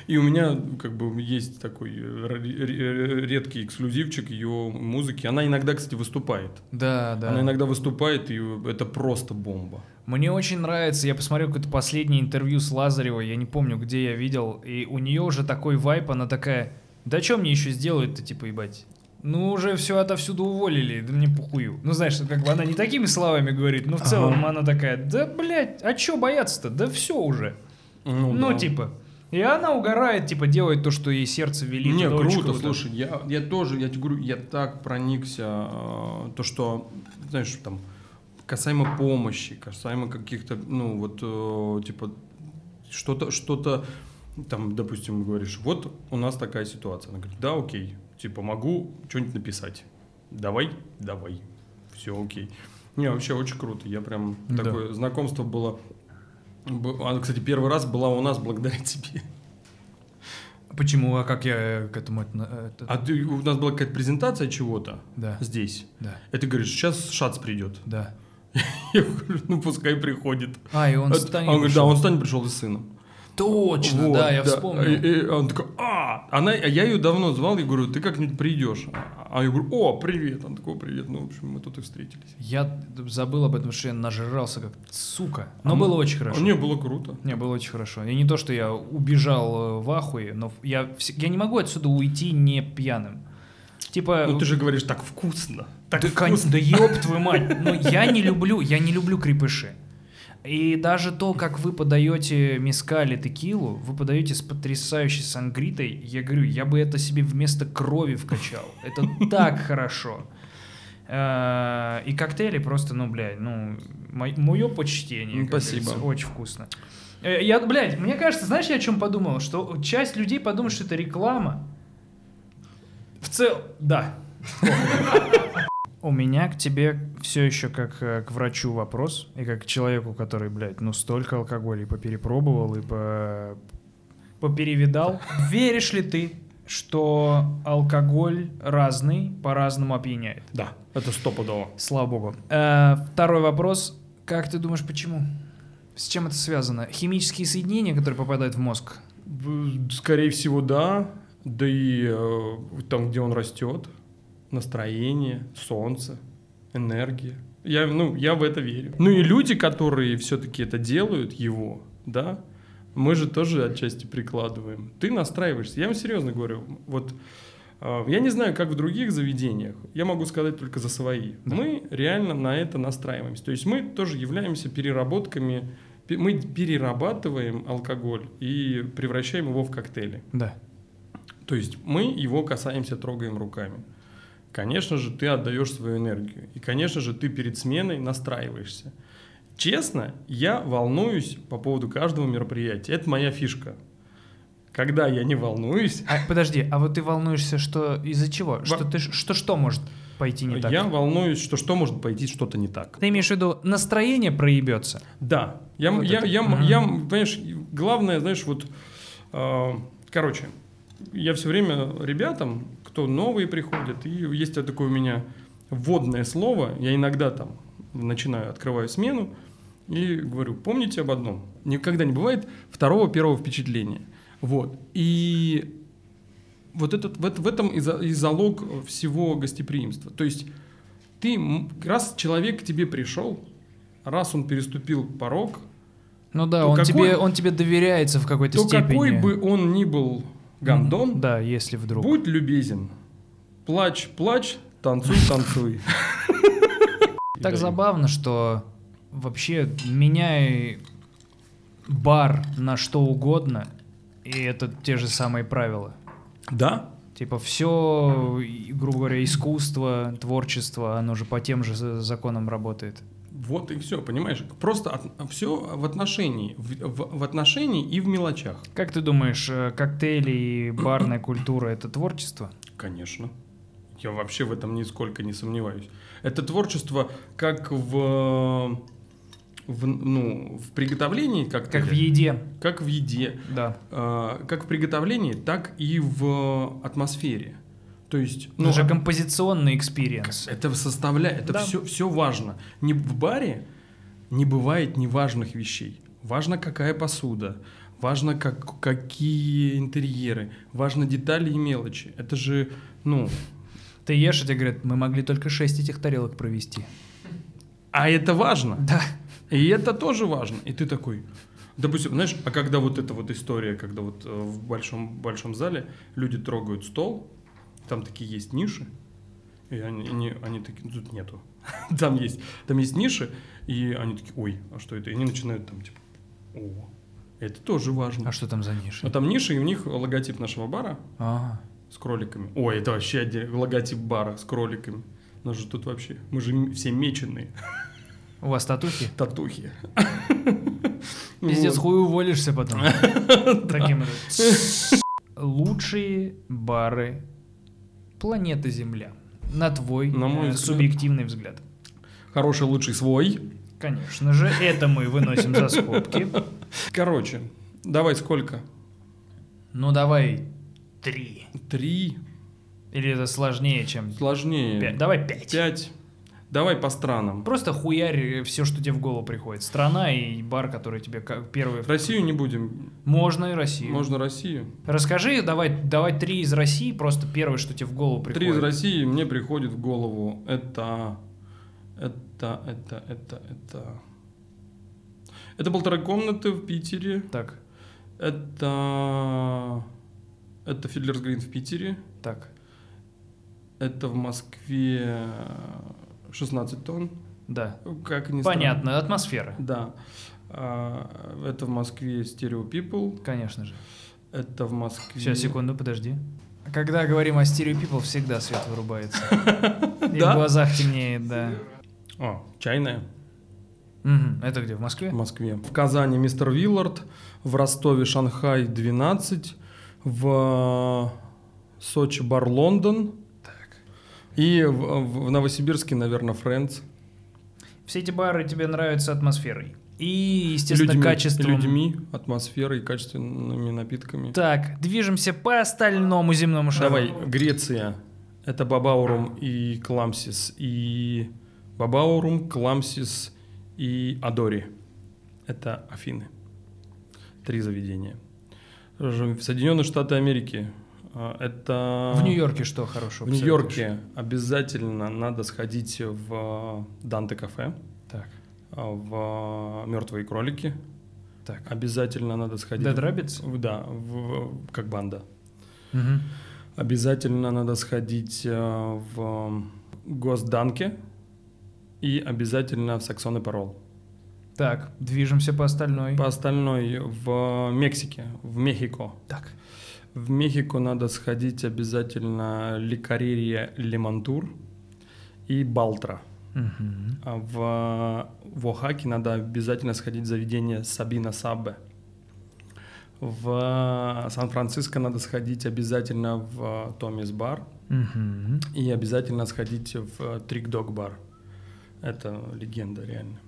S3: И у меня как бы есть такой э, редкий эксклюзивчик ее музыки. Она иногда, кстати, выступает.
S2: Да, да.
S3: Она иногда выступает, и это просто бомба.
S2: Мне очень нравится, я посмотрел какое-то последнее интервью с Лазаревой, я не помню, где я видел, и у нее уже такой вайп, она такая, да что мне еще сделают-то, типа, ебать? Ну, уже все отовсюду уволили, да мне похую. Ну, знаешь, как бы она не такими словами говорит, но в целом она такая, да, блядь, а чё бояться-то? Да все уже. Ну,
S3: да.
S2: типа. И она угорает, типа, делает то, что ей сердце велит.
S3: Не,
S2: очень
S3: круто, слушай, я, я тоже, я тебе говорю, я так проникся, э, то, что, знаешь, там, касаемо помощи, касаемо каких-то, ну, вот, э, типа, что-то, что-то, там, допустим, говоришь, вот у нас такая ситуация. Она говорит, да, окей, типа, могу что-нибудь написать. Давай, давай, все окей. Не, вообще очень круто, я прям,
S2: Да.
S3: такое знакомство было, она, кстати, первый раз была у нас благодаря *laughs* тебе.
S2: Почему? А как я к этому... это-
S3: А ты, у нас была какая-то презентация чего-то
S2: Да,
S3: здесь.
S2: да,
S3: ты говоришь, сейчас Шац придет.
S2: да. *laughs*
S3: Я говорю, ну пускай приходит.
S2: А, и он
S3: А- а он говорит, да, он станет пришел и с сыном.
S2: Точно,
S3: Вот,
S2: да, я вспомнил.
S3: И, и он такой, а, она, а я ее давно звал, я говорю, ты как-нибудь придешь. А я говорю, о, привет. Он такой, привет. Ну, в общем, мы тут и встретились.
S2: Я забыл об этом, что я нажрался как сука. Но
S3: А
S2: было
S3: мы-
S2: очень хорошо.
S3: Не, было круто.
S2: Не, было очень хорошо. И не то, что я убежал э, в ахуе, но я, я не могу отсюда уйти не пьяным. Типа...
S3: Ну, ты же говоришь, так вкусно. Так
S2: да, кон-
S3: вкусно.
S2: да ёб твою мать. Но я не люблю, я не люблю крепыши. И даже то, как вы подаете мискали текилу, вы подаете с потрясающей сангритой, я говорю, я бы это себе вместо крови вкачал. Это так хорошо. Э, И коктейли просто, ну, блядь, ну, мое почтение. как
S3: Спасибо.
S2: Очень вкусно. Э, Я, блядь, мне кажется, знаешь, я о чем подумал? Что часть людей подумает, что это реклама. В целом, да. У меня к тебе все еще как э, к врачу вопрос, и как к человеку, который, блядь, ну столько алкоголя и поперепробовал, и по... поперевидал. Веришь ли ты, что алкоголь разный по-разному опьяняет?
S3: Да, это стопудово.
S2: Слава богу. Э, второй вопрос. Как ты думаешь, почему? С чем это связано? Химические соединения, которые попадают в мозг?
S3: Скорее всего, да. Да и э, там, где он растет, настроение, солнце, энергия. Я, ну, я в это верю. Ну и люди, которые все-таки это делают, его, да, мы же тоже отчасти прикладываем. Ты настраиваешься. Я вам серьезно говорю. Вот э, я не знаю, как в других заведениях. Я могу сказать только за свои.
S2: Да.
S3: Мы реально на это настраиваемся. То есть мы тоже являемся переработками. пе- Мы перерабатываем алкоголь и превращаем его в коктейли.
S2: Да.
S3: То есть мы его касаемся, трогаем руками. Конечно же, ты отдаешь свою энергию. И, конечно же, ты перед сменой настраиваешься. Честно, я волнуюсь по поводу каждого мероприятия. Это моя фишка. Когда я не волнуюсь,
S2: А, подожди, а вот ты волнуешься, что из-за чего? Что ты что что может пойти не так?
S3: я волнуюсь, что что может пойти что-то не так.
S2: Ты имеешь в виду настроение проебется?
S3: Да. Я,
S2: Вот
S3: я,
S2: это.
S3: я, я, понимаешь, главное, знаешь, вот, э, короче, я все время ребятам, кто новые приходят, и есть такое у меня вводное слово, я иногда там начинаю, открываю смену и говорю, помните об одном, никогда не бывает второго, первого впечатления. Вот. И вот этот, в, в этом и, за- и залог всего гостеприимства. То есть ты, раз человек к тебе пришел, раз он переступил порог,
S2: Ну да, он,
S3: какой-
S2: тебе, он тебе доверяется в какой-то
S3: то
S2: степени.
S3: какой бы он ни был гандон,
S2: Да, если вдруг.
S3: будь любезен. Плачь, плачь, танцуй, танцуй. *laughs*
S2: Так забавно, что вообще меняй бар на что угодно, и это те же самые правила.
S3: Да?
S2: Типа все, грубо говоря, искусство, творчество, оно же по тем же за- законам работает.
S3: Вот и все, понимаешь? Просто все в отношении, в, в- в отношении и в мелочах.
S2: Как ты думаешь, э, коктейли и барная культура это творчество?
S3: Конечно. Я вообще в этом нисколько не сомневаюсь. Это творчество как в, в, ну, в приготовлении, как,
S2: Как в еде,
S3: как в еде,
S2: да.
S3: э, как в приготовлении, так и в атмосфере. То есть,
S2: Ну,
S3: ну,
S2: же
S3: а-
S2: композиционный experience.
S3: это составляет, это
S2: Да.
S3: все, все важно. Не в баре не бывает неважных вещей. Важно, какая посуда, важно как, какие интерьеры, важно детали и мелочи. Это же, ну,
S2: Ты ешь, и тебе говорят, мы могли только шесть этих тарелок провести.
S3: а это важно.
S2: Да.
S3: И это тоже важно. И ты такой, допустим, знаешь, а когда вот эта вот история, когда вот э, в большом, большом зале люди трогают стол, там такие есть ниши, и они, они, они такие, «Ну, тут нету. *laughs* Там есть, там есть ниши, и они такие, ой, а что это? И они начинают там типа, о, это тоже важно.
S2: А что там за ниша?
S3: А там ниши, и у них логотип нашего бара
S2: А,
S3: с кроликами. Ой, это вообще отдельный логотип бара с кроликами. У нас же тут вообще, мы же все меченые,
S2: у вас татухи?
S3: татухи. *laughs*
S2: Пиздец,
S3: Вот.
S2: хуй уволишься потом. *laughs* Таким. Лучшие бары планеты Земля. На твой
S3: На мой
S2: э,
S3: взгляд.
S2: субъективный взгляд.
S3: Хороший, лучший свой.
S2: Конечно же, это мы выносим за скобки. *laughs*
S3: Короче, давай сколько?
S2: Ну давай три.
S3: Три.
S2: Или это сложнее, чем
S3: Сложнее.
S2: пять? Давай пять.
S3: Пять. Давай по странам.
S2: Просто хуярь все, что тебе в голову приходит. Страна и бар, который тебе как первый...
S3: Россию не будем.
S2: Можно и Россию.
S3: Можно Россию.
S2: Расскажи, давай, давай три из России, просто первое, что тебе в голову приходит.
S3: Три из России мне приходит в голову. Это... Это, это, это, это... Это полторы комнаты в Питере.
S2: Так,
S3: Это... Это Фидлерс Грин в Питере.
S2: так.
S3: Это в Москве 16 тонн.
S2: Да.
S3: Как ни странно.
S2: Понятно, атмосфера.
S3: Да. А, Это в Москве Stereo People.
S2: Конечно же.
S3: Это в Москве...
S2: Сейчас, секунду, подожди. Когда говорим о Stereo People, всегда свет вырубается. *laughs* И в глазах темнеет, да.
S3: О, чайная.
S2: Это где, в
S3: в
S2: Москве?
S3: Москве. В Казани мистер Виллард. В Ростове Шанхай 12. В Сочи бар Лондон. И в, в Новосибирске, наверное, Френдс.
S2: Все эти бары тебе нравятся атмосферой. И, естественно, качеством.
S3: людьми, атмосферой и качественными напитками.
S2: Так, движемся по остальному земному шару.
S3: Давай, Греция. Это Бабаурум и Кламсис. И Бабаурум, Кламсис и Адори. Это Афины. Три заведения. Соединенные Штаты Америки. А, Это...
S2: В Нью-Йорке что хорошего?
S3: В? Нью-Йорке обязательно надо сходить в Данте кафе,
S2: Так,
S3: а, в Мертвые кролики.
S2: так.
S3: Обязательно надо сходить.
S2: Dead Rabbits?
S3: в- Да, в- как банда.
S2: Мгм.
S3: Обязательно надо сходить э, в Госданке и обязательно в Саксон и Парол.
S2: Так, движемся по остальной.
S3: По остальной в Мексике, в Мехико.
S2: Так.
S3: В Мехико надо сходить обязательно Ликарерия Лемантур и Балтра. А в, в Оахаке надо обязательно сходить в заведение Сабина Саббе. В Сан-Франциско надо сходить обязательно в Томис Бар.
S2: Мгм.
S3: И обязательно сходите в Трик Дог бар. Это легенда, реально.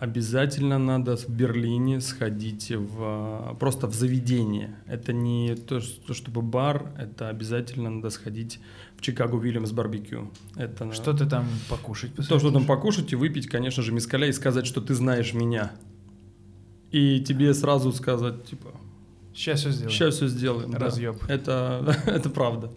S3: Обязательно надо в Берлине сходить в просто в заведение. Это не то, что, чтобы бар, это обязательно надо сходить в Чикаго Уильямс барбекю. Это
S2: Что ты там покушать
S3: то, что там покушать и выпить, конечно же, мискаля и сказать, что ты знаешь меня. И тебе сразу сказать, типа,
S2: Сейчас все сделаем.
S3: Сейчас все сделаем. да.
S2: Разъеб.
S3: Это, *laughs* это правда.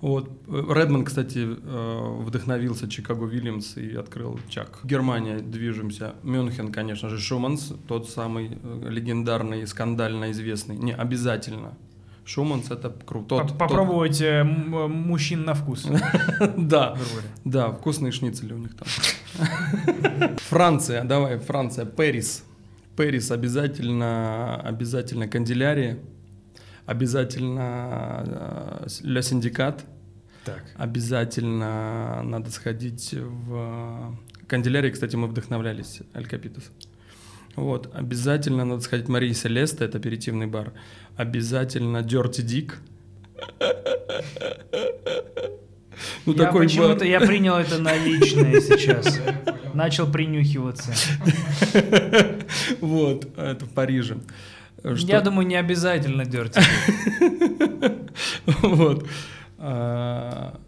S3: Вот. Редман, кстати, э, вдохновился Чикаго Вильямс и открыл Чак. Германия, движемся. Мюнхен, конечно же, Шуманс, тот самый э, легендарный, скандально известный. Не, обязательно. Schumann's это круто. Тот-
S2: Попробовать э, мужчин на вкус. *laughs*
S3: Да, да, вкусные шницели у них там. Франция, давай, Франция, Paris. Paris обязательно, обязательно Candelaria, обязательно э, Le Syndicat,
S2: Так.
S3: обязательно надо сходить в... Candelaria, кстати, мы вдохновлялись, El Copitas. Вот, обязательно надо сходить в Марии Селеста, это аперитивный бар. Обязательно Дерти Дик. Ну,
S2: я
S3: такой бар.
S2: почему-то я принял это на личное сейчас. Начал принюхиваться. *laughs*
S3: Вот, это в Париже. Что-
S2: Я думаю, не обязательно дерти.
S3: Вот. А,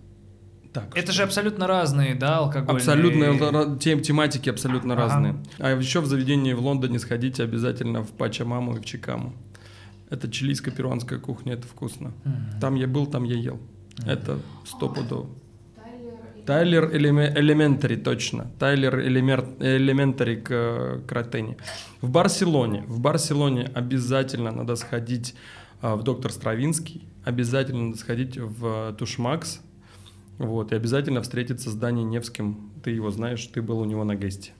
S3: Так.
S2: Это же абсолютно разные, да, алкогольные.
S3: Абсолютно тем, тематики абсолютно
S2: Ага.
S3: разные. А еще в заведении в Лондоне сходите обязательно в Пачамаму и в Чикаму. Это чилийско-перуанская кухня, это вкусно.
S2: Мгм.
S3: Там я был, там я ел. Это стопудово. Тайлер Элементари, точно. Тайлер Элементари к Кратене. В Барселоне. В Барселоне обязательно надо сходить а, в Доктор Стравинский. Обязательно надо сходить в Тушмакс. Вот, и обязательно встретиться с Даней Невским. Ты его знаешь, ты был у него на гесте.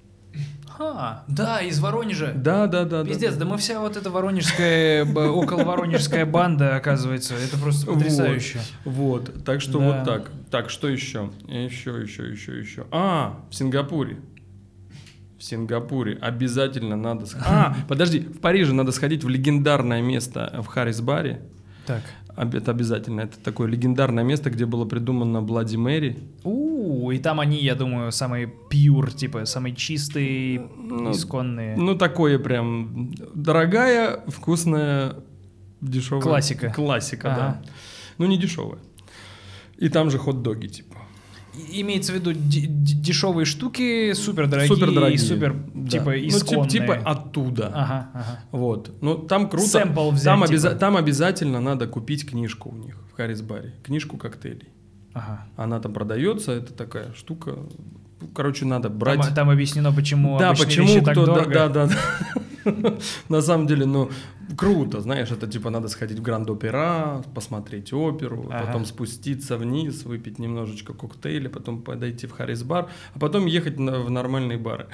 S2: А, да, из Воронежа.
S3: Да, да, да. да,
S2: Пиздец,
S3: да.
S2: да мы вся вот эта воронежская, около воронежская банда, оказывается. Это просто
S3: Вот.
S2: потрясающе.
S3: Вот, так что
S2: Да.
S3: вот так. Так, что еще? Еще, еще, еще, еще. А, в Сингапуре. В Сингапуре обязательно надо... А, *laughs* подожди, в Париже надо сходить в легендарное место в Харрис-баре.
S2: Так.
S3: Это обязательно. Это такое легендарное место, где было придумано Блади Мэри.
S2: У, и там они, я думаю, самые пьюр, типа, самые чистые,
S3: Ну,
S2: исконные.
S3: Ну, такое прям дорогая, вкусная, дешевая.
S2: Классика.
S3: Классика,
S2: Ага.
S3: да. Ну, не дешевая. И там же хот-доги, типа.
S2: Имеется в виду дешевые штуки, супер дорогие,
S3: Супер дорогие.
S2: супер,
S3: Да.
S2: типа,
S3: Ну,
S2: исконные.
S3: типа оттуда.
S2: Ага, ага.
S3: Вот. Ну, там круто.
S2: Сэмпл взять,
S3: там,
S2: типа.
S3: обяза- там обязательно надо купить книжку у них в Харрис-баре. Книжку коктейлей.
S2: ага.
S3: Она там продается, это такая штука. Короче, надо брать.
S2: Там, там объяснено, почему
S3: да,
S2: обычные
S3: почему
S2: вещи так
S3: кто, да,
S2: дорого.
S3: да, да, да. *laughs* *laughs* На самом деле, ну, круто, знаешь, это типа надо сходить в Гранд-Опера, посмотреть оперу,
S2: Ага.
S3: потом спуститься вниз, выпить немножечко коктейля, потом подойти в Харрис-бар, а потом ехать на- в нормальные бары.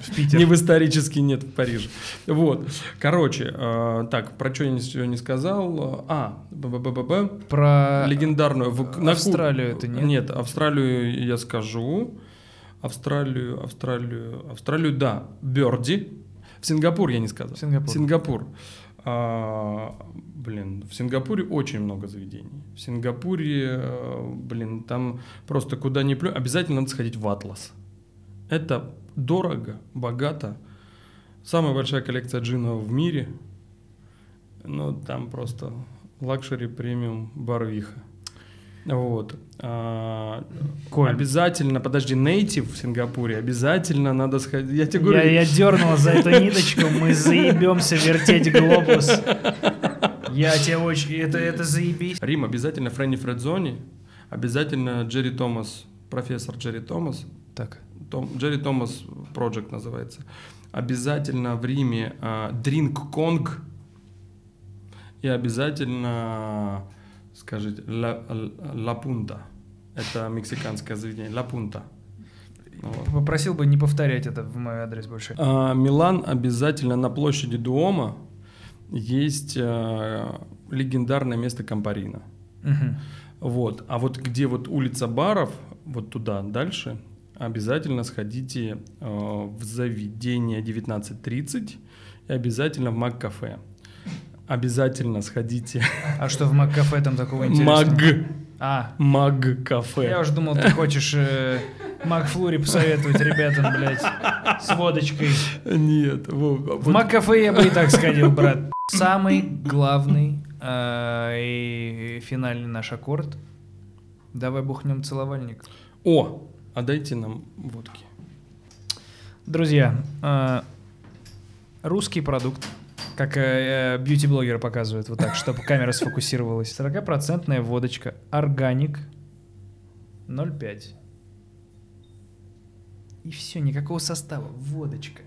S2: В Питер.
S3: Не в исторический, нет, в Париже. Вот. Короче, э, так, про что я ничего не сказал. А, б-б-б-б-б.
S2: Про
S3: легендарную. в- на
S2: Австралию это нет?
S3: Нет, Австралию я скажу. Австралию, Австралию, Австралию, да. Берди. Сингапур я не сказал.
S2: Сингапур.
S3: Сингапур. А, блин, в Сингапуре очень много заведений. В Сингапуре, э, блин, там просто куда ни плюнь, обязательно надо сходить в Атлас. Это дорого, богато. Самая большая коллекция джинов в мире. Ну, там просто luxury премиум барвиха. Вот. А,
S2: Коль.
S3: Обязательно, подожди, Native в Сингапуре, обязательно надо сходить. Я тебе говорю,
S2: Я, я дернул за эту ниточку, мы заебемся вертеть глобус. Я тебе очень... Это, это заебись.
S3: Рим обязательно Freni e Frizioni, обязательно Джерри Томас, профессор Джерри Томас,
S2: Так.
S3: Том, Джерри Томас Project называется. Обязательно в Риме Дринк Конг и обязательно, скажите, Ла, Ла Пунта. Это мексиканское заведение. Ла Пунта. Вот.
S2: Попросил бы не повторять это в мой адрес больше.
S3: А, Милан обязательно на площади Дуома есть а, легендарное место Кампарина.
S2: Мгм.
S3: Вот. А вот где вот улица баров, вот туда дальше, обязательно сходите э, в заведение 19.30 и обязательно в Мак-кафе. Обязательно сходите.
S2: А что в Мак-кафе там такого интересного?
S3: Маг.
S2: А,
S3: Маг-кафе.
S2: я уже думал, ты хочешь э, Макфлури посоветовать ребятам, блядь, с водочкой.
S3: Нет. во-
S2: В Мак-кафе я бы и так сходил, брат. Самый главный э, и финальный наш аккорд. Давай бухнем целовальник.
S3: О, а дайте нам водки.
S2: Друзья, э, русский продукт, как э, э, бьюти-блогеры показывают, вот так, чтобы камера сфокусировалась. 40% водочка, органик, 0,5. И все, никакого состава, водочка.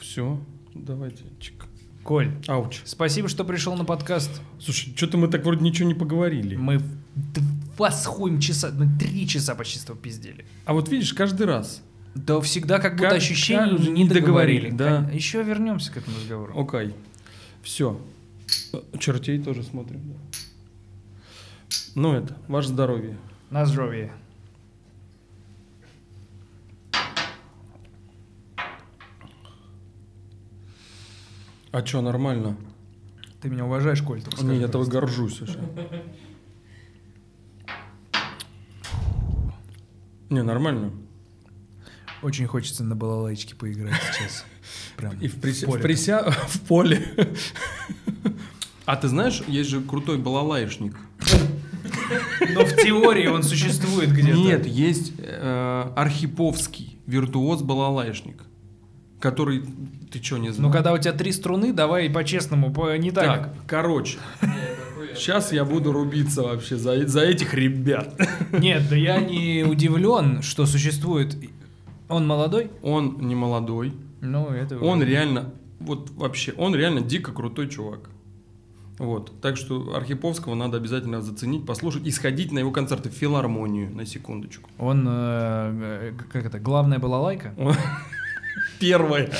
S3: Все, давайте. Чик.
S2: Коль,
S3: Ауч.
S2: спасибо, что пришел на подкаст.
S3: Слушай, что-то мы так вроде ничего не поговорили.
S2: Мы два с хуем часа, мы три часа почти с тобой пиздели.
S3: А вот видишь, каждый раз.
S2: Да всегда как будто
S3: Как-
S2: ощущение
S3: как
S2: не договорили.
S3: да.
S2: Еще вернемся к этому разговору.
S3: Окей. Все. Чертей тоже смотрим. Ну это, ваше здоровье.
S2: На здоровье.
S3: А что, нормально?
S2: Ты меня уважаешь, Коль? скажи,
S3: Не, я тобой горжусь уже. Не, нормально.
S2: Очень хочется на балалайчике поиграть сейчас. Прям
S3: И в, прися-
S2: в поле.
S3: в прися- *laughs* в поле. *laughs* А ты знаешь, есть же крутой балалаишник.
S2: Но в теории он существует где-то.
S3: Нет, есть э, Архиповский, виртуоз балалаишник. который... Ты что, не знаешь?
S2: Ну, когда у тебя три струны, давай по-честному, по- не так.
S3: Так, короче. Сейчас я буду рубиться вообще за, за этих ребят. *laughs*
S2: Нет, да я не удивлен, что существует... Он молодой?
S3: Он не молодой.
S2: Ну, это...
S3: Он реально, вот вообще, он реально дико крутой чувак. Вот. Так что Архиповского надо обязательно заценить, послушать и сходить на его концерты в филармонию, на секундочку.
S2: Он, э, э, как это, главная была лайка? *laughs*
S3: Первая.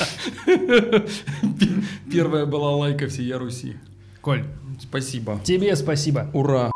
S3: *laughs* Первая была лайка всея Руси.
S2: Коль,
S3: Спасибо.
S2: тебе спасибо.
S3: Ура.